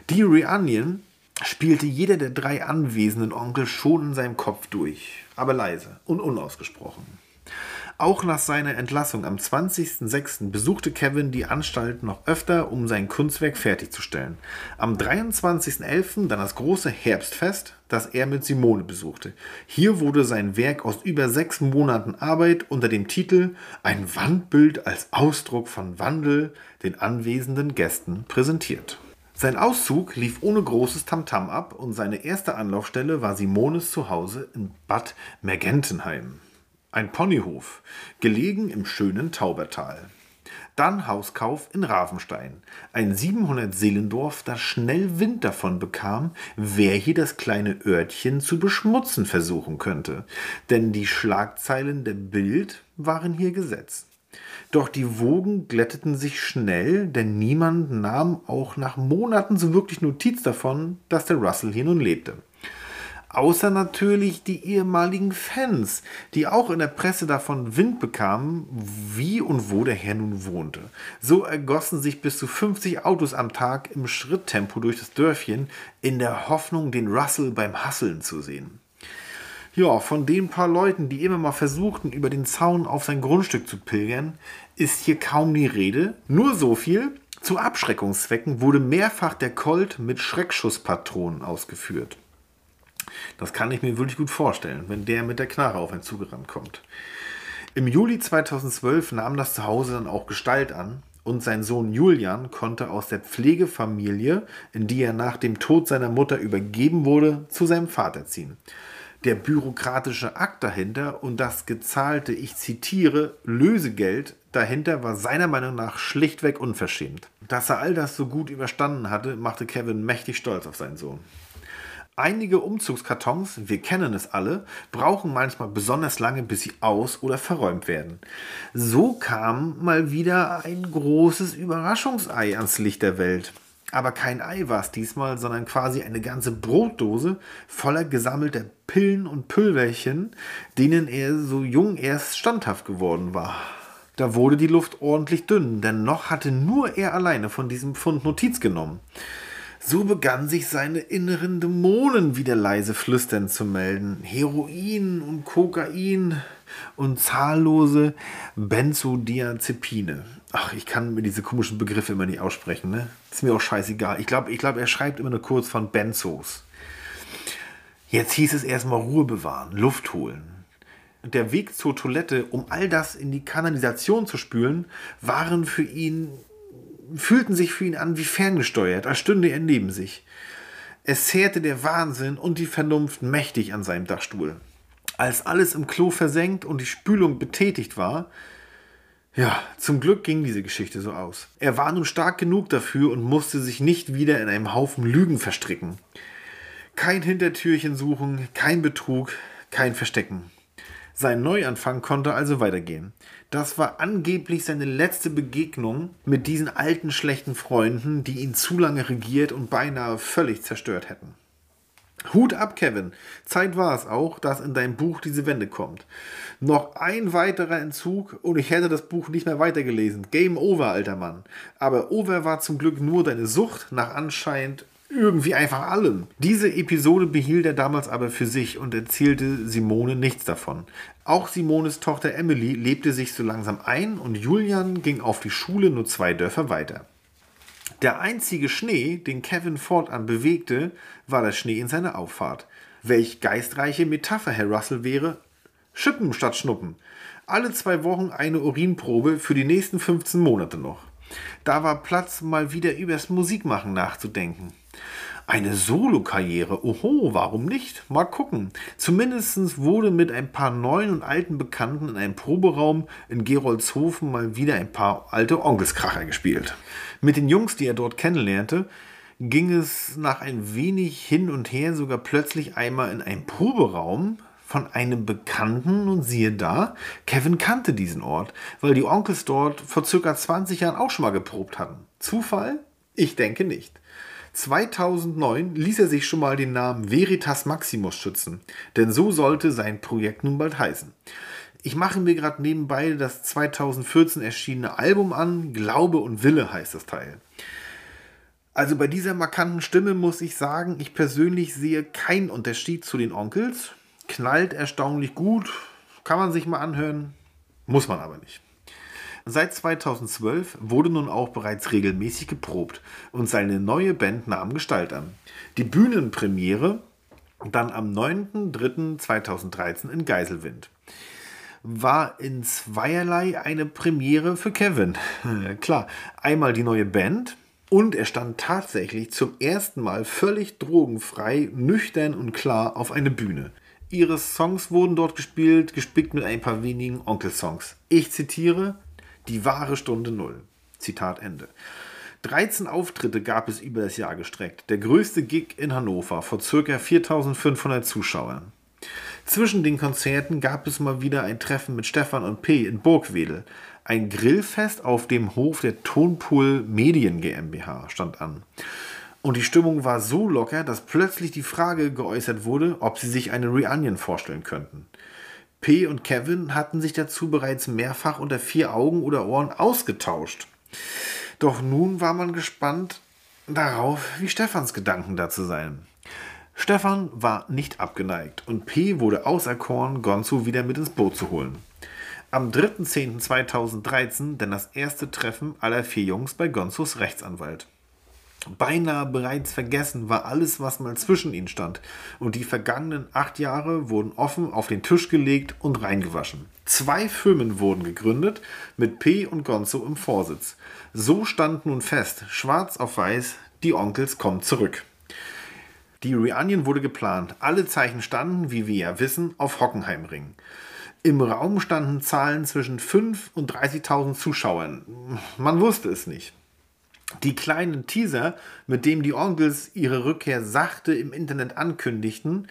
Die Reunion spielte jeder der drei anwesenden Onkel schon in seinem Kopf durch, aber leise und unausgesprochen. Auch nach seiner Entlassung am 20.06. besuchte Kevin die Anstalt noch öfter, um sein Kunstwerk fertigzustellen. Am 23.11. dann das große Herbstfest, das er mit Simone besuchte. Hier wurde sein Werk aus über sechs Monaten Arbeit unter dem Titel Ein Wandbild als Ausdruck von Wandel den anwesenden Gästen präsentiert. Sein Auszug lief ohne großes Tamtam ab und seine erste Anlaufstelle war Simones Zuhause in Bad Mergentenheim. Ein Ponyhof, gelegen im schönen Taubertal. Dann Hauskauf in Ravenstein, ein 700-Seelendorf, das schnell Wind davon bekam, wer hier das kleine Örtchen zu beschmutzen versuchen könnte. Denn die Schlagzeilen der Bild waren hier Gesetz. Doch die Wogen glätteten sich schnell, denn niemand nahm auch nach Monaten so wirklich Notiz davon, dass der Russell hier nun lebte. Außer natürlich die ehemaligen Fans, die auch in der Presse davon Wind bekamen, wie und wo der Herr nun wohnte. So ergossen sich bis zu 50 Autos am Tag im Schritttempo durch das Dörfchen, in der Hoffnung, den Russell beim Hasseln zu sehen. Ja, von den paar Leuten, die immer mal versuchten, über den Zaun auf sein Grundstück zu pilgern, ist hier kaum die Rede. Nur so viel. Zu Abschreckungszwecken wurde mehrfach der Colt mit Schreckschusspatronen ausgeführt. Das kann ich mir wirklich gut vorstellen, wenn der mit der Knarre auf einen zugerannt kommt. Im Juli 2012 nahm das Zuhause dann auch Gestalt an und sein Sohn Julian konnte aus der Pflegefamilie, in die er nach dem Tod seiner Mutter übergeben wurde, zu seinem Vater ziehen. Der bürokratische Akt dahinter und das gezahlte, ich zitiere, Lösegeld dahinter war seiner Meinung nach schlichtweg unverschämt. Dass er all das so gut überstanden hatte, machte Kevin mächtig stolz auf seinen Sohn. Einige Umzugskartons, wir kennen es alle, brauchen manchmal besonders lange, bis sie aus- oder verräumt werden. So kam mal wieder ein großes Überraschungsei ans Licht der Welt. Aber kein Ei war es diesmal, sondern quasi eine ganze Brotdose voller gesammelter Pillen und Pülverchen, denen er so jung erst standhaft geworden war. Da wurde die Luft ordentlich dünn, denn noch hatte nur er alleine von diesem Pfund Notiz genommen. So begannen sich seine inneren Dämonen wieder leise flüsternd zu melden. Heroin und Kokain und zahllose Benzodiazepine. Ach, ich kann mir diese komischen Begriffe immer nicht aussprechen, ne? Ist mir auch scheißegal. Ich glaube, ich glaub, er schreibt immer nur kurz von Benzos. Jetzt hieß es erstmal Ruhe bewahren, Luft holen. Der Weg zur Toilette, um all das in die Kanalisation zu spülen, waren für ihn fühlten sich für ihn an wie ferngesteuert, als stünde er neben sich. Es zehrte der Wahnsinn und die Vernunft mächtig an seinem Dachstuhl. Als alles im Klo versenkt und die Spülung betätigt war, ja, zum Glück ging diese Geschichte so aus. Er war nun stark genug dafür und musste sich nicht wieder in einem Haufen Lügen verstricken. Kein Hintertürchen suchen, kein Betrug, kein Verstecken. Sein Neuanfang konnte also weitergehen. Das war angeblich seine letzte Begegnung mit diesen alten schlechten Freunden, die ihn zu lange regiert und beinahe völlig zerstört hätten. Hut ab, Kevin. Zeit war es auch, dass in dein Buch diese Wende kommt. Noch ein weiterer Entzug und ich hätte das Buch nicht mehr weitergelesen. Game over, alter Mann. Aber over war zum Glück nur deine Sucht nach anscheinend irgendwie einfach allem. Diese Episode behielt er damals aber für sich und erzählte Simone nichts davon. Auch Simones Tochter Emily lebte sich so langsam ein und Julian ging auf die Schule nur zwei Dörfer weiter. Der einzige Schnee, den Kevin fortan bewegte, war der Schnee in seiner Auffahrt. Welch geistreiche Metapher, Herr Russell, wäre Schippen statt Schnuppen. Alle zwei Wochen eine Urinprobe für die nächsten 15 Monate noch. Da war Platz, mal wieder übers Musikmachen nachzudenken. Eine Solokarriere, oho, warum nicht? Mal gucken. Zumindest wurde mit ein paar neuen und alten Bekannten in einem Proberaum in Geroldshofen mal wieder ein paar alte Onkelskracher gespielt. Mit den Jungs, die er dort kennenlernte, ging es nach ein wenig hin und her sogar plötzlich einmal in einen Proberaum von einem Bekannten und siehe da, Kevin kannte diesen Ort, weil die Onkels dort vor circa 20 Jahren auch schon mal geprobt hatten. Zufall? Ich denke nicht. 2009 ließ er sich schon mal den Namen Veritas Maximus schützen, denn so sollte sein Projekt nun bald heißen. Ich mache mir gerade nebenbei das 2014 erschienene Album an, Glaube und Wille heißt das Teil. Also bei dieser markanten Stimme muss ich sagen, ich persönlich sehe keinen Unterschied zu den Onkels. Knallt erstaunlich gut, kann man sich mal anhören, muss man aber nicht. Seit 2012 wurde nun auch bereits regelmäßig geprobt und seine neue Band nahm Gestalt an. Die Bühnenpremiere dann am 9.3.2013 in Geiselwind. War in zweierlei eine Premiere für Kevin. (laughs) Klar, einmal die neue Band, und er stand tatsächlich zum ersten Mal völlig drogenfrei, nüchtern und klar auf eine Bühne. Ihre Songs wurden dort gespielt, gespickt mit ein paar wenigen Onkel-Songs. Ich zitiere: die wahre Stunde Null. Zitat Ende. 13 Auftritte gab es über das Jahr gestreckt. Der größte Gig in Hannover vor ca. 4500 Zuschauern. Zwischen den Konzerten gab es mal wieder ein Treffen mit Stefan und P. in Burgwedel. Ein Grillfest auf dem Hof der Tonpool Medien GmbH stand an. Und die Stimmung war so locker, dass plötzlich die Frage geäußert wurde, ob sie sich eine Reunion vorstellen könnten. P und Kevin hatten sich dazu bereits mehrfach unter vier Augen oder Ohren ausgetauscht. Doch nun war man gespannt darauf, wie Stefans Gedanken dazu seien. Stefan war nicht abgeneigt und P wurde auserkoren, Gonzo wieder mit ins Boot zu holen. Am 3.10.2013 denn das erste Treffen aller vier Jungs bei Gonzos Rechtsanwalt. Beinahe bereits vergessen war alles, was mal zwischen ihnen stand, und die vergangenen acht Jahre wurden offen auf den Tisch gelegt und reingewaschen. Zwei Firmen wurden gegründet, mit P und Gonzo im Vorsitz. So stand nun fest, schwarz auf weiß, die Onkels kommen zurück. Die Reunion wurde geplant. Alle Zeichen standen, wie wir ja wissen, auf Hockenheimring. Im Raum standen Zahlen zwischen 5.000 und 30.000 Zuschauern. Man wusste es nicht. Die kleinen Teaser, mit dem die Onkels ihre Rückkehr sachte im Internet ankündigten,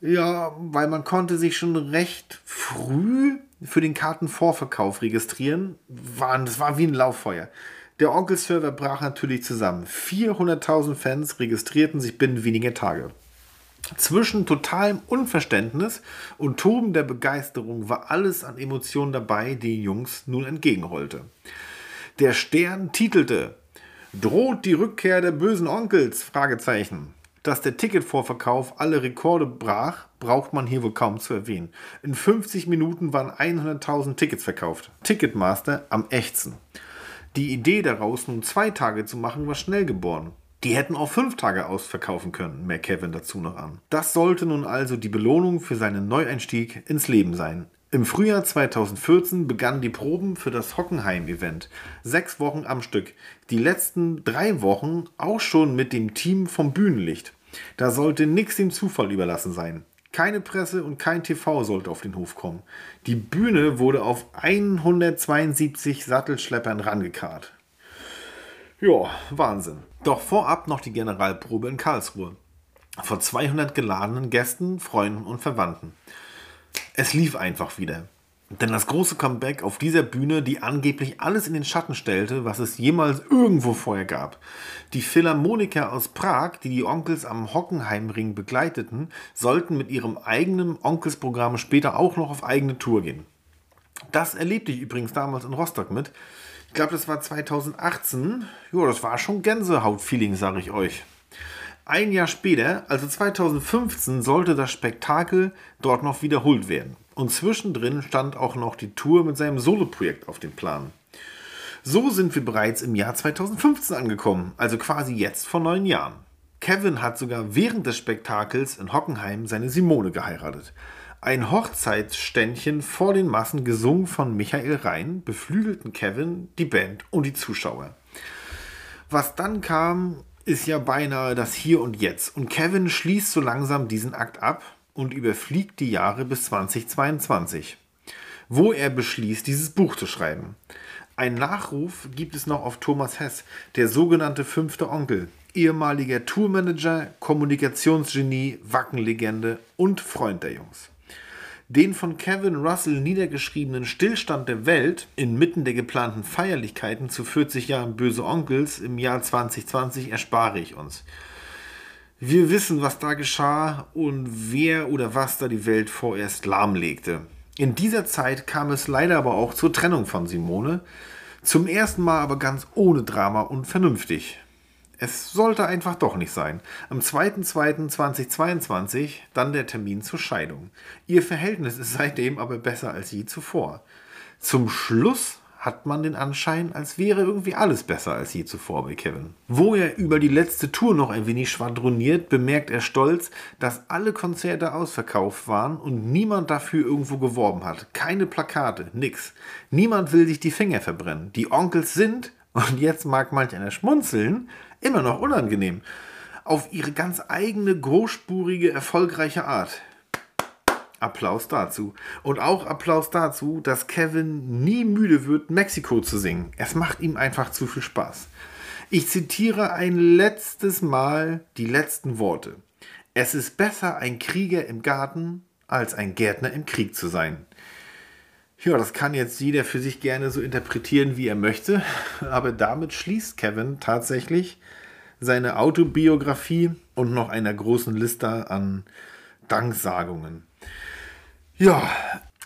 ja, weil man konnte sich schon recht früh für den Kartenvorverkauf registrieren, waren, das war wie ein Lauffeuer. Der Onkel-Server brach natürlich zusammen. 400.000 Fans registrierten sich binnen weniger Tage. Zwischen totalem Unverständnis und Toben der Begeisterung war alles an Emotionen dabei, die Jungs nun entgegenrollte. Der Stern titelte Droht die Rückkehr der bösen Onkels? Fragezeichen. Dass der Ticketvorverkauf alle Rekorde brach, braucht man hier wohl kaum zu erwähnen. In 50 Minuten waren 100.000 Tickets verkauft. Ticketmaster am ächzen. Die Idee daraus, nun zwei Tage zu machen, war schnell geboren. Die hätten auch fünf Tage ausverkaufen können, merkt Kevin dazu noch an. Das sollte nun also die Belohnung für seinen Neueinstieg ins Leben sein. Im Frühjahr 2014 begannen die Proben für das Hockenheim-Event. Sechs Wochen am Stück. Die letzten drei Wochen auch schon mit dem Team vom Bühnenlicht. Da sollte nichts dem Zufall überlassen sein. Keine Presse und kein TV sollte auf den Hof kommen. Die Bühne wurde auf 172 Sattelschleppern rangekarrt. Ja, Wahnsinn. Doch vorab noch die Generalprobe in Karlsruhe. Vor 200 geladenen Gästen, Freunden und Verwandten. Es lief einfach wieder. Denn das große Comeback auf dieser Bühne, die angeblich alles in den Schatten stellte, was es jemals irgendwo vorher gab. Die Philharmoniker aus Prag, die die Onkels am Hockenheimring begleiteten, sollten mit ihrem eigenen Onkelsprogramm später auch noch auf eigene Tour gehen. Das erlebte ich übrigens damals in Rostock mit glaube, das war 2018. Ja, das war schon Gänsehaut-Feeling, sage ich euch. Ein Jahr später, also 2015, sollte das Spektakel dort noch wiederholt werden. Und zwischendrin stand auch noch die Tour mit seinem Soloprojekt auf dem Plan. So sind wir bereits im Jahr 2015 angekommen, also quasi jetzt vor neun Jahren. Kevin hat sogar während des Spektakels in Hockenheim seine Simone geheiratet. Ein Hochzeitsständchen vor den Massen, gesungen von Michael Rhein, beflügelten Kevin, die Band und die Zuschauer. Was dann kam, ist ja beinahe das Hier und Jetzt. Und Kevin schließt so langsam diesen Akt ab und überfliegt die Jahre bis 2022, wo er beschließt, dieses Buch zu schreiben. Ein Nachruf gibt es noch auf Thomas Hess, der sogenannte fünfte Onkel, ehemaliger Tourmanager, Kommunikationsgenie, Wackenlegende und Freund der Jungs den von Kevin Russell niedergeschriebenen Stillstand der Welt inmitten der geplanten Feierlichkeiten zu 40 Jahren Böse Onkels im Jahr 2020 erspare ich uns. Wir wissen, was da geschah und wer oder was da die Welt vorerst lahmlegte. In dieser Zeit kam es leider aber auch zur Trennung von Simone, zum ersten Mal aber ganz ohne Drama und vernünftig. Es sollte einfach doch nicht sein. Am 2.2.2022 dann der Termin zur Scheidung. Ihr Verhältnis ist seitdem aber besser als je zuvor. Zum Schluss hat man den Anschein, als wäre irgendwie alles besser als je zuvor bei Kevin. Wo er über die letzte Tour noch ein wenig schwadroniert, bemerkt er stolz, dass alle Konzerte ausverkauft waren und niemand dafür irgendwo geworben hat. Keine Plakate, nix. Niemand will sich die Finger verbrennen. Die Onkels sind, und jetzt mag manch einer schmunzeln, immer noch unangenehm. Auf ihre ganz eigene, großspurige, erfolgreiche Art. Applaus dazu. Und auch Applaus dazu, dass Kevin nie müde wird, Mexiko zu singen. Es macht ihm einfach zu viel Spaß. Ich zitiere ein letztes Mal die letzten Worte. Es ist besser, ein Krieger im Garten, als ein Gärtner im Krieg zu sein. Ja, das kann jetzt jeder für sich gerne so interpretieren, wie er möchte. Aber damit schließt Kevin tatsächlich seine Autobiografie und noch einer großen Liste an Danksagungen. Ja,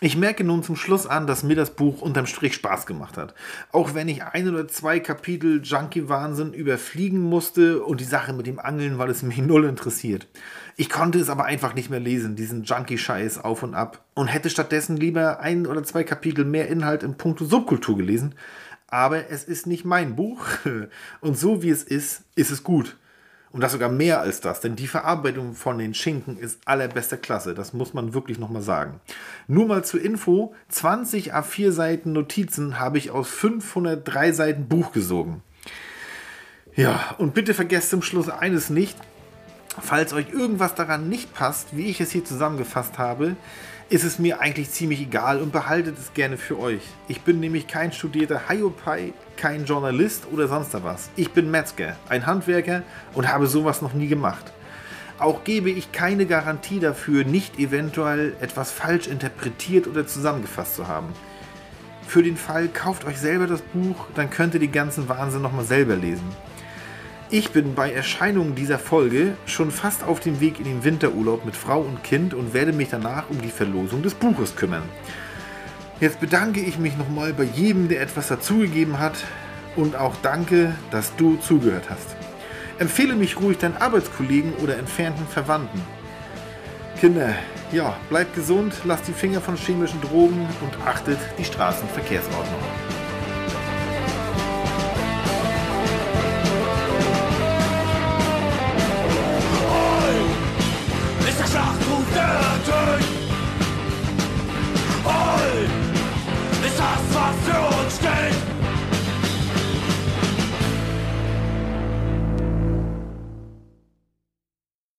ich merke nun zum Schluss an, dass mir das Buch unterm Strich Spaß gemacht hat. Auch wenn ich ein oder zwei Kapitel Junkie-Wahnsinn überfliegen musste und die Sache mit dem Angeln, weil es mich (laughs) null interessiert. Ich konnte es aber einfach nicht mehr lesen, diesen Junkie-Scheiß auf und ab. Und hätte stattdessen lieber ein oder zwei Kapitel mehr Inhalt im Punkto Subkultur gelesen, aber es ist nicht mein Buch. (laughs) Und so wie es ist, ist es gut. Und das sogar mehr als das, denn die Verarbeitung von den Schinken ist allerbester Klasse. Das muss man wirklich nochmal sagen. Nur mal zur Info: 20 A4 Seiten Notizen habe ich aus 503 Seiten Buch gesogen. Ja, und bitte vergesst zum Schluss eines nicht: Falls euch irgendwas daran nicht passt, wie ich es hier zusammengefasst habe, ist es mir eigentlich ziemlich egal und behaltet es gerne für euch. Ich bin nämlich kein studierter Hiopai, kein Journalist oder sonst was. Ich bin Metzger, ein Handwerker und habe sowas noch nie gemacht. Auch gebe ich keine Garantie dafür, nicht eventuell etwas falsch interpretiert oder zusammengefasst zu haben. Für den Fall, kauft euch selber das Buch, dann könnt ihr den ganzen Wahnsinn nochmal selber lesen. Ich bin bei Erscheinung dieser Folge schon fast auf dem Weg in den Winterurlaub mit Frau und Kind und werde mich danach um die Verlosung des Buches kümmern. Jetzt bedanke ich mich nochmal bei jedem, der etwas dazugegeben hat und auch danke, dass du zugehört hast. Empfehle mich ruhig deinen Arbeitskollegen oder entfernten Verwandten. Kinder, ja, bleibt gesund, lasst die Finger von chemischen Drogen und achtet die Straßenverkehrsordnung.